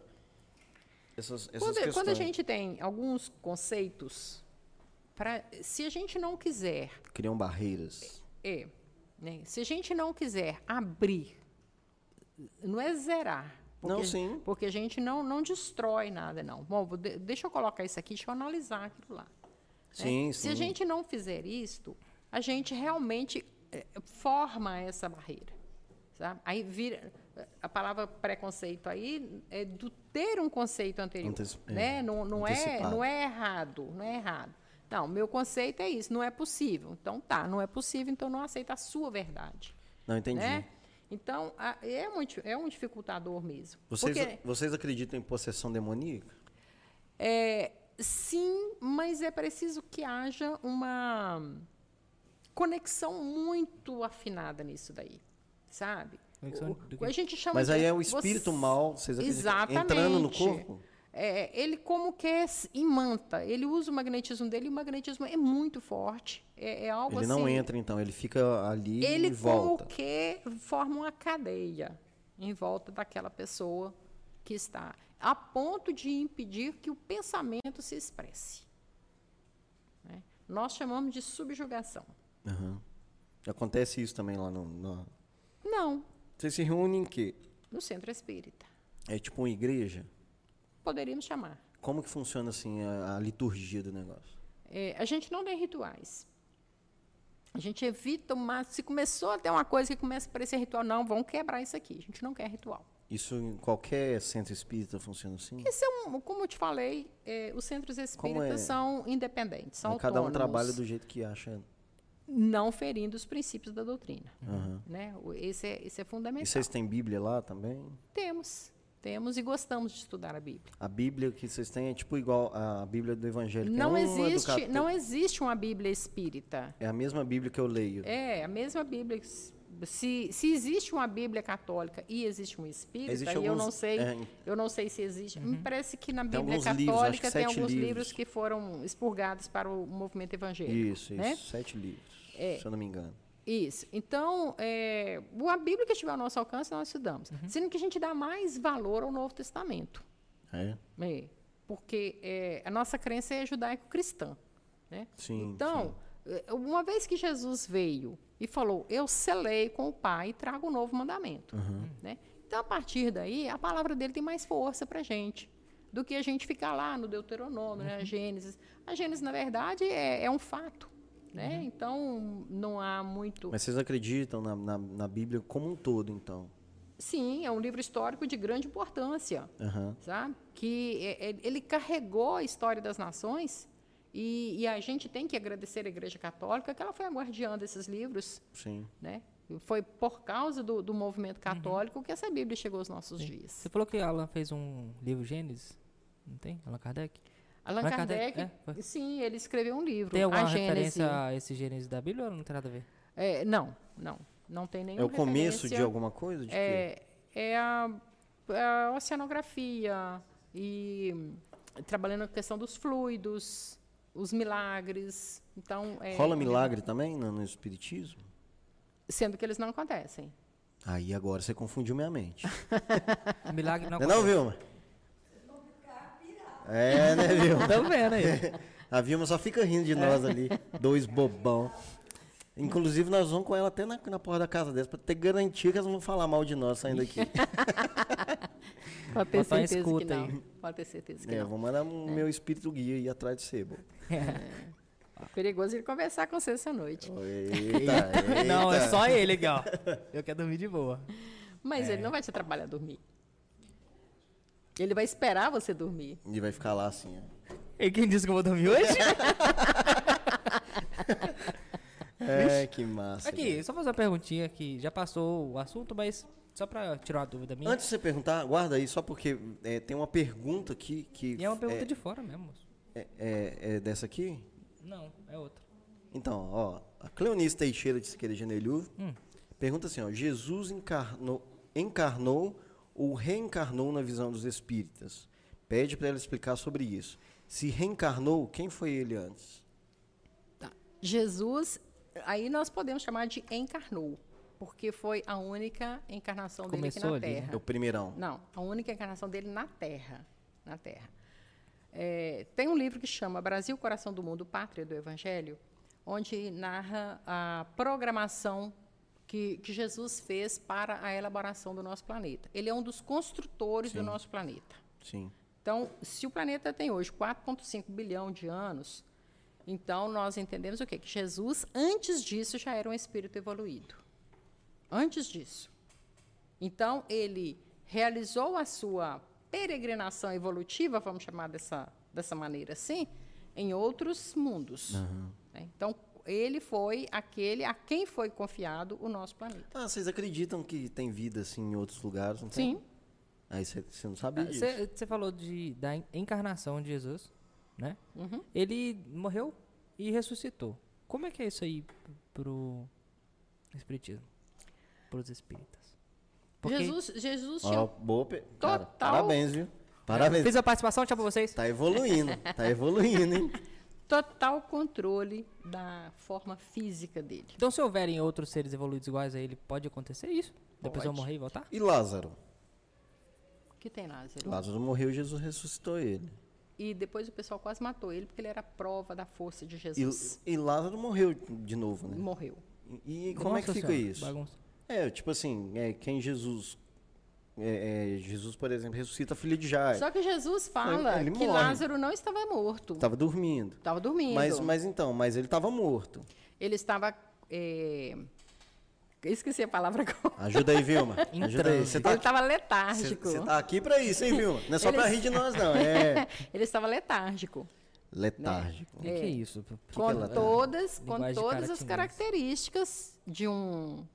Essas, essas Quando, questões. quando a gente tem alguns conceitos, pra, se a gente não quiser, Criam barreiras. é, né, se a gente não quiser abrir, não é zerar. Porque, Não, sim. Porque a gente não, não destrói nada, não. Bom, de- deixa eu colocar isso aqui, deixa eu analisar aquilo lá. né? Sim, Se sim. a gente não fizer isto, a gente realmente eh, forma essa barreira. Sabe? Aí vira. A palavra preconceito aí é do ter um conceito anterior. Antes- é, né? não, não, é, não é errado, não é errado. Não, meu conceito é isso, não é possível. Então tá, não é possível, então não aceita a sua verdade. Não entendi. Né? Então, a- é, muito, é um dificultador mesmo. Vocês, Porque- vocês acreditam em possessão demoníaca? É, sim, mas é preciso que haja uma conexão muito afinada nisso daí, sabe? O- a gente chama Mas aí é o você- espírito mal, vocês acreditam? Exatamente. Entrando no corpo? É, ele como que é imanta, ele usa o magnetismo dele e o magnetismo é muito forte. É, é algo Ele assim. não entra, então, ele fica ali Ele e volta. como que forma uma cadeia em volta daquela pessoa que está, a ponto de impedir que o pensamento se expresse. né? Nós chamamos de subjugação. Aham. Acontece isso também lá no, no... Não, Vocês se reúnem em quê? no centro espírita. É tipo uma igreja? Poderíamos chamar. Como que funciona, assim, a, a liturgia do negócio? É, a gente não tem rituais. A gente evita, se começou a ter uma coisa que começa a parecer ritual, não, vamos quebrar isso aqui. A gente não quer ritual. Isso em qualquer centro espírita funciona assim? Esse é um, como eu te falei, é, os centros espíritas é? são independentes, são Cada um autônomos, trabalha do jeito que acha. não ferindo os princípios da doutrina. Aham. Né? Esse, é, esse é fundamental. E vocês têm Bíblia lá também? Temos, temos e gostamos de estudar a Bíblia. A Bíblia que vocês têm é tipo igual a Bíblia do Evangelho. que Não é do existe, cató- não existe uma Bíblia espírita. É a mesma Bíblia que eu leio. É, a mesma Bíblia. Se, se existe uma Bíblia católica e existe um espírita, Existe e eu alguns- não sei, é, eu não sei se existe. Me parece que na Tem Bíblia alguns livros, católica acho que tem alguns livros. livros. que foram expurgados para o movimento evangélico. Isso, isso. né? Sete livros, É. se eu não me engano. Isso. Então, é, a Bíblia que estiver ao nosso alcance, nós estudamos. Uhum. Sendo que a gente dá mais valor ao Novo Testamento. É? É, porque é, a nossa crença é judaico-cristã. Né? Sim, Então, é, uma vez que Jesus veio e falou, eu selei com o Pai e trago um novo mandamento. Uhum. Né? Então, a partir daí, a palavra dele tem mais força para a gente do que a gente ficar lá no Deuteronômio, né, a Gênesis. A Gênesis, na verdade, é, é um fato. Né? Então, não há muito... Mas vocês acreditam na, na, na Bíblia como um todo, então? Sim, é um livro histórico de grande importância, uhum. sabe? Que é, é, ele carregou a história das nações e, e, a gente tem que agradecer a Igreja Católica que ela foi a guardiã desses livros. Sim. Né? Foi por causa do, do movimento uhum. católico uhum. que essa Bíblia chegou aos nossos Sim. dias. Você falou que Alan fez um livro Gênesis, não tem? Allan Kardec? Allan, Kardec, Kardec é, sim, ele escreveu um livro. Tem alguma a referência a esse Gênesis da Bíblia ou não tem nada a ver? É, não, não. Não tem nenhuma É o começo de alguma coisa? De é, é a, a, oceanografia e trabalhando a questão dos fluidos, os milagres. Então, é, Rola milagre também no, no espiritismo? Sendo que eles não acontecem. Aí agora você confundiu minha mente. milagre não acontece. Não, Vilma? É, né, Vilma? Estão vendo aí. A Vilma só fica rindo de nós ali, dois bobão. Inclusive, nós vamos com ela até na, na porta da casa deles, para ter garantia que elas não vão falar mal de nós saindo aqui. Pode ter certeza que não. Aí. Pode ter certeza que é, não. Vou mandar o é. meu espírito guia ir atrás de sebo. É. Perigoso ele conversar com você essa noite. Eita, eita. Não, é só ele, ó. Eu quero dormir de boa. Mas é. ele não vai te atrapalhar a dormir. Ele vai esperar você dormir. E vai ficar lá assim. Ó. E quem disse que eu vou dormir hoje? É, que massa. Aqui, cara. só fazer uma perguntinha que já passou o assunto, mas só para tirar uma dúvida minha. Antes de você perguntar, guarda aí, só porque é, tem uma pergunta aqui que. E é uma pergunta é, de fora mesmo. É, é, é, dessa aqui? Não, é outra. Então, ó, a Cleonice Teixeira de Siqueira Genelhu hum. pergunta assim, ó, Jesus encarnou, encarnou ou reencarnou na visão dos espíritas? Pede para ela explicar sobre isso. Se reencarnou, quem foi ele antes? Tá. Jesus aí nós podemos chamar de encarnou, porque foi a única encarnação dele aqui na ali, né? Terra. Né? O primeirão. Não, a única encarnação dele na Terra, na Terra. É, tem um livro que chama Brasil, Coração do Mundo, Pátria do Evangelho, onde narra a programação que, que, Jesus fez para a elaboração do nosso planeta. Ele é um dos construtores Sim. do nosso planeta. Sim. Então, se o planeta tem hoje 4,5 bilhão de anos, então, nós entendemos o quê? Que Jesus, antes disso, já era um espírito evoluído. Antes disso. Então, ele realizou a sua peregrinação evolutiva, vamos chamar dessa, dessa maneira assim, em outros mundos. Uhum. Então, ele foi aquele a quem foi confiado o nosso planeta. Ah, vocês acreditam que tem vida assim em outros lugares? Não Sim. Aí você não sabia ah, disso. Você falou de, da encarnação de Jesus né? Uhum. Ele morreu e ressuscitou. Como é que é isso aí pro espiritismo, pros espíritas? Porque... Jesus, Jesus tinha boa pe... Cara, parabéns, viu? Parabéns. Fiz a participação, tchau pra vocês. Tá evoluindo, tá evoluindo, hein? Total controle da forma física dele. Então, se houverem outros seres evoluídos iguais a ele, pode acontecer isso? Depois eu morrer e voltar? E Lázaro? que tem Lázaro? Lázaro morreu e Jesus ressuscitou ele. E depois o pessoal quase matou ele porque ele era a prova da força de Jesus. E, e Lázaro morreu de novo, né? Morreu. E, e como é que fica senhora, isso? Bagunça. É, tipo assim, é, quem Jesus é, é, Jesus, por exemplo, ressuscita a filha de Jairo. Só que Jesus fala ele que morre. Lázaro não estava morto. Estava dormindo. Estava dormindo. Mas, mas então, mas ele estava morto. Ele estava é, esqueci a palavra agora. Ajuda aí, Vilma. Ajuda aí. Você tá, ele estava letárgico. Você está aqui para isso, hein, Vilma? Não é só para rir de nós, não. É... ele estava letárgico. Letárgico. Né? O que é isso? Que com que é todas, com todas as características de um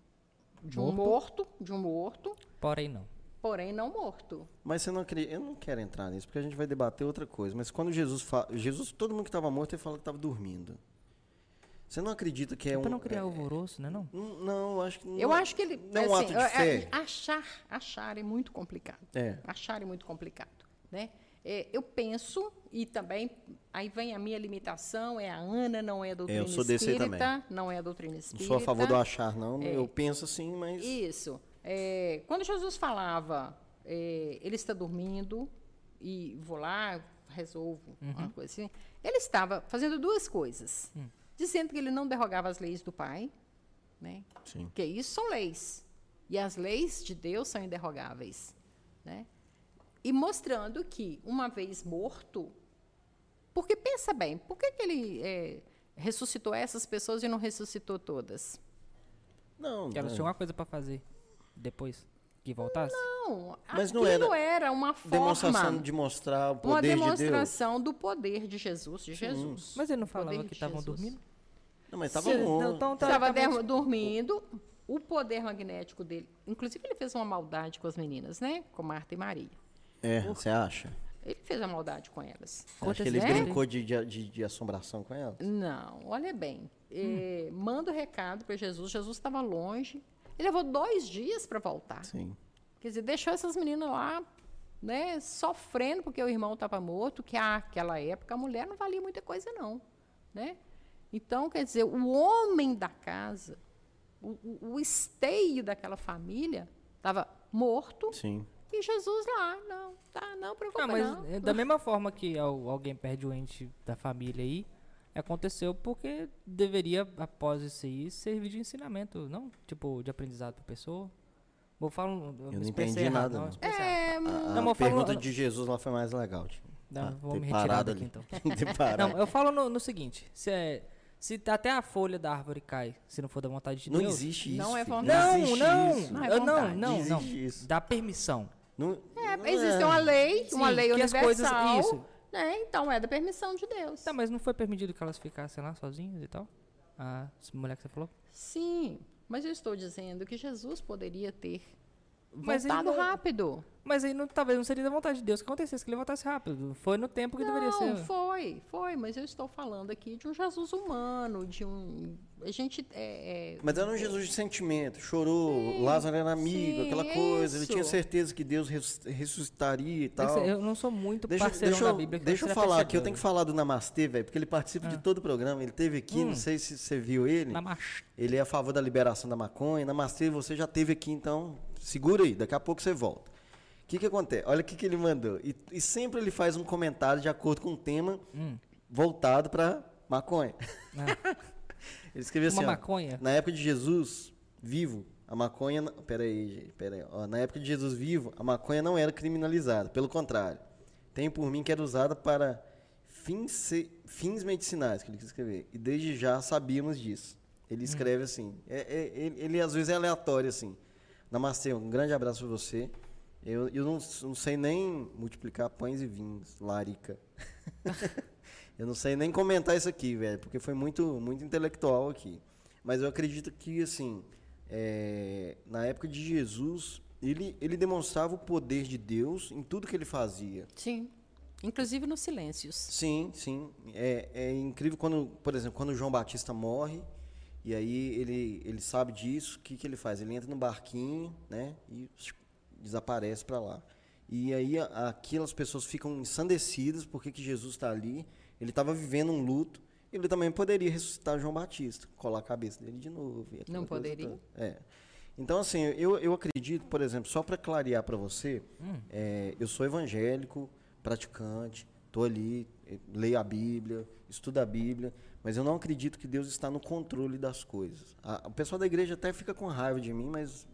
de um morto, de um morto. Porém não. Porém não morto. Mas você não acredita, eu não quero entrar nisso, porque a gente vai debater outra coisa. Mas quando Jesus fala, Jesus, todo mundo que estava morto, ele fala que estava dormindo. Você não acredita que é, é um. Para não criar é, alvoroço, né? Não? Não, acho que. Não, eu acho que ele. Não é um assim, ato de é, fé. achar, achar é muito complicado. É. Achar é muito complicado. Né? É, eu penso, e também, aí vem a minha limitação, é a Ana, não é a doutrina é, eu sou desse espírita, não é a doutrina espírita. Não sou a favor do achar, não. É. Eu penso assim, mas... Isso. É, quando Jesus falava, é, ele está dormindo, e vou lá, resolvo uhum. uma coisa assim, ele estava fazendo duas coisas. Hum dizendo que ele não derrogava as leis do Pai, né? Sim. Porque isso são leis. E as leis de Deus são inderrogáveis, né? E mostrando que, uma vez morto, porque pensa bem, por que, que ele é, ressuscitou essas pessoas e não ressuscitou todas? Não, que elas tinham uma coisa para fazer depois. que voltasse? Não, mas não era, era uma forma demonstração de mostrar o poder de Deus. Uma demonstração do poder de Jesus, de Jesus. Mas ele não falava que estavam dormindo? Não, mas estavam Estava então, dormindo, o poder magnético dele. Inclusive, ele fez uma maldade com as meninas, né? Com Marta e Maria. É, você acha? Ele fez a maldade com elas. Acho que ele brincou de, de, de, assombração com elas? Não, olha bem. Hum. manda o recado para Jesus. Jesus estava longe. Ele levou dois dias para voltar. Sim. Quer dizer, deixou essas meninas lá, né, sofrendo porque o irmão estava morto, que naquela época a mulher não valia muita coisa, não. Né? Então, quer dizer, o homem da casa, o, o, o esteio daquela família, estava morto. Sim. E Jesus lá, não, tá, não preocupa ah, mas não. Da mesma forma que alguém perde o ente da família aí, aconteceu porque deveria, após isso aí, servir de ensinamento, não? Tipo, de aprendizado para pessoa. Vou falar Eu não entendi errado, nada. Não, é, a, não, a pergunta falo, de Jesus lá foi mais legal. Tipo. Não, ah, vou me retirar daqui ali. então. não, eu falo no, no seguinte, se é se até a folha da árvore cai, se não for da vontade de não Deus. Não existe isso. Não é vontade. Não, não, não, não, é não, não, não. Dá permissão. Não, é, existe é. uma lei, Sim, uma lei universal. Coisas, isso. Né? Então é da permissão de Deus. Tá, mas não foi permitido que elas ficassem lá sozinhas e tal? A mulher que você falou? Sim, mas eu estou dizendo que Jesus poderia ter mas voltado não, rápido. Mas aí não, talvez não seria da vontade de Deus que acontecesse que ele voltasse rápido. Foi no tempo que não, deveria ser. Não, foi, foi. Mas eu estou falando aqui de um Jesus humano, de um. A gente. É, é, mas era um é, Jesus de sentimento. Chorou, sim, Lázaro era amigo, sim, aquela coisa. Ele tinha certeza que Deus ressuscitaria e tal. Eu não sou muito deixa, parceiro deixa, da Bíblia. Deixa eu falar aqui, eu tenho que falar do Namastê, velho, porque ele participa ah. de todo o programa. Ele teve aqui, hum. não sei se você viu ele. Namastê. Ele é a favor da liberação da maconha. Namastê, você já teve aqui, então segura aí, daqui a pouco você volta. O que, que acontece? Olha o que, que ele mandou. E, e, sempre ele faz um comentário de acordo com o tema hum. voltado para maconha. Ah. ele escreveu Uma assim: maconha? Ó, na época de Jesus vivo, a maconha. Peraí, peraí. Ó, na época de Jesus vivo, a maconha não era criminalizada. Pelo contrário, tenho por mim que era usada para fins, fins medicinais, que ele quis escrever. E desde já sabíamos disso. Ele hum. escreve hum. assim. É, é, ele, ele às vezes é aleatório assim. Namastê, um grande abraço para você. Eu, eu não, não, sei nem multiplicar pães e vinhos, larica. eu não sei nem comentar isso aqui, velho, porque foi muito, muito intelectual aqui. Mas eu acredito que, assim, é, na época de Jesus, ele, ele demonstrava o poder de Deus em tudo que ele fazia. Sim. Inclusive nos silêncios. Sim, sim. É, é incrível quando, por exemplo, quando João Batista morre, e aí ele, ele sabe disso, o que, que ele faz? Ele entra no barquinho, né? E desaparece para lá. E aí aquelas pessoas ficam ensandecidas porque que Jesus está ali. Ele estava vivendo um luto. Ele também poderia ressuscitar João Batista, colar a cabeça dele de novo. Não poderia? É. Então, assim, eu, eu acredito, por exemplo, só para clarear para você, hum. é, eu sou evangélico, praticante, estou ali, leio a Bíblia, estudo a Bíblia, mas eu não acredito que Deus está no controle das coisas. A, o pessoal da igreja até fica com raiva de mim, mas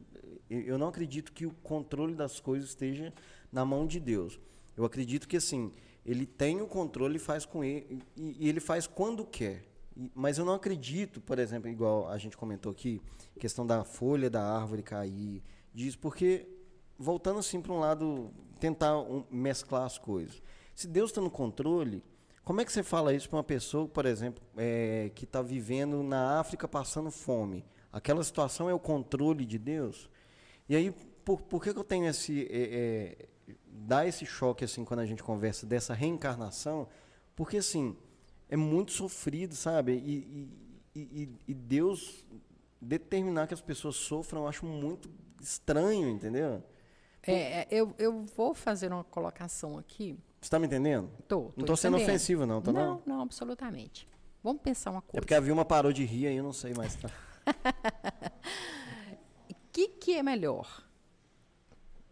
eu não acredito que o controle das coisas esteja na mão de Deus. Eu acredito que assim, ele tem o controle e faz com ele e, ele faz quando quer. Mas eu não acredito, por exemplo, igual a gente comentou aqui, questão da folha da árvore cair, diz porque voltando assim para um lado, tentar um, mesclar as coisas. Se Deus está no controle, como é que você fala isso para uma pessoa, por exemplo, é, que está vivendo na África passando fome? Aquela situação é o controle de Deus? E aí, por, por que, que eu tenho esse. É, é, dá esse choque assim quando a gente conversa dessa reencarnação? Porque assim, é muito sofrido, sabe? E, e, e, e Deus determinar que as pessoas sofram, eu acho muito estranho, entendeu? É, é eu, eu vou fazer uma colocação aqui você está me entendendo? Tô. tô não estou sendo ofensivo, não, tá não? Não, não, absolutamente. Vamos pensar uma coisa. É porque a Vilma parou de rir aí, eu não sei mais. O que, que é melhor?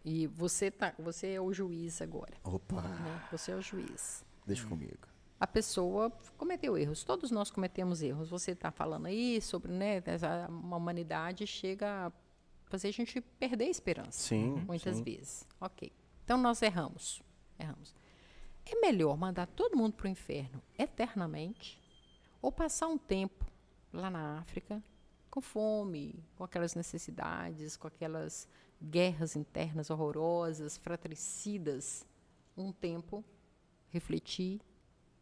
E você, tá, você é o juiz agora. Opa! Né? Você é o juiz. Deixa hum. comigo. A pessoa cometeu erros. Todos nós cometemos erros. Você está falando aí sobre, né, uma humanidade chega a fazer a gente perder a esperança. Sim. Muitas sim. vezes. Ok. Então nós erramos. Erramos. É melhor mandar todo mundo para o inferno eternamente ou passar um tempo lá na África com fome, com aquelas necessidades, com aquelas guerras internas horrorosas, fratricidas, um tempo, refletir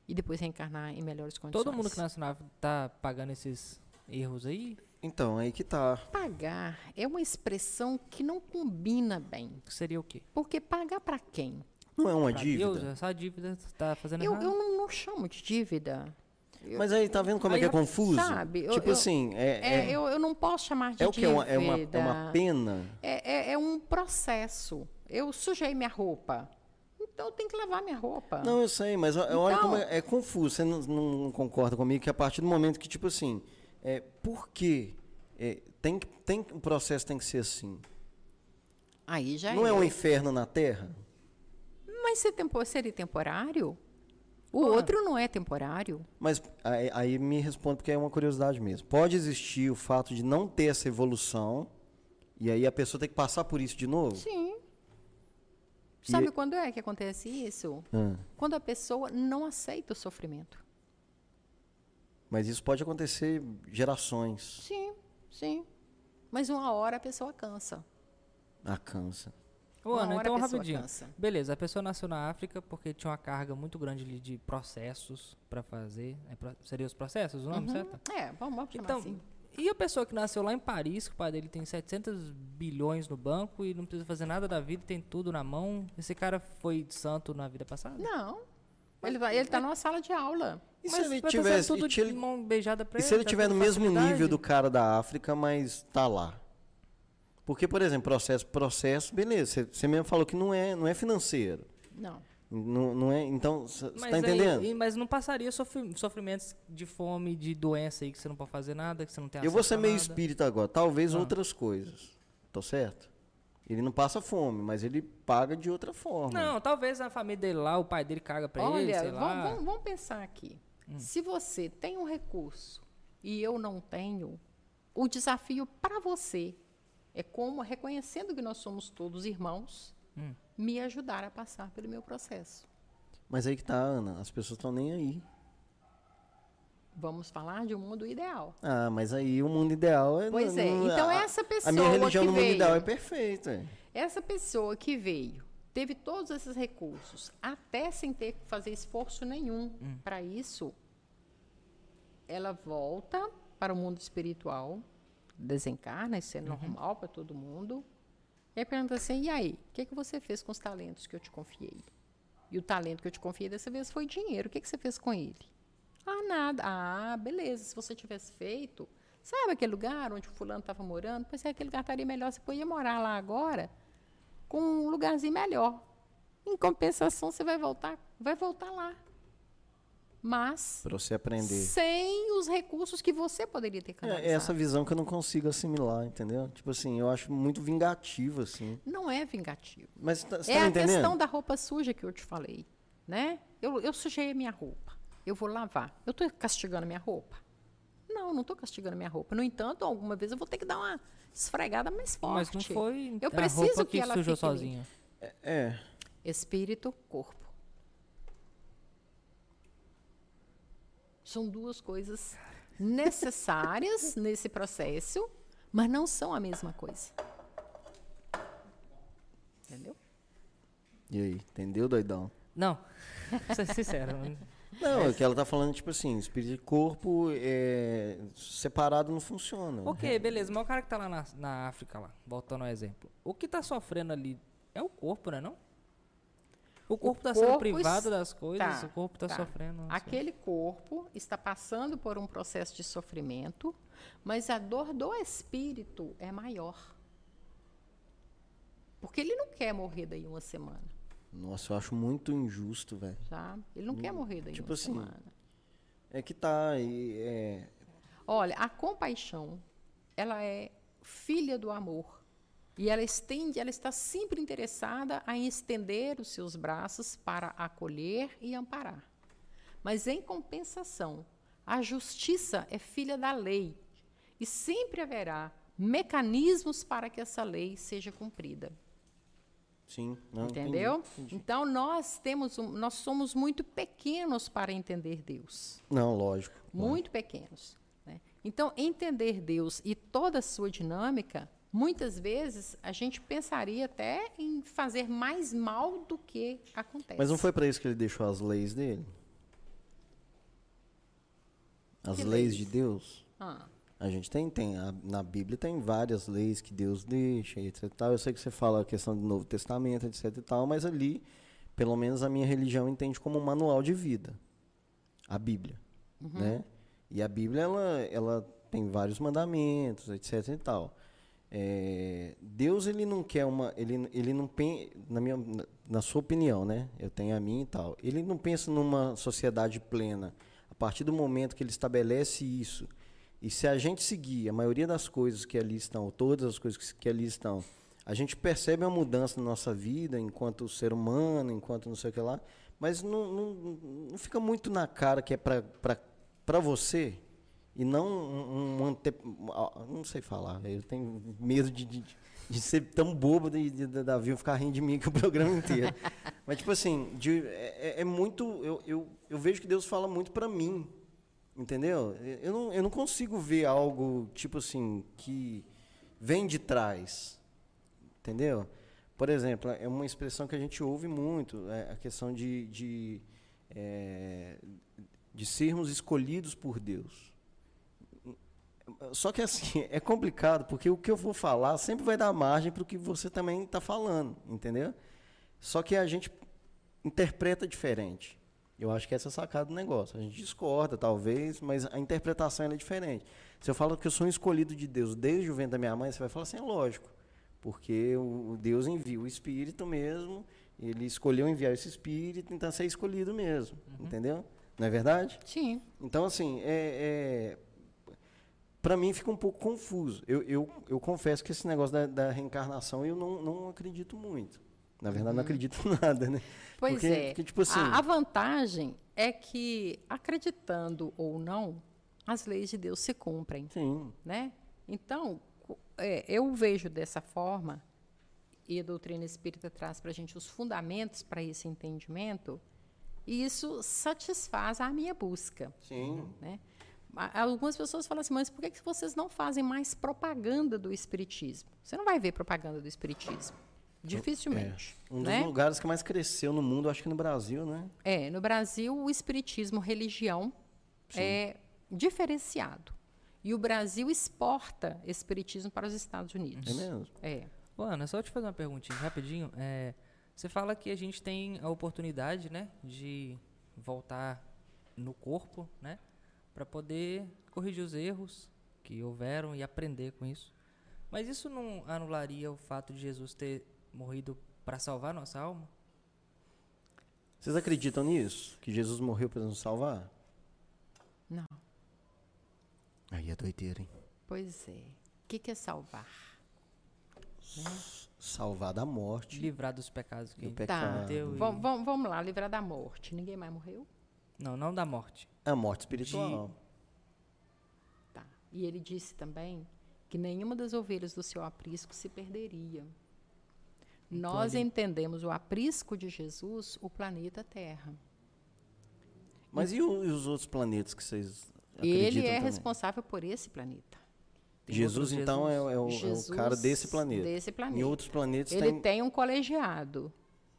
e depois reencarnar em melhores condições. Todo mundo que nasce na África tá pagando esses erros aí? Então, aí que tá. Pagar é uma expressão que não combina bem. Seria o quê? Porque pagar para quem? Não é uma pra dívida? Deus, essa dívida está fazendo eu, errado. Eu não, não chamo de dívida. Mas aí tá vendo como é que é confuso? Sabe, tipo eu, assim, é, é, é, eu, eu não posso chamar de é o que é uma, é uma, é uma pena. É, é, é, um processo. Eu sujei minha roupa, então eu tenho que lavar minha roupa. Não, eu sei, mas então, olha como é, é, confuso. Você não, não, concorda comigo que a partir do momento que tipo assim, é, por quê? É, tem tem o processo tem que ser assim. Aí já não é, um inferno na Terra. Mas se tempo, seria temporário? O outro não é temporário. Mas aí, aí, me responde porque é uma curiosidade mesmo. Pode existir o fato de não ter essa evolução e aí a pessoa tem que passar por isso de novo? Sim. Sabe quando é que acontece isso? Ah. Quando a pessoa não aceita o sofrimento. Mas isso pode acontecer gerações. Sim, sim. Mas uma hora a pessoa cansa. Ah, cansa. Ô, Ana, então rapidinho. Cansa. Beleza, a pessoa nasceu na África porque tinha uma carga muito grande de processos para fazer. É, seria os processos o nome, uhum. certo? É, vamos, vamos chamar então, assim. E a pessoa que nasceu lá em Paris, que o pai dele tem 700 bilhões no banco e não precisa fazer nada da vida, tem tudo na mão. Esse cara foi santo na vida passada? Não. Ele, vai, ele tá numa sala de aula. E se ele tivesse tudo de mão beijada pra e ele, se ele tiver no mesmo nível do cara da África, mas tá lá? Porque, por exemplo, processo, processo, beleza. Você mesmo falou que não é, não é financeiro. Não. Não, não é, então, você está entendendo? Aí, mas não passaria sofrimentos de fome, de doença aí que você não pode fazer nada, que você não tem Eu vou ser meio espírita agora, talvez ah. outras coisas. Tô certo? Ele não passa fome, mas ele paga de outra forma. Não, talvez a família dele lá, o pai dele caga pra Olha, ele, sei vamos, lá. Vamos, vamos pensar aqui. Hum. Se você tem um recurso e eu não tenho, o desafio para você é como, reconhecendo que nós somos todos irmãos, hum. me ajudar a passar pelo meu processo. Mas aí que tá, Ana, as pessoas estão nem aí. Vamos falar de um mundo ideal. Ah, mas aí o mundo ideal é. Pois não, é. Então, a, essa pessoa. A minha religião no mundo veio, ideal é perfeita. Essa pessoa que veio, teve todos esses recursos, até sem ter que fazer esforço nenhum hum. para isso, ela volta para o mundo espiritual, desencarna, isso é uhum. normal para todo mundo. E aí pergunta assim: e aí, o que, que você fez com os talentos que eu te confiei? E o talento que eu te confiei dessa vez foi dinheiro. O que, que você fez com ele? Ah, nada. Ah, beleza. Se você tivesse feito, sabe aquele lugar onde o fulano estava morando? Pois é, aquele lugar estaria melhor. Você podia morar lá agora com um lugarzinho melhor. Em compensação, você vai voltar, vai voltar lá mas para você aprender sem os recursos que você poderia ter canalizado. É, é essa visão que eu não consigo assimilar, entendeu? Tipo assim, eu acho muito vingativo assim. Não é vingativo. Mas tá, você é tá a questão da roupa suja que eu te falei, né? Eu, eu sujei a minha roupa, eu vou lavar. Eu estou castigando a minha roupa? Não, não estou castigando a minha roupa. No entanto, alguma vez eu vou ter que dar uma esfregada mais forte. Mas não foi eu preciso a roupa que, que ela sujou sozinha. É, é. Espírito, corpo. São duas coisas necessárias nesse processo, mas não são a mesma coisa. Entendeu? E aí, entendeu, doidão? Não, pra ser sincero. Não, é que ela tá falando, tipo assim, espírito e corpo é, separado não funciona. Ok, beleza, mas o cara que tá lá na, na África, lá, voltando ao exemplo, o que tá sofrendo ali é o corpo, né não? O corpo está sendo privado das coisas, tá, o corpo está tá. sofrendo. Aquele corpo está passando por um processo de sofrimento, mas a dor do espírito é maior. Porque ele não quer morrer daí uma semana. Nossa, eu acho muito injusto, velho. Tá? Ele não quer morrer daí tipo uma assim, semana. É que tá. E, é... Olha, a compaixão, ela é filha do amor. E ela estende, ela está sempre interessada em estender os seus braços para acolher e amparar. Mas em compensação, a justiça é filha da lei e sempre haverá mecanismos para que essa lei seja cumprida. Sim, não, entendeu? Entendi, entendi. Então nós temos, nós somos muito pequenos para entender Deus. Não, lógico. Muito lógico. pequenos. Né? Então entender Deus e toda a sua dinâmica muitas vezes a gente pensaria até em fazer mais mal do que acontece. Mas não foi para isso que ele deixou as leis dele? As leis? leis? de Deus? Ah. A gente tem, tem a, na Bíblia tem várias leis que Deus deixa, etc. Tal. Eu sei que você fala a questão do Novo Testamento, etc. E tal, mas ali, pelo menos a minha religião entende como um manual de vida, a Bíblia, uhum. né? E a Bíblia ela, ela tem vários mandamentos, etc. E tal. É, Deus ele não quer uma, ele, ele não na minha, na sua opinião, né? Eu tenho a minha e tal. Ele não pensa numa sociedade plena. A partir do momento que ele estabelece isso e se a gente seguir a maioria das coisas que ali estão, todas as coisas que ali estão, a gente percebe uma mudança na nossa vida enquanto ser humano, enquanto não sei o que lá, mas não, não, não fica muito na cara que é para você e não um, um ante... não sei falar, eu tenho medo de, de, de ser tão bobo de, de, de Davi ficar rindo de mim que o programa inteiro. mas tipo assim, de, é, é, muito, eu, eu, eu vejo que Deus fala muito para mim, Entendeu? Eu não, eu não consigo ver algo, tipo assim, que vem de trás. Entendeu? Por exemplo, é uma expressão que a gente ouve muito, é a questão de, de, é, de sermos escolhidos por Deus. Só que assim, é complicado, porque o que eu vou falar sempre vai dar margem para o que você também está falando, entendeu? Só que a gente interpreta diferente. Eu acho que essa é a sacada do negócio. A gente discorda, talvez, mas a interpretação é diferente. Se eu falo que eu sou um escolhido de Deus desde o ventre da minha mãe, você vai falar assim, é lógico. Porque o Deus envia o Espírito mesmo, ele escolheu enviar esse Espírito, então você é escolhido mesmo. Uhum. Entendeu? Não é verdade? Sim. Então, assim, é, é para mim fica um pouco confuso. Eu, eu, eu confesso que esse negócio da, da reencarnação eu não, não acredito muito. Na verdade, uhum. não acredito em nada, né? Pois porque, é. Porque, tipo assim, a, a vantagem é que, acreditando ou não, as leis de Deus se cumprem. Sim. Né? Então, é, eu vejo dessa forma, e a doutrina espírita traz para a gente os fundamentos para esse entendimento, e isso satisfaz a minha busca. Sim. Né? Algumas pessoas falam assim, mas por que vocês não fazem mais propaganda do Espiritismo? Você não vai ver propaganda do Espiritismo. Dificilmente. É. Um né? dos lugares que mais cresceu no mundo, acho que no Brasil, né? É, no Brasil o espiritismo religião Sim. é diferenciado. E o Brasil exporta espiritismo para os Estados Unidos. É mesmo? É. Ô, Ana, só te fazer uma perguntinha rapidinho. É, você fala que a gente tem a oportunidade, né, de voltar no corpo, né, para poder corrigir os erros que houveram e aprender com isso. Mas isso não anularia o fato de Jesus ter morrido para salvar nossa alma? Vocês acreditam nisso? Que Jesus morreu para nos salvar? Não. Aí é doideira, hein? Pois é. O que, que é salvar? Salvar da morte. Livrar dos pecados que Do pecado. Tá. Vamos, vamos lá, livrar da morte. Ninguém mais morreu? Não, não da morte. A morte espiritual. De... Tá. E ele disse também que nenhuma das ovelhas do seu aprisco se perderia. Então, Nós ele... entendemos o aprisco de Jesus, o planeta Terra. Mas e, o, e os outros planetas que vocês Ele é também? responsável por esse planeta. Tem Jesus, então, Jesus. É, é, o, Jesus é, o, cara desse planeta. Desse planeta. Em outros planetas Ele tem, tem um colegiado.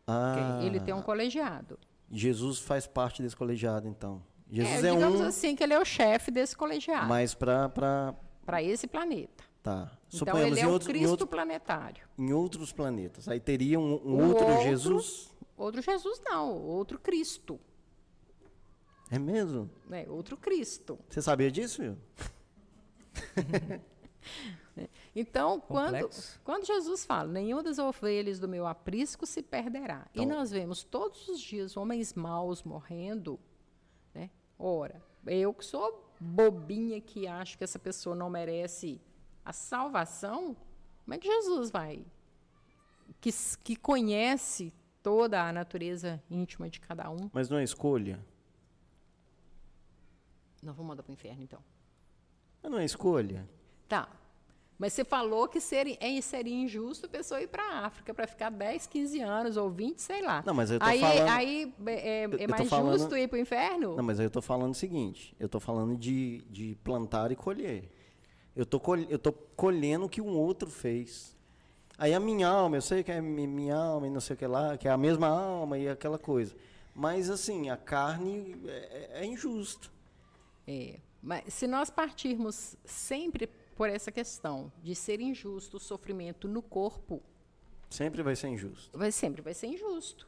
Ah. Ele tem um colegiado. Jesus faz parte desse colegiado, então. Jesus é, é digamos um... assim que ele é o chefe desse colegiado. Mas para para esse planeta. Tá. Então Suponhamos, ele é o outro, Cristo outro, planetário. Em outros planetas. Aí teria um, um outro, outro, Jesus? Outro Jesus não, outro Cristo. É mesmo? É, outro Cristo. Você sabia disso, viu? então, quando, quando Jesus fala, nenhuma das ovelhas do meu aprisco se perderá. Então, e nós vemos todos os dias homens maus morrendo, né? Ora, eu que sou bobinha que acho que essa pessoa não merece a salvação, como é que Jesus vai? Que, que conhece toda a natureza íntima de cada um. Mas não é escolha? Não, vou mandar para o inferno, então. Mas não é escolha? Tá. Mas você falou que seria, é, seria injusto a pessoa ir para a África para ficar 10, 15 anos ou 20, sei lá. Não, mas eu tô aí, falando... Aí é, é mais falando, justo ir para o inferno? Não, mas eu estou falando o seguinte. Eu estou falando de, de plantar e colher. Eu tô, eu tô colhendo o que um outro fez. Aí a minha alma, eu sei que é minha alma e não sei o que lá, que é a mesma alma e aquela coisa. Mas assim, a carne é, é injusto. É, mas se nós partirmos sempre por essa questão de ser injusto o sofrimento no corpo, sempre vai ser injusto. Vai sempre vai ser injusto.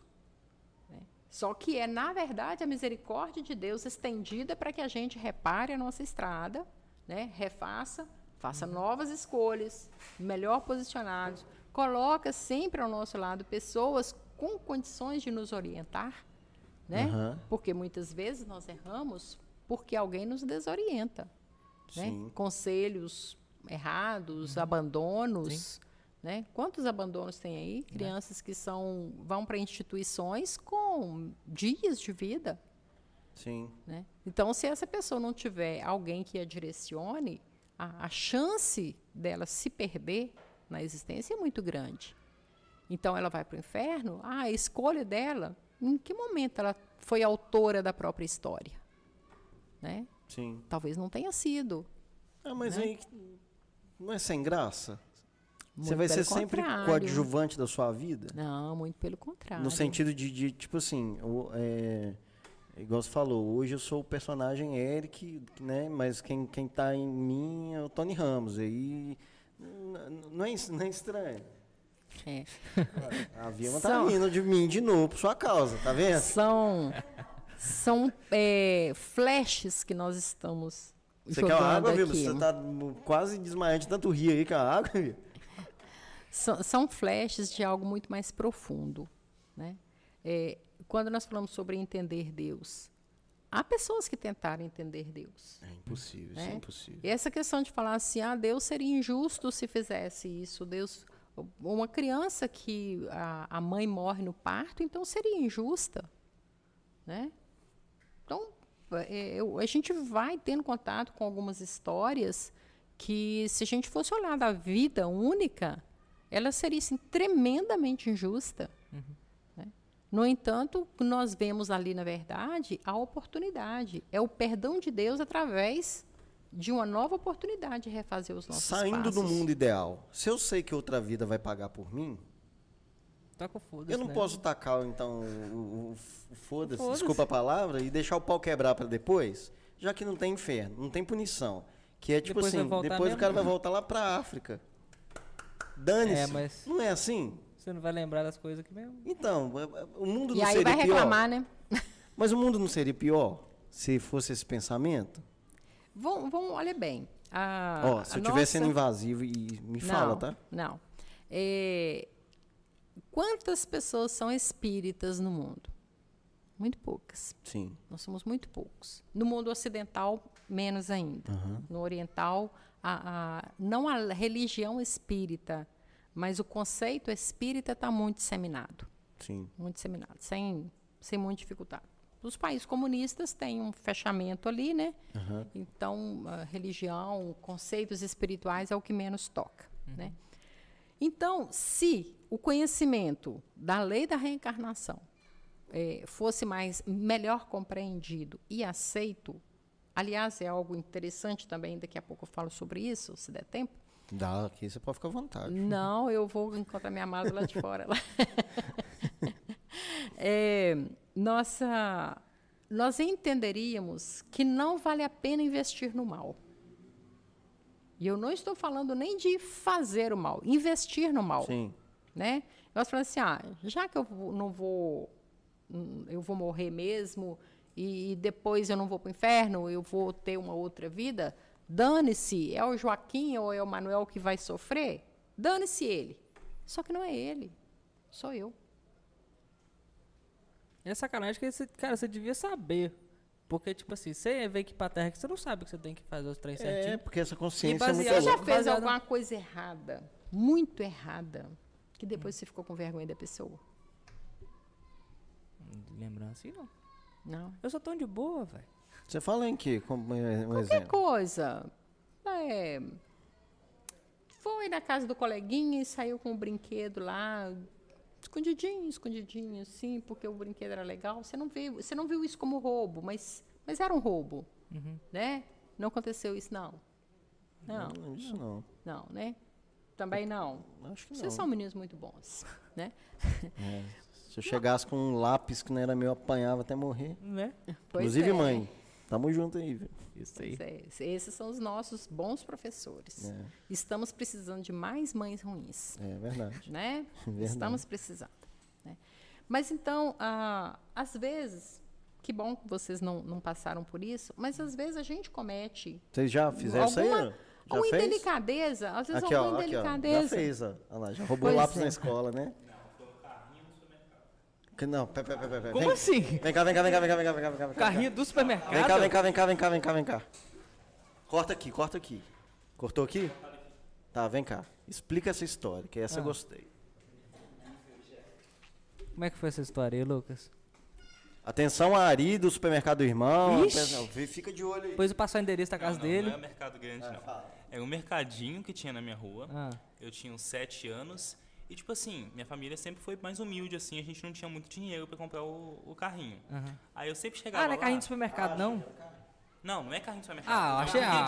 Né? Só que é na verdade a misericórdia de Deus estendida para que a gente repare a nossa estrada, né? Refaça, faça novas escolhas, melhor posicionados, coloca sempre ao nosso lado pessoas com condições de nos orientar, né? Uhum. Porque muitas vezes nós erramos porque alguém nos desorienta, né? Conselhos errados, uhum. abandonos, Sim. né? Quantos abandonos tem aí? Né? Crianças que são vão para instituições com dias de vida. Sim. Né? Então, se essa pessoa não tiver alguém que a direcione, a, a chance dela se perder na existência é muito grande. Então ela vai para o inferno, ah, a escolha dela, em que momento ela foi autora da própria história? Né? Sim. Talvez não tenha sido. Ah, mas né? aí não é sem graça? Muito Você vai ser sempre coadjuvante da sua vida? Não, muito pelo contrário. No sentido de, de tipo assim, o, é, igual você falou, hoje eu sou o personagem Eric, né? Mas quem, quem tá em mim é o Tony Ramos. Aí não é, não é estranho? É. A são, tá rindo de mim de novo por sua causa, tá vendo? São, são é, flashes que nós estamos Você quer uma água, Vilma? Você tá quase desmaiando de tanto rir aí com a água, Vilma? São, são flashes de algo muito mais profundo, né? É, quando nós falamos sobre entender Deus, Há pessoas que tentaram entender Deus. É impossível, né? isso é impossível. E essa questão de falar assim, ah, Deus seria injusto se fizesse isso, Deus, uma criança que a, a mãe morre no parto, então seria injusta, né? Então, é, eu, a gente vai tendo contato com algumas histórias que, se a gente fosse olhar da vida única, ela seria assim, tremendamente injusta. Uhum. No entanto, nós vemos ali, na verdade, a oportunidade. É o perdão de Deus através de uma nova oportunidade de refazer os nossos Saindo passos. do mundo ideal. Se eu sei que outra vida vai pagar por mim, tá com foda eu não né? posso tacar, então, o, o foda-se, foda desculpa a palavra, e deixar o pau quebrar para depois, já que não tem inferno, não tem punição. Que é tipo depois assim, depois o cara vai voltar lá pra África. Dane-se. É, mas... Não é assim? Você não vai lembrar das coisas aqui mesmo? Então, é, é, o mundo e não seria pior. E aí vai reclamar, né? Mas o mundo não seria pior se fosse esse pensamento? Vamos, vamos olha bem. A, Ó, se eu estiver nossa... sendo invasivo, e me não, fala, tá? Não. É... Quantas pessoas são espíritas no mundo? Muito poucas. Sim. Nós somos muito poucos. No mundo ocidental, menos ainda. Uhum. No oriental, a, a, não a religião espírita mas o conceito espírita está muito disseminado. Sim. Muito disseminado, sem, sem muito dificuldade. Os países comunistas têm um fechamento ali, né? Uhum. Então, a religião, conceitos espirituais é o que menos toca, uhum. né? Então, se o conhecimento da lei da reencarnação é, fosse mais melhor compreendido e aceito, aliás, é algo interessante também, daqui a pouco eu falo sobre isso, se der tempo, Dá, aqui você pode ficar à vontade. Não, eu vou encontrar minha mala lá de fora. Lá. é, nossa, nós entenderíamos que não vale a pena investir no mal. E eu não estou falando nem de fazer o mal, investir no mal. Sim. Né? Nós falamos assim, ah, já que eu não vou, eu vou morrer mesmo e depois eu não vou para o inferno, eu vou ter uma outra vida, Dane-se, é o Joaquim ou é o Manuel que vai sofrer? Dane-se ele. Só que não é ele, sou eu. É sacanagem que, você, cara, você devia saber. Porque, tipo assim, você vem aqui pra terra que você não sabe que você tem que fazer os três é, certinho. É, porque essa consciência é muito Você já fez baseado... alguma coisa errada, muito errada, que depois hum. você ficou com vergonha da pessoa? Lembrança assim, não. Não. Eu sou tão de boa, velho. Você fala em que? Como um Qualquer exemplo. coisa. É, foi na casa do coleguinha e saiu com o brinquedo lá, escondidinho, escondidinho, assim, porque o brinquedo era legal. Você não viu, você não viu isso como roubo, mas, mas era um roubo, uhum. né? Não aconteceu isso, não. Não. não isso não. Não, né? Também não. Acho que não. Vocês são meninos muito bons, né? É. Se eu chegasse com um lápis que não era meu, apanhava até morrer. Né? Inclusive, é. mãe, tamo junto aí, viu? Isso aí. Pois é, esses são os nossos bons professores. É. Estamos precisando de mais mães ruins, É verdade. né? Verdade. Estamos precisando. Né? Mas então, ah, às vezes, que bom que vocês não, não passaram por isso, mas às vezes a gente comete Vocês já fizeram isso aí? Alguma-? Já fez? indelicadeza, às vezes Aqui, ó, alguma aqui, ó. indelicadeza. Já fez, ó. Olha lá, já roubou Pois lápis é. na escola, né? Que não, pera, pera, pera, pera. Como vem, assim? Vem cá, vem cá, vem cá, vem cá, vem cá, vem cá, vem cá, vem cá. Carrinho do supermercado? Vem cá, vem cá, vem cá, vem cá, vem cá, vem cá. Corta aqui, corta aqui. Cortou aqui? Tá, vem cá. Explica essa história, que essa eu Ah. gostei. Como é que foi essa história aí, Lucas? Atenção, Ari do supermercado do irmão. Ixi. Atenção, Fica de olho aí. Depois eu passar o endereço da casa não, dele. Não é mercado grande, não. É um mercadinho que tinha na minha rua. Ah. Eu tinha uns sete anos. E, tipo assim, minha família sempre foi mais humilde, assim. A gente não tinha muito dinheiro pra comprar o, o carrinho. Aham. Aí eu sempre chegava Ah, não é carrinho de supermercado, não? Não, não é carrinho de supermercado. Ah, é achei, um ah,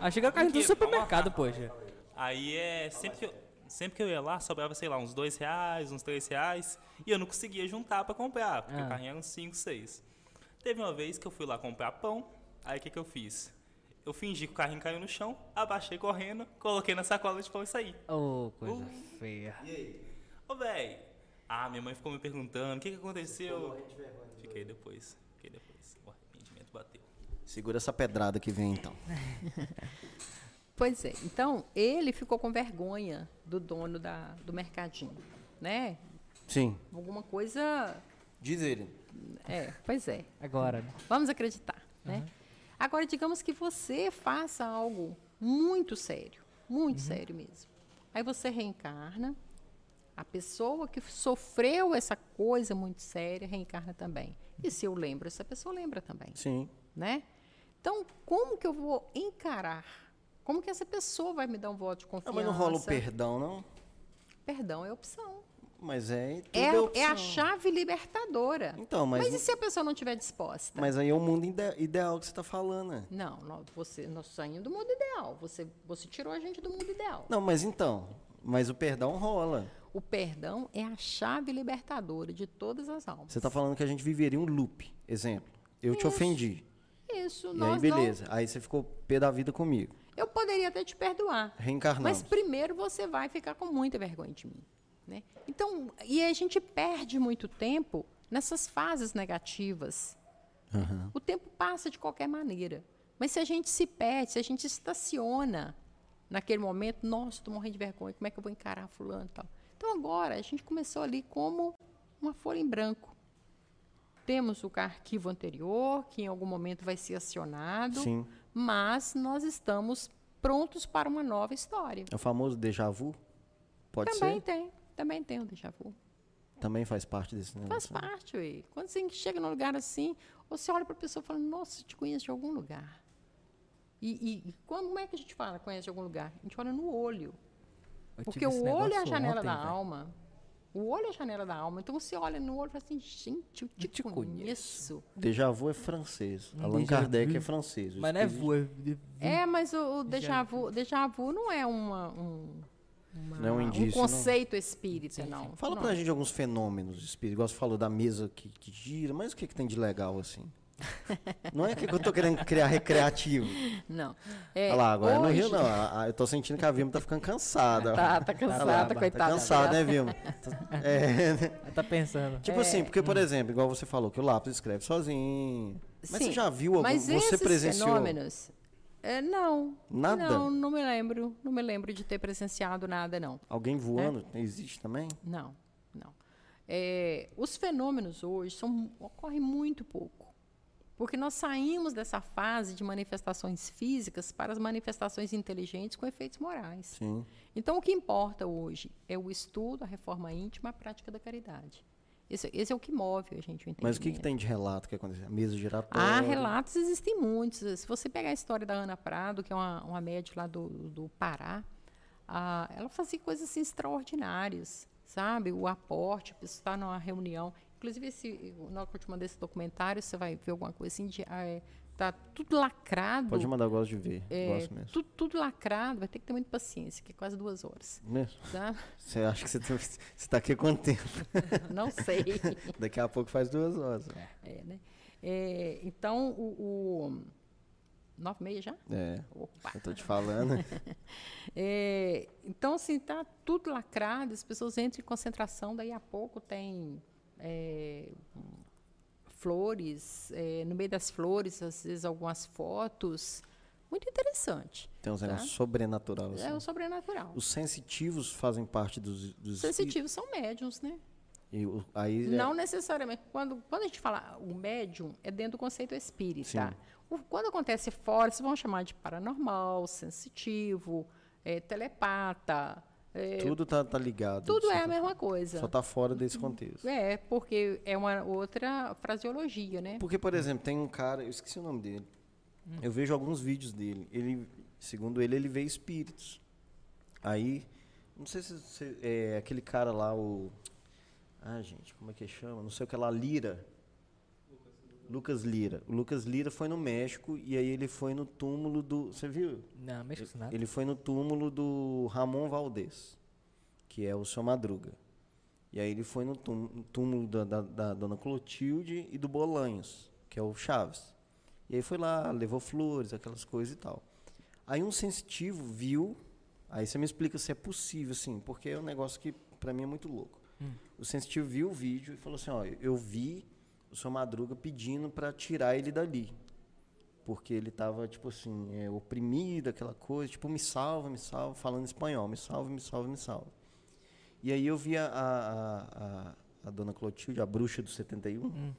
achei que era carrinho do Brinquedo, supermercado, poxa. Aí é... Sempre que, eu, sempre que eu ia lá, sobrava, sei lá, uns dois reais, uns três reais. E eu não conseguia juntar pra comprar, porque Ah. o carrinho era uns cinco, seis. Teve uma vez que eu fui lá comprar pão. Aí o que, que eu fiz? Eu fingi que o carrinho caiu no chão, abaixei correndo, coloquei na sacola de pão e saí. Ô, coisa Uh. feia. Ô, véi. Ah, minha mãe ficou me perguntando, o que, que aconteceu? Fiquei depois. Fiquei depois. O arrependimento bateu. Segura essa pedrada que vem então. Pois é. Então, ele ficou com vergonha do dono da, do mercadinho, né? Sim. Alguma coisa... Diz ele. É, pois é. Agora, né? Vamos acreditar, né? Agora, digamos que você faça algo muito sério, muito sério mesmo. Aí você reencarna, a pessoa que sofreu essa coisa muito séria reencarna também. E se eu lembro, essa pessoa lembra também, Sim. né? Então, como que eu vou encarar? Como que essa pessoa vai me dar um voto de Ah, confiança? mas não rola o perdão, não? Perdão é opção. Mas é. Tudo É, é, é a chave libertadora. Então, mas. Mas e se a pessoa não estiver disposta? Mas aí é o mundo ide- ideal que você está falando, né? Não, não, você, nós saímos do mundo ideal. Você, você tirou a gente do mundo ideal. Não, mas então. Mas o perdão rola. O perdão é a chave libertadora de todas as almas. Você está falando que a gente viveria um loop. Exemplo. Eu te Isso. ofendi. Isso, E aí, beleza. Aí você ficou pé da vida comigo. não. Eu poderia até te perdoar. Reencarnamos. Mas primeiro você vai ficar com muita vergonha de mim. Né? Então, e a gente perde muito tempo nessas fases negativas. Aham. O tempo passa de qualquer maneira. Mas se a gente se perde, se a gente estaciona naquele momento, nossa, estou morrendo de vergonha, como é que eu vou encarar fulano e tal. Então agora a gente começou ali como uma folha em branco. Temos o arquivo anterior, que em algum momento vai ser acionado, Sim. mas nós estamos prontos para uma nova história. É o famoso déjà vu? Pode também ser? tem, também tem o déjà vu. Também faz parte desse Faz negócio. né? parte, ué. Quando você chega num lugar assim, você olha para a pessoa e fala, nossa, eu te conheço de algum lugar. E, e- e como é que a gente fala conhece de algum lugar? A gente olha no olho. Eu Porque o olho é a janela ontem, da velho. alma. O olho é a janela da alma. Então você olha no olho e fala assim, gente, eu te, te conheço. Déjà vu é francês. Um Allan Kardec vu. é francês. O Mas não é vu, é vu. É, mas o, o déjà vu, déjà vu não é uma, um, uma- Não é um indício, não. conceito espírita, não. Fala não. pra gente alguns fenômenos de espírito. Igual você falou da mesa que, que gira, mas o que, que tem de legal assim? não é que eu tô querendo criar recreativo. Não. É, Olha lá, agora no hoje- Rio não. A- a- eu tô sentindo que a Vilma tá ficando cansada. Tá, tá cansada, Tá coitada. cansada, né. Vilma? É, tá pensando. Tipo assim, porque, por exemplo, igual você falou, que o lápis escreve sozinho. Mas Sim, você já viu algum. Mas você esses presenciou. fenômenos. É, não. Nada? Não, não me lembro. Não me lembro de ter presenciado nada, não. Alguém voando? Existe também? Não, não. É, os fenômenos hoje são, ocorrem muito pouco. Porque nós saímos dessa fase de manifestações físicas para as manifestações inteligentes com efeitos morais. Sim. Então, o que importa hoje é o estudo, a reforma íntima, a prática da caridade. Esse, esse é o que move a gente o. Mas o que, que tem de relato que aconteceu? Mesa giratória. Ah, relatos existem muitos. Se você pegar a história da Ana Prado, que é uma, uma médica lá do, do Pará, ah, ela fazia coisas assim, extraordinárias, sabe? O aporte, está numa reunião. Inclusive, esse, na hora que eu te mandei esse documentário, você vai ver alguma coisa assim de, é, tá tudo lacrado. Pode mandar, eu gosto de ver. É, gosto mesmo. Tudo, tudo, lacrado, vai ter que ter muita paciência, que é quase duas horas. Mesmo? Tá? Você acha que você está aqui há quanto tempo? Não sei. Daqui a pouco faz duas horas. É, né? É, então, o, o nove e meia já? É. Opa. Eu tô te falando. é, então, assim, tá tudo lacrado, as pessoas entram em concentração, daí a pouco tem é, flores, é, no meio das flores, às vezes algumas fotos. Muito interessante. Tem um tá? sobrenatural. Assim. É o sobrenatural. Os sensitivos fazem parte dos. dos sensitivos são médiums, né? E o, aí é Não necessariamente. Quando, quando a gente fala o médium, é dentro do conceito espírita. O, quando acontece fora, vocês vão chamar de paranormal, sensitivo, é, telepata. É, tudo tá, tá ligado. Tudo é a mesma coisa. Só tá fora desse contexto. É, porque é uma outra fraseologia, né? Porque, por exemplo, tem um cara, eu esqueci o nome dele. Hum. Eu vejo alguns vídeos dele. Ele, segundo ele, ele vê espíritos. Aí, não sei se, se é aquele cara lá, o. Ah, gente, como é que chama? Não sei o que lá, Lira. Lucas Lira. O Lucas Lira foi no México e aí ele foi no túmulo do. Você viu? Não, México ele, nada. Ele foi no túmulo do Ramon Valdez, que é o seu Madruga. E aí ele foi no túmulo da, da, da dona Clotilde e do Bolanhos, que é o Chaves. E aí foi lá, levou flores, aquelas coisas e tal. Aí um sensitivo viu. Aí você me explica se é possível, assim, porque é um negócio que para mim é muito louco. Hum. O sensitivo viu o vídeo e falou assim: ó, eu vi o seu Madruga pedindo para tirar ele dali. Porque ele estava, tipo assim, é, oprimido, aquela coisa, tipo, me salva, me salva, falando espanhol, me salva, me salva, me salva. E aí eu vi a, a, a, a dona Clotilde, a bruxa do 71, hum.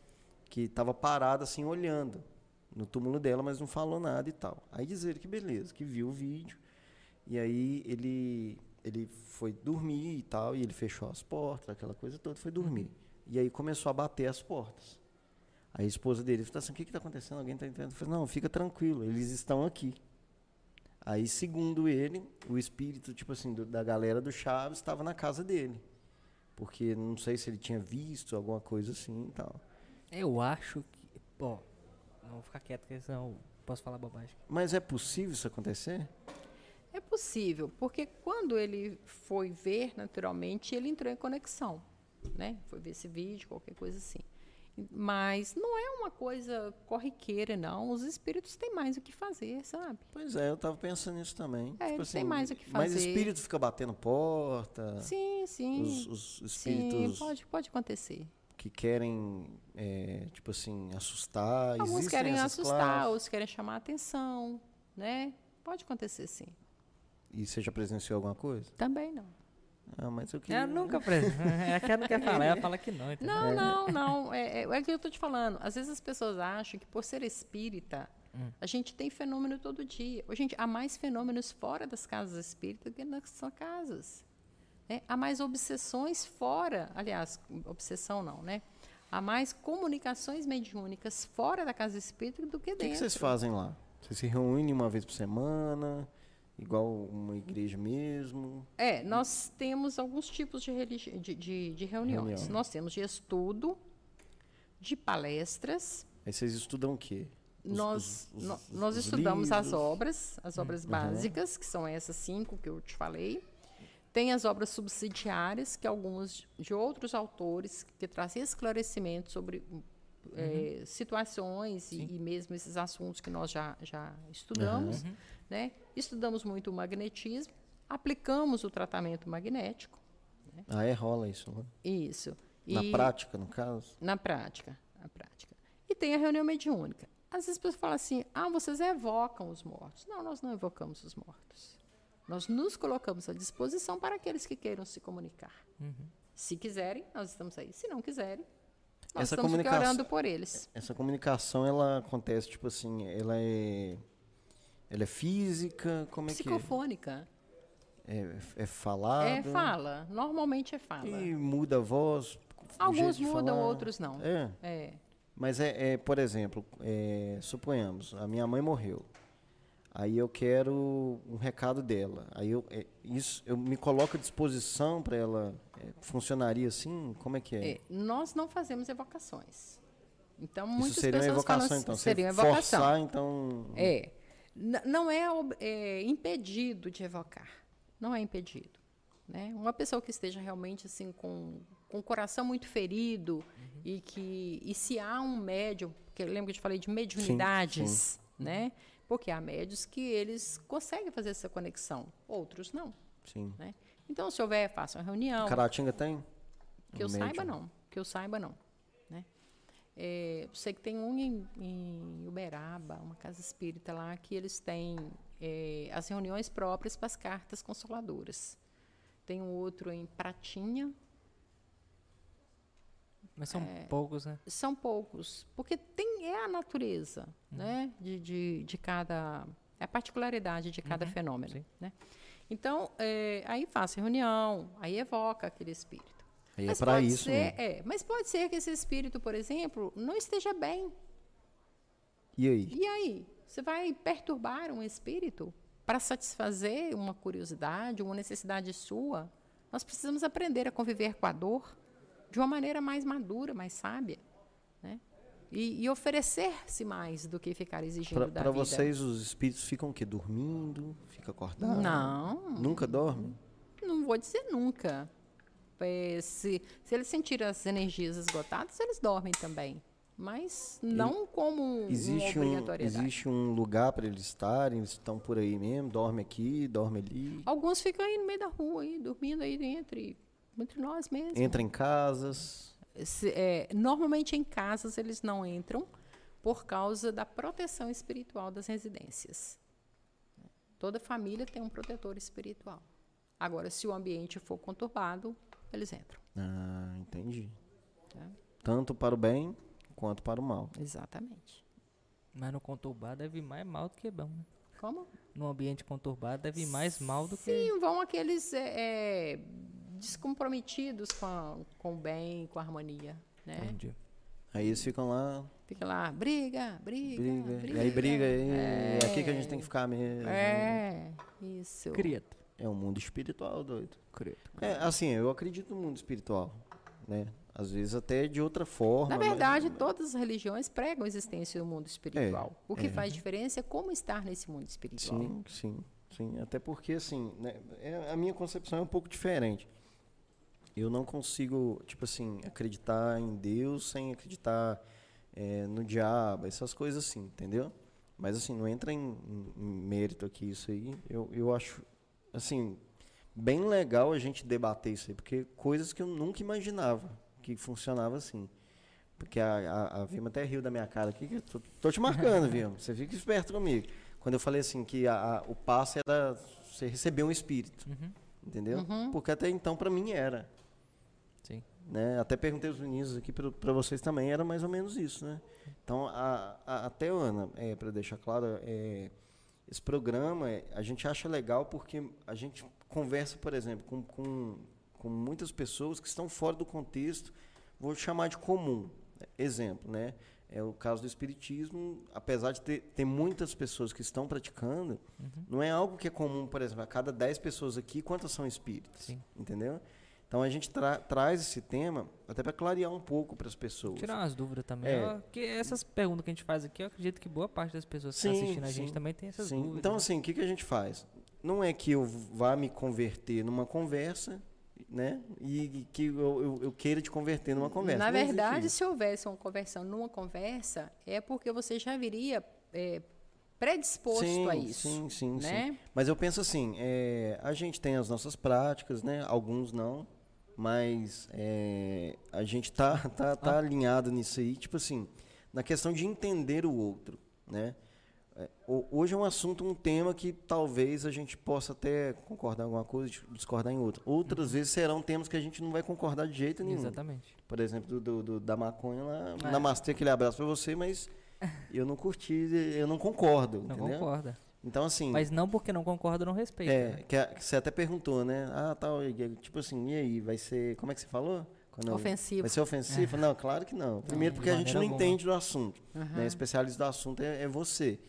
que estava parada assim, olhando no túmulo dela, mas não falou nada e tal. Aí dizer que beleza, que viu o vídeo. E aí ele ele foi dormir e tal, e ele fechou as portas, aquela coisa toda, foi dormir. E aí começou a bater as portas. A esposa dele falou assim: o que está acontecendo? Alguém está entrando? Eu falei: não, fica tranquilo, eles estão aqui. Aí, segundo ele, o espírito, tipo assim, do, da galera do Chaves estava na casa dele. Porque não sei se ele tinha visto alguma coisa assim e tal. Eu acho que. Bom, não vou ficar quieto, porque senão posso falar bobagem. Mas é possível isso acontecer? É possível, porque quando ele foi ver, naturalmente, ele entrou em conexão né? Foi ver esse vídeo, qualquer coisa assim. Mas não é uma coisa corriqueira, não. Os espíritos têm mais o que fazer, sabe? Pois é, eu estava pensando nisso também. É, tipo assim, tem mais o que fazer. Mas espírito fica batendo porta. Sim, sim. Os, os espíritos. Sim, pode, pode acontecer. Que querem, é, tipo assim, assustar. Alguns querem assustar, classes. outros querem chamar a atenção, né? Pode acontecer, sim. E você já presenciou alguma coisa? Também não. Ah, mas eu queria... Ela nunca é que ela não quer falar, ela fala que não. Entendeu? Não, não, não. É, é, é que eu estou te falando. Às vezes as pessoas acham que por ser espírita, hum. a gente tem fenômeno todo dia. Gente, há mais fenômenos fora das casas espíritas do que nas casas. É, há mais obsessões fora, aliás, obsessão não, né? Há mais comunicações mediúnicas fora da casa espírita do que dentro. O que, que vocês fazem lá? Vocês se reúnem uma vez por semana? Igual uma igreja mesmo? É, nós temos alguns tipos de, de, de, de reuniões. Reunião. Nós temos de estudo, de palestras. Aí vocês estudam o quê? Os, nós, os, os, nós estudamos livros. as obras, as obras uhum. básicas, que são essas cinco que eu te falei. Tem as obras subsidiárias, que alguns de outros autores que trazem esclarecimentos sobre uhum. é, situações e, e, mesmo esses assuntos que nós já, já estudamos. Uhum. Né? Estudamos muito o magnetismo, aplicamos o tratamento magnético. Né? Ah, é, rola isso. Né? Isso. Na e, prática, no caso? Na prática, na prática. E tem a reunião mediúnica. Às vezes as pessoas falam assim, ah, vocês evocam os mortos. Não, nós não evocamos os mortos. Nós nos colocamos à disposição para aqueles que queiram se comunicar. Uhum. Se quiserem, nós estamos aí. Se não quiserem, nós essa estamos orando por eles. Essa comunicação, ela acontece, tipo assim, ela é ela é física? Como é Psicofônica. que é? É, é falado? É fala. Normalmente é fala. E muda a voz? Alguns mudam, falar. outros não. É? É. Mas, é, é por exemplo, é, suponhamos, a minha mãe morreu. Aí eu quero um recado dela. Aí eu, é, isso, eu me coloco à disposição para ela. É, funcionaria assim? Como é que é? é? Nós não fazemos evocações. Então, muitas Isso seria pessoas uma evocação, falam, então. seria uma evocação. Forçar, então... É. N não é, é, impedido de evocar. Não é impedido. Né? Uma pessoa que esteja realmente assim com, com o coração muito ferido uhum. e que e se há um médium, porque eu lembro que eu te falei de mediunidades, sim, sim. né? Porque há médios que eles conseguem fazer essa conexão, outros não. Sim. Né? Então, se houver, faça uma reunião. Caratinga tem? Que eu médium. saiba, não. Que eu saiba, não. Né? É, sei que tem um em, em, Uberaba, uma casa espírita lá, que eles têm é, as reuniões próprias para as cartas consoladoras. Tem um outro em Pratinha. Mas são é, poucos, né? São poucos. Porque tem, é a natureza uhum. né? de, de, de cada. É a particularidade de cada uhum. fenômeno. Sim. Né? Então, é, aí faça reunião, aí evoca aquele espírito. Aí é mas é para isso. Ser, é, mas pode ser que esse espírito, por exemplo, não esteja bem. E aí? E aí? Você vai perturbar um espírito para satisfazer uma curiosidade, uma necessidade sua? Nós precisamos aprender a conviver com a dor de uma maneira mais madura, mais sábia. Né? E, e oferecer-se mais do que ficar exigindo pra, da pra vida. Para vocês, os espíritos ficam o quê? Dormindo? Fica acordado? Não. Nunca dorme? Não vou dizer nunca. É, se, se eles sentirem as energias esgotadas, eles dormem também. Mas não como existe uma obrigatoriedade. Um, existe um lugar para eles estarem? Eles estão por aí mesmo? Dorme aqui, dorme ali? Alguns ficam aí no meio da rua, aí, dormindo aí entre, entre nós mesmos. Entra em casas? Se, é, normalmente em casas eles não entram por causa da proteção espiritual das residências. Toda família tem um protetor espiritual. Agora, se o ambiente for conturbado, eles entram. Ah, entendi. É. Tanto para o bem quanto para o mal. Exatamente. Mas no conturbado deve mais mal do que bom. Né? Como? No ambiente conturbado deve ir mais mal do Sim, que. Sim, vão aqueles é, é, descomprometidos com, a, com o bem, com a harmonia. Né? Entendi. Aí eles ficam lá. Fica lá, briga, briga. Briga. briga e aí briga, e é, é aqui que a gente tem que ficar mesmo. É, isso. Crieto. É um mundo espiritual, doido. Crieto. É, assim, eu acredito no mundo espiritual, né? Às vezes até de outra forma. Na verdade, mas... todas as religiões pregam a existência do mundo espiritual. É, o que é. faz diferença é como estar nesse mundo espiritual. Sim, sim, sim. Até porque, assim, né, é, a minha concepção é um pouco diferente. Eu não consigo, tipo assim, acreditar em Deus sem acreditar é, no diabo, essas coisas assim, entendeu? Mas, assim, não entra em, em, mérito aqui isso aí. Eu, eu acho assim, bem legal a gente debater isso aí, porque coisas que eu nunca imaginava que funcionava assim. Porque a, a, a Vima até riu da minha cara aqui, que tô, tô te marcando, Vima. Você fica esperto comigo. Quando eu falei assim que a, a, o passe era você receber um espírito. Uhum. Entendeu? Uhum. Porque até então para mim era. Né? Até perguntei os meninos aqui para vocês também, era mais ou menos isso, né? Então, a, a, até Ana, é, para deixar claro, é, esse programa a gente acha legal porque a gente conversa, por exemplo, com, com, com muitas pessoas que estão fora do contexto, vou chamar de comum. Exemplo, né? É o caso do espiritismo, apesar de ter, ter muitas pessoas que estão praticando, uhum. não é algo que é comum, por exemplo, a cada 10 pessoas aqui, quantas são espíritas? Sim. Entendeu? Então a gente tra traz esse tema até para clarear um pouco para as pessoas. Tirar umas dúvidas também. É. que essas perguntas que a gente faz aqui, eu acredito que boa parte das pessoas que estão assistindo sim. a gente também tem essas sim. dúvidas. Então, né? assim, o que, que a gente faz? Não é que eu vá me converter numa conversa, né? E que eu, eu, eu queira te converter numa conversa. Na verdade, se houvesse uma conversão numa conversa, é porque você já viria é, predisposto sim, a isso. Sim, sim, né? sim. Mas eu penso assim, é, a gente tem as nossas práticas, né? Alguns não mas é, a gente tá, tá, tá ah. alinhado nisso aí, tipo assim, na questão de entender o outro, né? É, hoje é um assunto, um tema que talvez a gente possa até concordar em alguma coisa, discordar em outra. Outras uhum. vezes serão temas que a gente não vai concordar de jeito nenhum. Exatamente. Por exemplo, do, do, do da maconha lá, é. namastê, aquele abraço para você, mas eu não curti, eu não concordo, não entendeu? concorda. Então, assim. Mas não porque não concorda, não respeita. É, né? que, a, que, você até perguntou, né? Ah, tal. Tá, tipo assim, e aí? Vai ser. Como é que você falou? Quando ofensivo. Vai ser ofensivo? É. Não, claro que não. Primeiro, porque a gente não alguma. entende do assunto. Uhum. Né? Especialista do assunto é, é, você.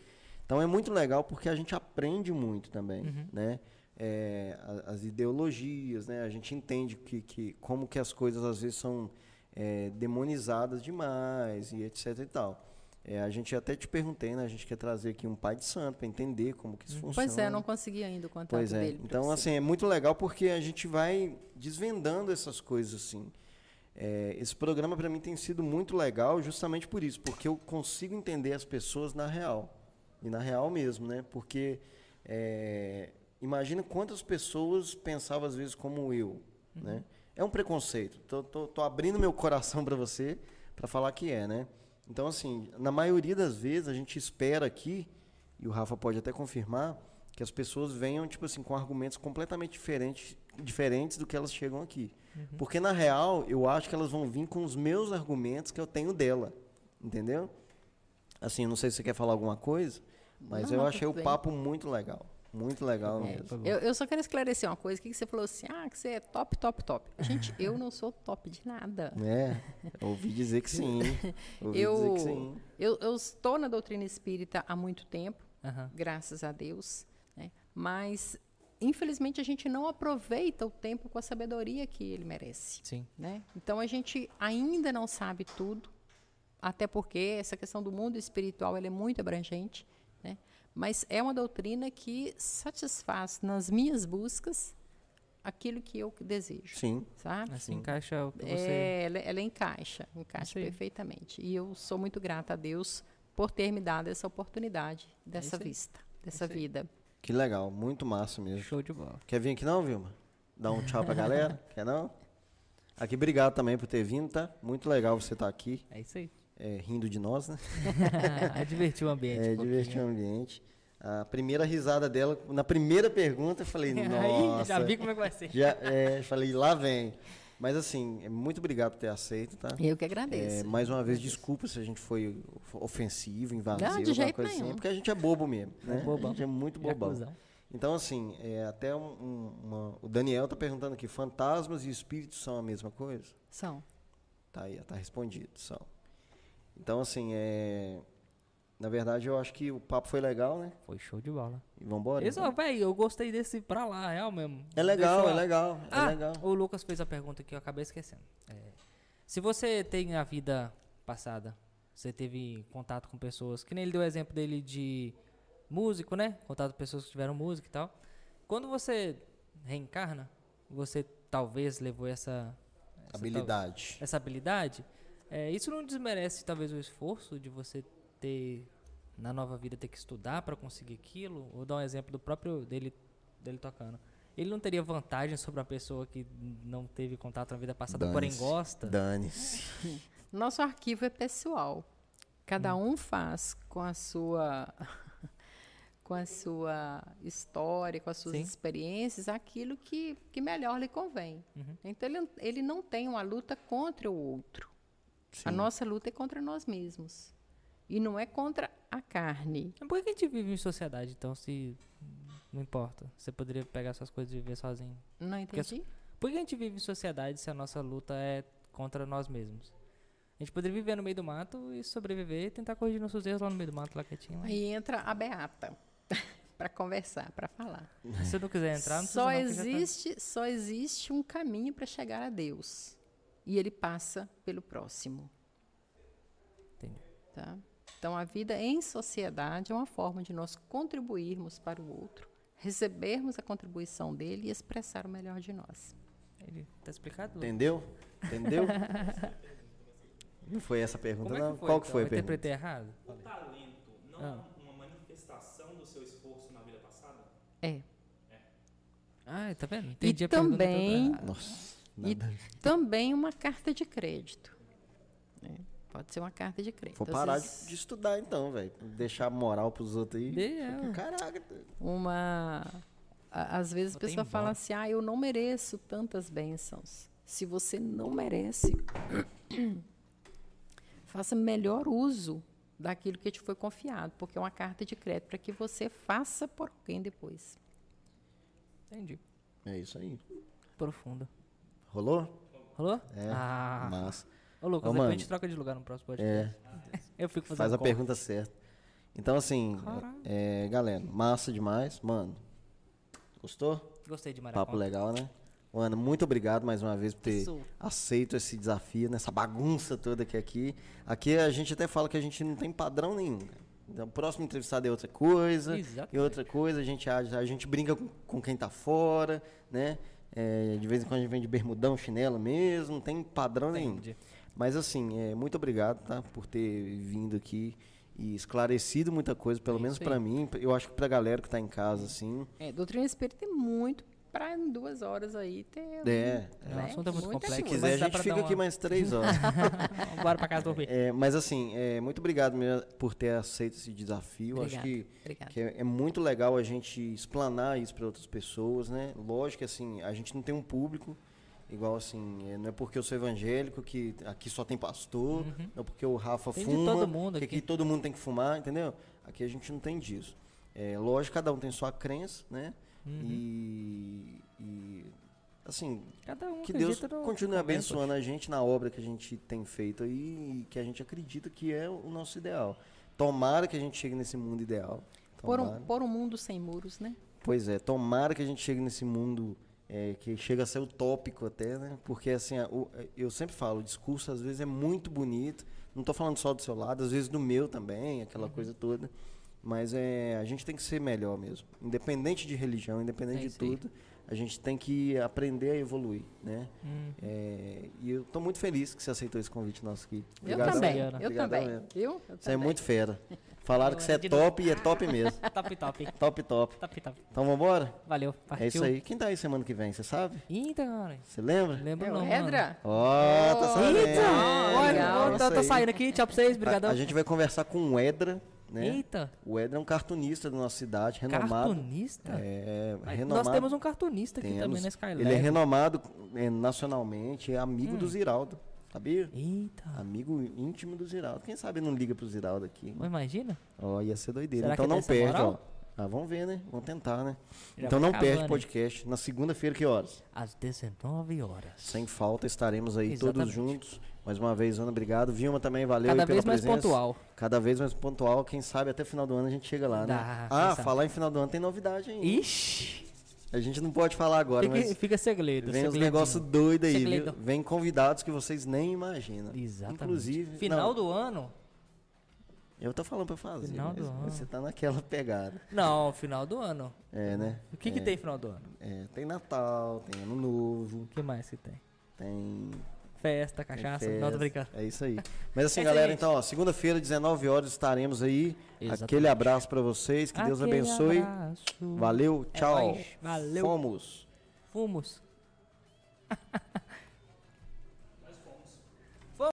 Então, é muito legal porque a gente aprende muito também, uhum. né? É, as ideologias, né? A gente entende que, que como que as coisas às vezes são é, demonizadas demais e etc e tal. É, a gente até te perguntei, né? A gente quer trazer aqui um pai de santo para entender como que isso pois funciona. Pois é, não consegui ainda o contato pois é. dele. Então, assim, é muito legal porque a gente vai desvendando essas coisas, assim. É, esse programa para mim tem sido muito legal justamente por isso, porque eu consigo entender as pessoas na real. E na real mesmo, né? Porque é, imagina quantas pessoas pensavam às vezes como eu, uhum. né? É um preconceito. Tô, tô, tô abrindo meu coração para você para falar que é, né? Então, assim, na maioria das vezes a gente espera aqui, e o Rafa pode até confirmar, que as pessoas venham, tipo assim, com argumentos completamente diferentes, diferentes do que elas chegam aqui. Uhum. Porque, na real, eu acho que elas vão vir com os meus argumentos que eu tenho dela. Entendeu? Assim, não sei se você quer falar alguma coisa, mas não, eu achei o papo muito legal. Muito legal é, mesmo. Eu, eu, só quero esclarecer uma coisa, que você falou assim, ah, que você é top, top, top. Gente, eu não sou top de nada. É, ouvi dizer que sim. Ouvi eu, dizer que sim. Eu, eu estou na doutrina espírita há muito tempo, uhum. graças a Deus, né? mas infelizmente a gente não aproveita o tempo com a sabedoria que ele merece. Sim. Né? Então a gente ainda não sabe tudo, até porque essa questão do mundo espiritual é muito abrangente mas é uma doutrina que satisfaz nas minhas buscas aquilo que eu desejo. Sim. Sabe? Assim encaixa o que você... É, ela, ela encaixa, encaixa Sim. perfeitamente. E eu sou muito grata a Deus por ter me dado essa oportunidade, dessa é vista, dessa vida. Que legal, muito massa mesmo. Show de bola. Quer vir aqui não, Vilma? Dar um tchau pra galera? Quer não? Aqui, obrigado também por ter vindo, tá? Muito legal você estar tá aqui. É isso aí é, rindo de nós, né? é divertir o ambiente. É, um divertir o ambiente. A primeira risada dela, na primeira pergunta, eu falei, nossa. já vi como é que vai ser. Já, é, falei, lá vem. Mas assim, muito obrigado por ter aceito, tá? Eu que agradeço. É, mais uma vez, desculpa se a gente foi ofensivo, invasivo, Não, de jeito coisa assim, nenhum. porque a gente é bobo mesmo, né? É bobão. A gente é muito bobão. Então, assim, é, até um, um, uma, o Daniel tá perguntando aqui, fantasmas e espíritos são a mesma coisa? São. Tá aí, tá respondido, são. Então, assim, é. Na verdade, eu acho que o papo foi legal, né? Foi show de bola. E vambora? Isso, então. velho, eu gostei desse pra lá, real mesmo. É legal, Deixou... é legal, é ah, legal. O Lucas fez a pergunta que eu acabei esquecendo. É, se você tem a vida passada, você teve contato com pessoas, que nem ele deu o exemplo dele de músico, né? Contato com pessoas que tiveram música e tal. Quando você reencarna, você talvez levou essa, essa habilidade. Tal, essa habilidade é, isso não desmerece talvez o esforço de você ter na nova vida ter que estudar para conseguir aquilo? Vou dar um exemplo do próprio dele dele tocando. Ele não teria vantagem sobre a pessoa que não teve contato na vida passada, porém gosta? Dane-se. Nosso arquivo é pessoal. Cada hum. um faz com a sua com a sua história, com as suas Sim. experiências, aquilo que, que melhor lhe convém. Uhum. Então ele, ele não tem uma luta contra o outro. Sim. A nossa luta é contra nós mesmos. E não é contra a carne. Por que a gente vive em sociedade, então, se não importa? Você poderia pegar suas coisas e viver sozinho. Não entendi. por que a gente vive em sociedade se a nossa luta é contra nós mesmos? A gente poderia viver no meio do mato e sobreviver e tentar corrigir nossos erros lá no meio do mato, lá quietinho. Lá. Aí entra a Beata para conversar, para falar. Se você não quiser entrar, não só precisa não, tá existe, tá... Só existe um caminho para chegar a Deus e ele passa pelo próximo. Entendi. Tá? Então, a vida em sociedade é uma forma de nós contribuirmos para o outro, recebermos a contribuição dele e expressar o melhor de nós. Ele está explicado? Entendeu? Entendeu? não foi essa a pergunta, é não? Foi, Qual que foi então? a pergunta? interpretei errado? O talento não ah. é uma manifestação do seu esforço na vida passada? É. é. Ah, tá vendo? Entendi e a também, pergunta. Nossa. E também uma carta de crédito. Né? Pode ser uma carta de crédito. Vou parar vezes... de, estudar então, velho. Deixar moral pros outros aí. É. Caraca. Uma. Às vezes a pessoa fala assim: ah, eu não mereço tantas bênçãos. Se você não merece, faça melhor uso daquilo que te foi confiado, porque é uma carta de crédito para que você faça por alguém depois. Entendi. É isso aí. Profundo. Rolou? Rolou? É. Ah. Massa. Ô, Lucas, Ô, depois a gente troca de lugar no próximo podcast. É. Eu fico fazendo Faz a pergunta certa. Então, assim, é, galera, massa demais. Mano, gostou? Gostei de Papo legal, né? Ana, muito obrigado mais uma vez por ter Isso. aceito esse desafio, nessa bagunça toda que é aqui. Aqui a gente até fala que a gente não tem padrão nenhum. Então, o próximo entrevistado é outra coisa. Exatamente. E outra coisa, a gente, a, a gente brinca com, com quem está fora, né? É, de vez em quando a gente vem de bermudão, chinelo mesmo, não tem padrão nenhum. Mas assim, é, muito obrigado tá, por ter vindo aqui e esclarecido muita coisa, pelo é menos para mim. Eu acho que para a galera que está em casa, assim. É, doutrina espírita é muito para em duas horas aí ter. É, né? é um assunto muito complexo. Se quiser, a gente fica uma... aqui mais três horas. Bora para casa dormir. É, mas assim, é, muito obrigado mesmo por ter aceito esse desafio. Obrigado, Acho que, que é, é, muito legal a gente explanar isso para outras pessoas, né? Lógico que assim, a gente não tem um público. Igual assim, é, não é porque eu sou evangélico que aqui só tem pastor, uhum. não é porque o Rafa tem fuma, todo mundo que aqui. aqui todo mundo tem que fumar, entendeu? Aqui a gente não tem disso. É, lógico, cada um tem sua crença, né? Uhum. E, e, assim, um que Deus continue abençoando a gente na obra que a gente tem feito aí e que a gente acredita que é o nosso ideal. Tomara que a gente chegue nesse mundo ideal. Por um, por um mundo sem muros, né? Pois é, tomara que a gente chegue nesse mundo é, que chega a ser utópico até, né? Porque assim, eu sempre falo, o discurso às vezes é muito bonito. Não estou falando só do seu lado, às vezes do meu também, aquela uhum. coisa toda. Mas é, a gente tem que ser melhor mesmo. Independente de religião, independente é de tudo, a gente tem que aprender a evoluir, né? Hum. É, e eu estou muito feliz que você aceitou esse convite nosso aqui. Obrigado, eu também, eu também. Eu, eu você também. é muito fera. Falaram que você é top e é top mesmo. top, top. Top, top. Top, top. Então vambora? Valeu, partiu. É isso aí. Quem tá aí semana que vem, você sabe? Eita, cara. Você lembra? Lembro é não, Edra. Ó, oh, tá sabendo. Eita, olha, tô, tô saindo aqui, tchau pra vocês, obrigadão. A, a gente vai conversar com o Edra. Né? Eita! O Edra é um cartunista da nossa cidade, renomado. Cartunista? É, renomado. Nós temos um cartunista aqui Temos. também na Skylab. Ele é renomado é, nacionalmente, é amigo hum. do Ziraldo. Sabia? Eita. Amigo íntimo do Ziraldo. Quem sabe não liga pro Ziraldo aqui. Né? Imagina. Ó, oh, ia ser doideira. Será então não perde, ó. Ah, vamos ver, né? Vamos tentar, né? Já então não perde o podcast. Na segunda-feira, que horas? Às 19 horas. Sem falta, estaremos aí Exatamente. todos juntos. Mais uma vez, Ana, obrigado. Vilma também, valeu Cada vez mais presença. pontual. Cada vez mais pontual. Quem sabe até final do ano a gente chega lá, né? Dá, ah, falar em final do ano tem novidade ainda. Ixi! A gente não pode falar agora, fica, mas. Fica segredo. Vem uns negócios doidos aí, viu? Vem convidados que vocês nem imaginam. Exatamente. Inclusive. Final não, do ano. Eu tô falando pra fazer. Final do ano. Você tá naquela pegada. Não, final do ano. É, né? O que, é. que tem final do ano? É, tem Natal, tem Ano Novo. O que mais que tem? Tem Festa, cachaça, festa, não tô brincando. É isso aí. Mas assim, é galera, então, ó, segunda-feira, 19 horas, estaremos aí. Exatamente. Aquele abraço para vocês, que Deus abençoe. Abraço. Valeu, é tchau. Valeu. Fomos. Fomos.